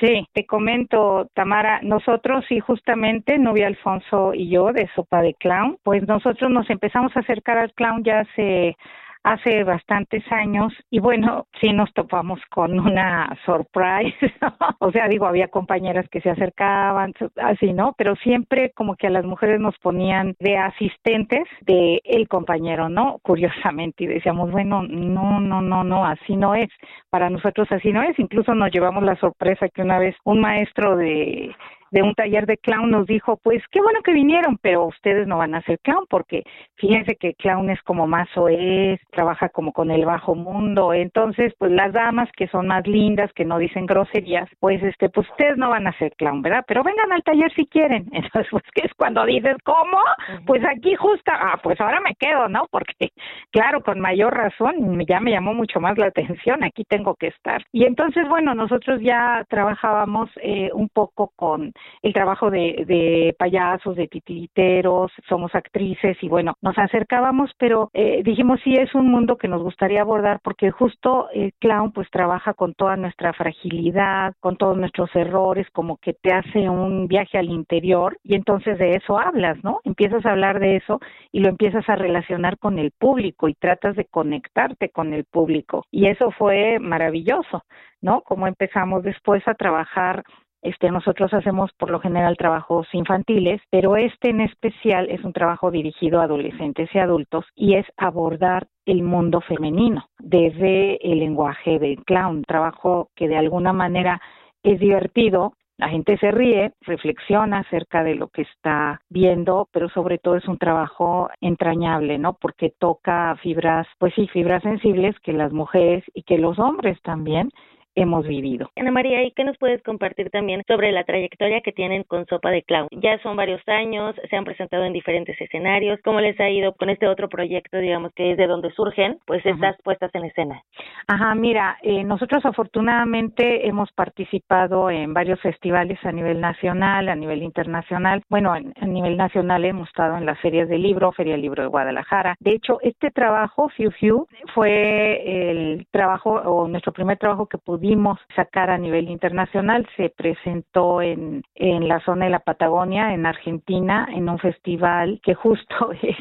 Sí, te comento, Tamara, nosotros y justamente Novia Alfonso y yo de Sopa de Clown, pues nosotros nos empezamos a acercar al clown ya hace hace bastantes años y bueno, sí nos topamos con una surprise, o sea, digo, había compañeras que se acercaban, así, ¿no? Pero siempre como que a las mujeres nos ponían de asistentes de el compañero, ¿no? Curiosamente, y decíamos, bueno, no, no, no, no, así no es, para nosotros así no es, incluso nos llevamos la sorpresa que una vez un maestro de de un taller de clown nos dijo, pues qué bueno que vinieron, pero ustedes no van a ser clown porque fíjense que clown es como más es, trabaja como con el bajo mundo, entonces pues las damas que son más lindas, que no dicen groserías, pues este, pues ustedes no van a ser clown, ¿verdad? Pero vengan al taller si quieren. Entonces, pues que es cuando dices, ¿cómo? Pues aquí justo, ah, pues ahora me quedo, ¿no? Porque claro, con mayor razón, ya me llamó mucho más la atención, aquí tengo que estar. Y entonces, bueno, nosotros ya trabajábamos eh, un poco con el trabajo de, de payasos, de titiriteros, somos actrices y bueno, nos acercábamos, pero eh, dijimos sí es un mundo que nos gustaría abordar porque justo el clown pues trabaja con toda nuestra fragilidad, con todos nuestros errores, como que te hace un viaje al interior y entonces de eso hablas, ¿no? Empiezas a hablar de eso y lo empiezas a relacionar con el público y tratas de conectarte con el público y eso fue maravilloso, ¿no? Como empezamos después a trabajar este, nosotros hacemos por lo general trabajos infantiles, pero este en especial es un trabajo dirigido a adolescentes y adultos y es abordar el mundo femenino desde el lenguaje del clown, trabajo que de alguna manera es divertido, la gente se ríe, reflexiona acerca de lo que está viendo, pero sobre todo es un trabajo entrañable, ¿no? Porque toca fibras, pues sí, fibras sensibles que las mujeres y que los hombres también hemos vivido. Ana María, ¿y qué nos puedes compartir también sobre la trayectoria que tienen con Sopa de Clown? Ya son varios años, se han presentado en diferentes escenarios. ¿Cómo les ha ido con este otro proyecto, digamos, que es de donde surgen, pues, estas puestas en escena? Ajá, mira, eh, nosotros afortunadamente hemos participado en varios festivales a nivel nacional, a nivel internacional. Bueno, a nivel nacional hemos estado en las ferias del libro, Feria del Libro de Guadalajara. De hecho, este trabajo, Fiu Fiu, fue el trabajo o nuestro primer trabajo que pudimos pudimos sacar a nivel internacional. Se presentó en, en la zona de la Patagonia, en Argentina, en un festival que justo es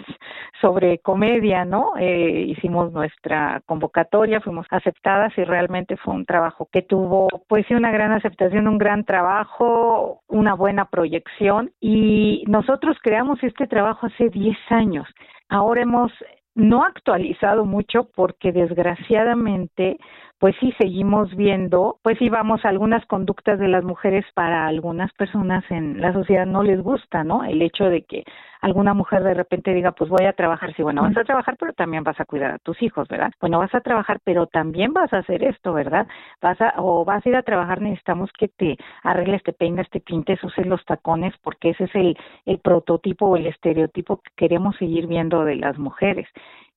sobre comedia, ¿no? Eh, hicimos nuestra convocatoria, fuimos aceptadas y realmente fue un trabajo que tuvo, pues sí, una gran aceptación, un gran trabajo, una buena proyección y nosotros creamos este trabajo hace 10 años. Ahora hemos no actualizado mucho porque desgraciadamente pues sí seguimos viendo, pues sí vamos, algunas conductas de las mujeres para algunas personas en la sociedad no les gusta, ¿no? El hecho de que alguna mujer de repente diga, pues voy a trabajar, sí, bueno, vas a trabajar, pero también vas a cuidar a tus hijos, ¿verdad? Bueno, vas a trabajar, pero también vas a hacer esto, ¿verdad? Vas a, o vas a ir a trabajar, necesitamos que te arregles, te peines, te pintes, uses los tacones, porque ese es el, el prototipo o el estereotipo que queremos seguir viendo de las mujeres.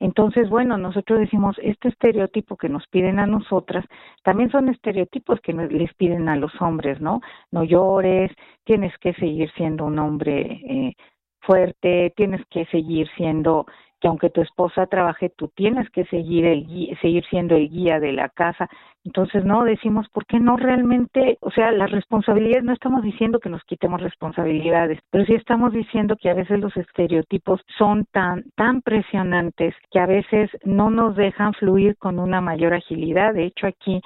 Entonces, bueno, nosotros decimos, este estereotipo que nos piden a nosotras, también son estereotipos que les piden a los hombres, ¿no? No llores, tienes que seguir siendo un hombre eh, fuerte, tienes que seguir siendo que aunque tu esposa trabaje, tú tienes que seguir el seguir siendo el guía de la casa. Entonces, no decimos, ¿por qué no realmente? O sea, las responsabilidades, no estamos diciendo que nos quitemos responsabilidades, pero sí estamos diciendo que a veces los estereotipos son tan, tan presionantes que a veces no nos dejan fluir con una mayor agilidad. De hecho, aquí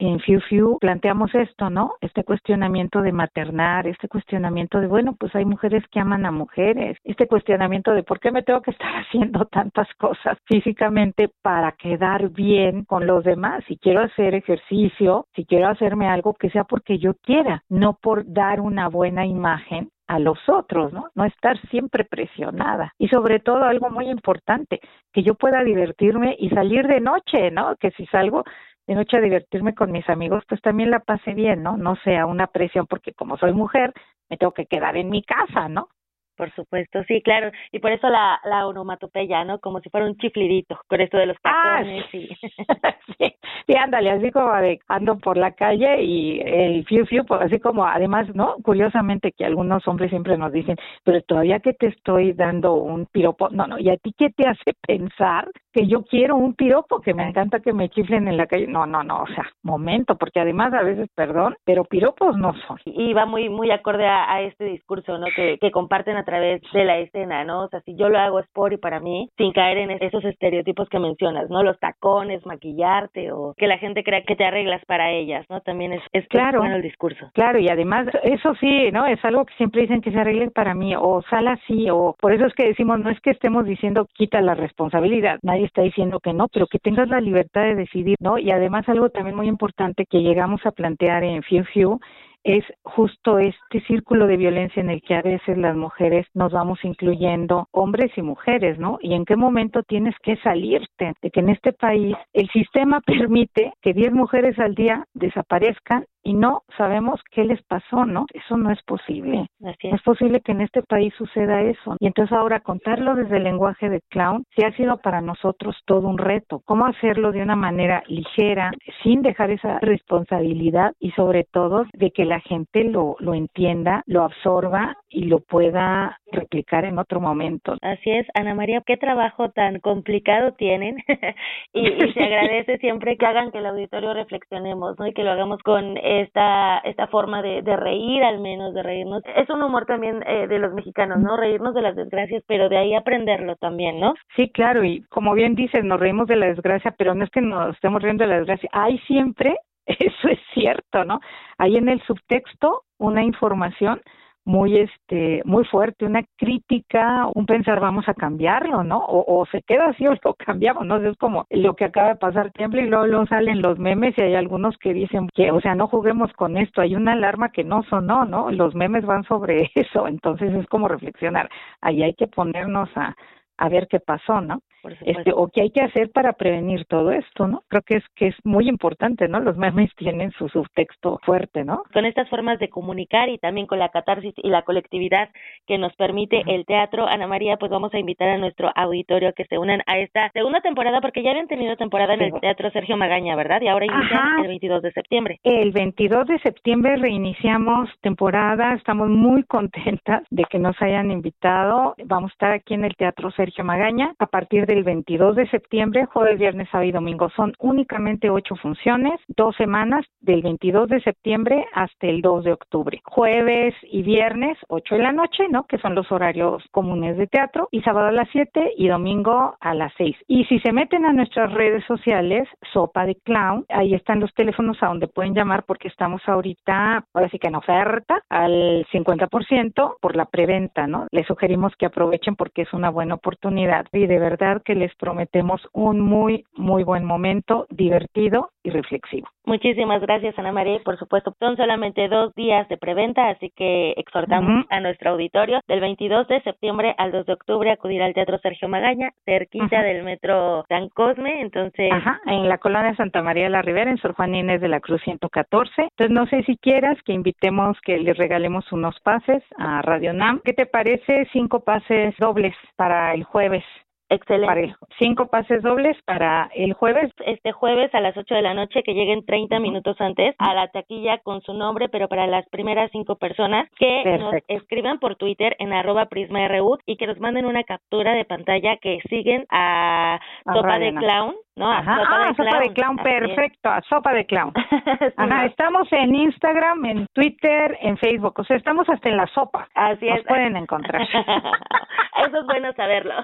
en Fiu Fiu planteamos esto, ¿no? Este cuestionamiento de maternar, este cuestionamiento de, bueno, pues hay mujeres que aman a mujeres, este cuestionamiento de por qué me tengo que estar haciendo tantas cosas físicamente para quedar bien con los demás. Si quiero hacer ejercicio, si quiero hacerme algo que sea porque yo quiera, no por dar una buena imagen a los otros, ¿no? No estar siempre presionada. Y sobre todo algo muy importante, que yo pueda divertirme y salir de noche, ¿no? Que si salgo de noche a divertirme con mis amigos, pues también la pase bien, ¿no? No sea una presión porque como soy mujer, me tengo que quedar en mi casa, ¿no? Por supuesto, sí, claro. Y por eso la, la onomatopeya, ¿no? Como si fuera un chiflidito con esto de los ah, tacones. sí. sí. sí, ándale, así como de ando por la calle y el fiu fiu, pues así como además, ¿no? Curiosamente que algunos hombres siempre nos dicen, pero todavía que te estoy dando un piropo, no, no, ¿y a ti qué te hace pensar que yo quiero un piropo, que me encanta que me chiflen en la calle. No, no, no, o sea, momento, porque además a veces, perdón, pero piropos no son. Y va muy muy acorde a, este discurso, ¿no? Que, que comparten a través de la escena, ¿no? O sea, si yo lo hago es por y para mí, sin caer en esos estereotipos que mencionas, ¿no? Los tacones, maquillarte o que la gente crea que te arreglas para ellas, ¿no? También es, es claro, bueno el discurso. Claro, y además eso sí, ¿no? Es algo que siempre dicen que se arreglen para mí o sal así o por eso es que decimos no es que estemos diciendo quita la responsabilidad, nadie está diciendo que no, pero que tengas la libertad de decidir, ¿no? Y además algo también muy importante que llegamos a plantear en Fiu Fiu es justo este círculo de violencia en el que a veces las mujeres nos vamos incluyendo hombres y mujeres, ¿no? Y en qué momento tienes que salirte de que en este país el sistema permite que 10 mujeres al día desaparezcan y no sabemos qué les pasó, ¿no? Eso no es posible. No es posible que en este país suceda eso. Y entonces ahora contarlo desde el lenguaje de clown sí ha sido para nosotros todo un reto. ¿Cómo hacerlo de una manera ligera, sin dejar esa responsabilidad y sobre todo de que la gente lo, lo entienda, lo absorba y lo pueda replicar en otro momento. Así es, Ana María, qué trabajo tan complicado tienen y, y se agradece siempre que hagan que el auditorio reflexionemos, ¿no? Y que lo hagamos con esta, esta forma de, de reír al menos, de reírnos. Es un humor también eh, de los mexicanos, ¿no? Reírnos de las desgracias, pero de ahí aprenderlo también, ¿no? Sí, claro, y como bien dices, nos reímos de la desgracia, pero no es que nos estemos riendo de la desgracia, hay siempre, eso es cierto, ¿no? Hay en el subtexto una información muy este muy fuerte una crítica un pensar vamos a cambiarlo no o, se queda así o lo cambiamos no es como lo que acaba de pasar tiempo y luego, luego, salen los memes y hay algunos que dicen que o sea no juguemos con esto hay una alarma que no sonó no los memes van sobre eso entonces es como reflexionar ahí hay que ponernos a a ver qué pasó, ¿no? Este, o qué hay que hacer para prevenir todo esto, ¿no? Creo que es que es muy importante, ¿no? Los memes tienen su subtexto fuerte, ¿no? Con estas formas de comunicar y también con la catarsis y la colectividad que nos permite el teatro, Ana María, pues vamos a invitar a nuestro auditorio que se unan a esta segunda temporada, porque ya habían tenido temporada en el Teatro Sergio Magaña, ¿verdad? Y ahora inician el 22 de septiembre. El 22 de septiembre reiniciamos temporada, estamos muy contentas de que nos hayan invitado. Vamos a estar aquí en el Teatro Sergio Magaña a partir del 22 de septiembre, jueves, viernes, sábado y domingo. Son únicamente ocho funciones, dos semanas, del 22 de septiembre hasta el 2 de octubre. Jueves y viernes, 8 de la noche, ¿no? Que son los horarios comunes de teatro, y sábado a las 7 y domingo a las 6. Y si se meten a nuestras redes sociales, Sopa de Clown, ahí están los teléfonos a donde pueden llamar porque estamos ahorita, ahora sí que en oferta, al 50% por la preventa, ¿no? Les sugerimos que aprovechen porque es una buena oportunidad y de verdad que les prometemos un muy, muy buen momento, divertido y reflexivo. Muchísimas gracias, Ana María. por supuesto, son solamente dos días de preventa, así que exhortamos a nuestro auditorio del 22 de septiembre al 2 de octubre acudir al Teatro Sergio Magaña, cerquita del Metro San Cosme. Entonces, Ajá, en la colonia Santa María de la Rivera, en Sor Juan Inés de la Cruz 114. Entonces, no sé si quieras que invitemos que les regalemos unos pases a Radio NAM. ¿Qué te parece? Cinco pases dobles para el jueves. Excelente. cinco pases dobles para el jueves. Este jueves a las 8 de la noche que lleguen 30 minutos antes a la taquilla con su nombre, pero para las primeras cinco personas que nos escriban por Twitter en arroba prisma.ru y que nos manden una captura de pantalla que siguen a, Sopa de Clown. ¿no? A Sopa, de, sopa de Clown, perfecto, a Sopa de Clown. Ajá, estamos en Instagram, en Twitter, en Facebook, o sea, estamos hasta en la sopa. Así nos pueden encontrar. Eso es bueno saberlo.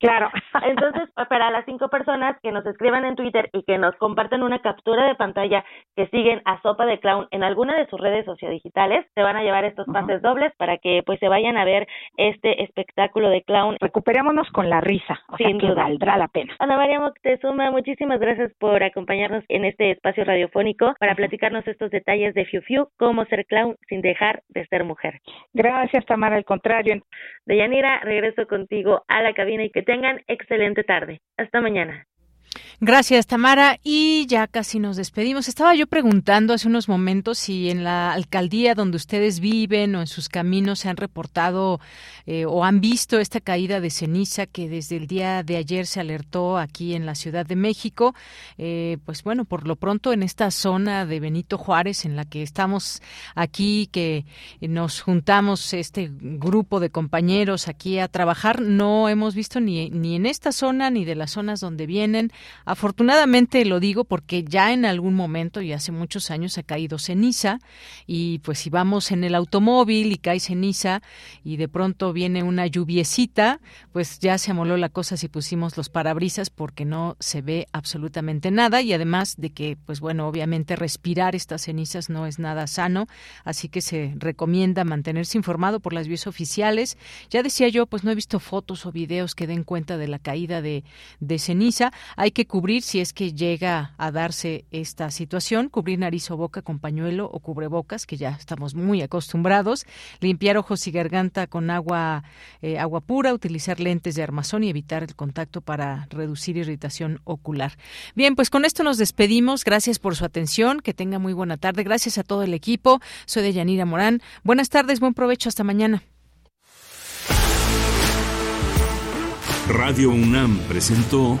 claro. Entonces, para las cinco personas que nos escriban en Twitter y que nos comparten una captura de pantalla que siguen a Sopa de Clown en alguna de sus redes sociodigitales, se van a llevar estos pases dobles para que pues se vayan a ver este espectáculo de clown. Recuperémonos con la risa, o Sin sea, que valdrá la pena. Ana María Moctezuma, muchísimas gracias por acompañarnos en este espacio radiofónico para platicarnos estos detalles de Fiu Fiu, cómo ser clown sin dejar de ser mujer. Gracias, Tamara, al contrario. Deyanira, regreso contigo a la cabina y que tengan excelente tarde. Hasta mañana. Gracias, Tamara. Y ya casi nos despedimos. Estaba yo preguntando hace unos momentos si en la alcaldía donde ustedes viven o en sus caminos se han reportado eh, o han visto esta caída de ceniza que desde el día de ayer se alertó aquí en la Ciudad de México. Eh, pues bueno, por lo pronto en esta zona de Benito Juárez en la que estamos aquí, que nos juntamos este grupo de compañeros aquí a trabajar, no hemos visto ni, ni en esta zona ni de las zonas donde vienen Afortunadamente lo digo porque ya en algún momento y hace muchos años ha caído ceniza y pues si vamos en el automóvil y cae ceniza y de pronto viene una lluviecita, pues ya se amoló la cosa si pusimos los parabrisas porque no se ve absolutamente nada y además de que pues bueno, obviamente respirar estas cenizas no es nada sano, así que se recomienda mantenerse informado por las vías oficiales. Ya decía yo, pues no he visto fotos o videos que den cuenta de la caída de, de ceniza. Que cubrir si es que llega a darse esta situación, cubrir nariz o boca con pañuelo o cubrebocas, que ya estamos muy acostumbrados, limpiar ojos y garganta con agua, eh, agua pura, utilizar lentes de armazón y evitar el contacto para reducir irritación ocular. Bien, pues con esto nos despedimos. Gracias por su atención. Que tenga muy buena tarde. Gracias a todo el equipo. Soy de Yanira Morán. Buenas tardes, buen provecho. Hasta mañana. Radio UNAM presentó